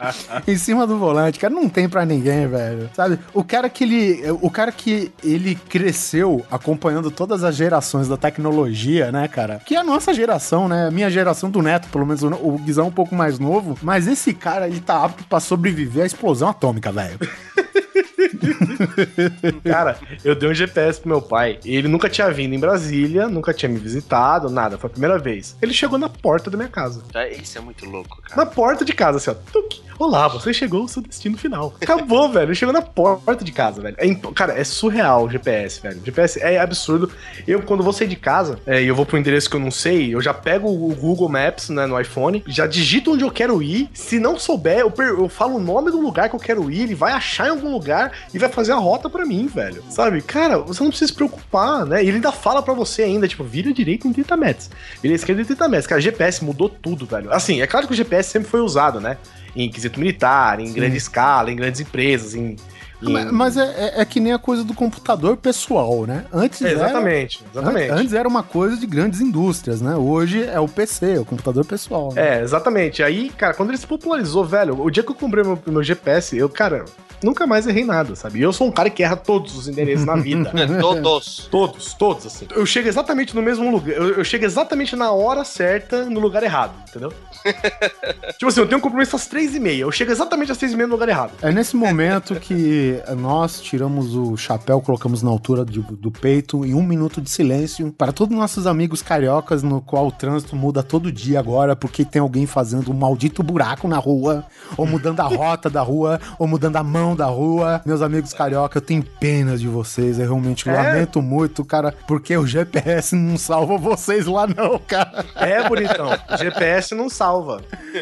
em cima do volante, cara, não tem pra ninguém, velho. Sabe? O cara que ele, o cara que ele cresceu acompanhando todas as gerações da tecnologia, né, cara? Que é a nossa geração, né? A minha geração do Neto, pelo menos o, Guizão é um pouco mais novo, mas esse cara, ele tá apto pra sobreviver à explosão atômica, velho. [laughs] [laughs] Cara, eu dei um GPS pro meu pai. E ele nunca tinha vindo em Brasília, nunca tinha me visitado, nada. Foi a primeira vez. Ele chegou na porta da minha casa. Tá, Isso é muito louco, cara. Na porta de casa, assim, ó. Tuc. Olá, você chegou ao seu destino final. Acabou, [laughs] velho. Ele chegou na porta de casa, velho. É imp- cara, é surreal o GPS, velho. O GPS é absurdo. Eu, quando vou sair de casa é, e eu vou pro endereço que eu não sei, eu já pego o Google Maps, né, no iPhone, já digito onde eu quero ir. Se não souber, eu, per- eu falo o nome do lugar que eu quero ir, ele vai achar em algum lugar e vai fazer a rota pra mim, velho. Sabe? Cara, você não precisa se preocupar, né? E ele ainda fala pra você ainda, tipo, vira direito em 30 metros. Vira esquerda em 30 metros. Cara, GPS mudou tudo, velho. Assim, é claro que o GPS sempre foi usado, né? Em quesito militar, em grande escala, em grandes empresas, em. Mas, mas é, é- é que nem a coisa do computador pessoal, né? Antes É, era- exatamente, exatamente. An- Antes era uma coisa de grandes indústrias, né? Hoje é o PC, o computador pessoal. né? É, exatamente. Aí, cara, quando ele se popularizou, velho, o dia que eu comprei meu, meu GPS, eu, cara, nunca mais errei nada, sabe? E eu sou um cara que erra todos os endereços na vida. [laughs] Todos. Todos, todos, assim. Eu chego exatamente no mesmo lugar. Eu, eu chego exatamente na hora certa, no lugar errado, entendeu? [laughs] tipo assim, eu tenho um compromisso às três e meia. Eu chego exatamente às três e meia no lugar errado. É nesse momento que nós tiramos o chapéu, colocamos na altura de- do peito em um minuto de silêncio para todos nossos amigos cariocas, no qual o trânsito muda todo dia agora, porque tem alguém fazendo um maldito buraco na rua, ou mudando a [laughs] rota da rua, ou mudando a mão da rua. Meus amigos carioca, eu tenho pena de vocês, eu realmente É? lamento muito, cara, porque o GPS não salva vocês lá não, cara. É, bonitão. GPS não salva.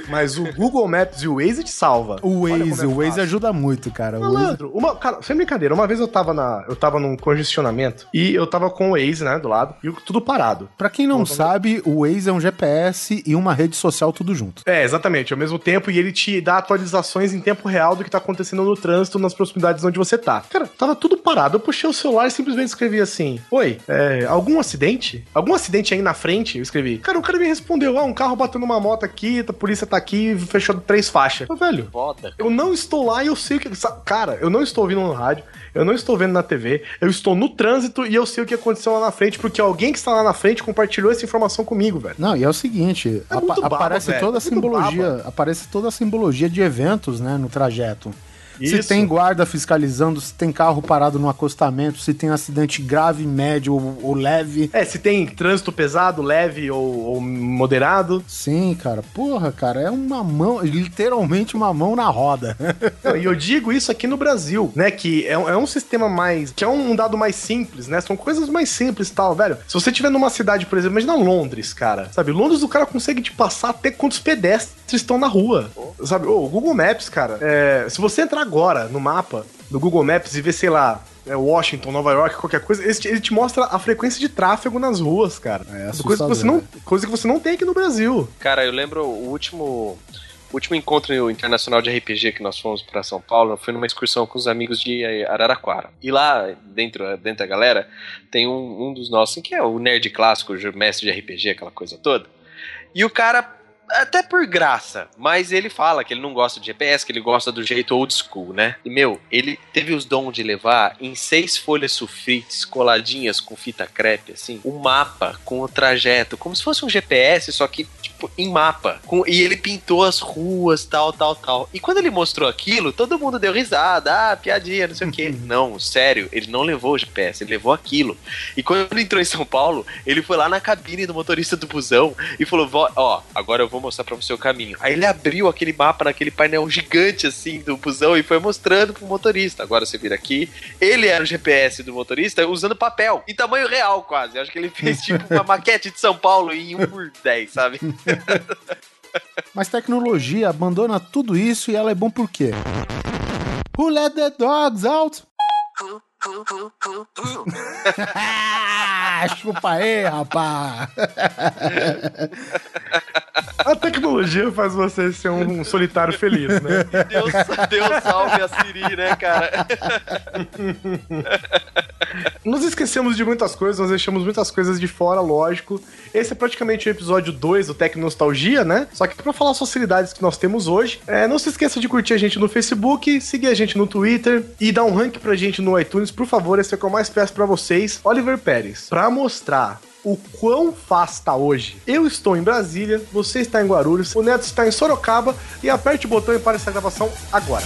Mas o Google Maps e o Waze te salva. O Waze, é o Waze ajuda muito, cara. O Waze- Malandro, uma, cara, sem brincadeira, uma vez eu tava na. Eu tava num congestionamento e eu tava com o Waze, né, do lado, e tudo parado. Pra quem não sabe, o Waze é um GPS e uma rede social tudo junto. É, exatamente, ao mesmo tempo, e ele te dá atualizações em tempo real do que tá acontecendo no trânsito nas proximidades onde você tá. Cara, tava tudo parado. Eu puxei o celular e simplesmente escrevi assim: Oi, é, algum acidente? Algum acidente aí na frente? Eu escrevi. Cara, o cara me respondeu: Ah, um carro batendo uma moto aqui, a polícia tá aqui, fechou três faixas. Ô, velho, Foda. eu não estou lá e eu sei o que. Cara, eu não estou ouvindo no rádio, eu não estou vendo na TV, eu estou no trânsito e eu sei o que aconteceu lá na frente, porque alguém que está lá na frente compartilhou essa informação comigo, velho. Não, e é o seguinte, É apa- baba, aparece velho, toda a é simbologia, aparece toda a simbologia de eventos, né, no trajeto. Se Isso. tem guarda fiscalizando, se tem carro parado no acostamento, se tem acidente grave, médio ou, ou leve. É, se tem trânsito pesado, leve ou, ou moderado. Sim, cara. Porra, cara, é uma mão, literalmente uma mão na roda. Não, e eu digo isso aqui no Brasil, né? Que é, um- é um sistema mais. que é um dado mais simples, né? São coisas mais simples e tal, velho. Se você estiver numa cidade, por exemplo, imagina Londres, cara. Sabe? Londres o cara consegue te passar até quantos pedestres estão na rua. Sabe? O Google Maps, cara. é, se você entrar agora no mapa do Google Maps e ver, sei lá. é, Washington, Nova York, qualquer coisa, ele te, ele te mostra a frequência de tráfego nas ruas, cara. É coisa, que você não, coisa que você não tem aqui no Brasil. Cara, eu lembro o último. O último encontro internacional de RPG que nós fomos para São Paulo foi numa excursão com os amigos de Araraquara. E lá, dentro, dentro da galera, tem um, um dos nossos, que é o nerd clássico, o mestre de RPG, aquela coisa toda. E o cara, até por graça, mas ele fala que ele não gosta de GPS, que ele gosta do jeito old school, né? E, meu, ele teve os dons de levar em seis folhas sulfites coladinhas com fita crepe, assim, um mapa com o trajeto, como se fosse um GPS, só que, tipo, em mapa. Com, e ele pintou as ruas, tal, tal, tal. E quando ele mostrou aquilo, todo mundo deu risada. Ah, piadinha, não sei o quê. Não, sério, ele não levou o GPS, ele levou aquilo. E quando ele entrou em São Paulo, ele foi lá na cabine do motorista do busão e falou: Ó, agora eu vou mostrar pra você o caminho. Aí ele abriu aquele mapa naquele painel gigante assim do busão e foi mostrando pro motorista. Agora você vira aqui. Ele era o GPS do motorista usando papel, em tamanho real quase. Acho que ele fez tipo uma [laughs] maquete de São Paulo em 1 por 10, sabe? Mas tecnologia abandona tudo isso e ela é bom por quê? Who let the dogs out? Chupa aí, rapaz! A tecnologia faz você ser um, solitário feliz, né? Deus, Deus salve a Siri, né, cara? Nos esquecemos de muitas coisas, nós deixamos muitas coisas de fora, lógico. Esse é praticamente o episódio 2 do Tec Nostalgia, né? Só que pra falar as facilidades que nós temos hoje, é, não se esqueça de curtir a gente no Facebook, seguir a gente no Twitter e dar um rank pra gente no iTunes, por favor, esse é o que eu mais peço pra vocês. Oliver Pérez, pra mostrar o quão fácil tá hoje. Eu estou em Brasília, você está em Guarulhos, o Neto está em Sorocaba e aperte o botão e para essa gravação agora.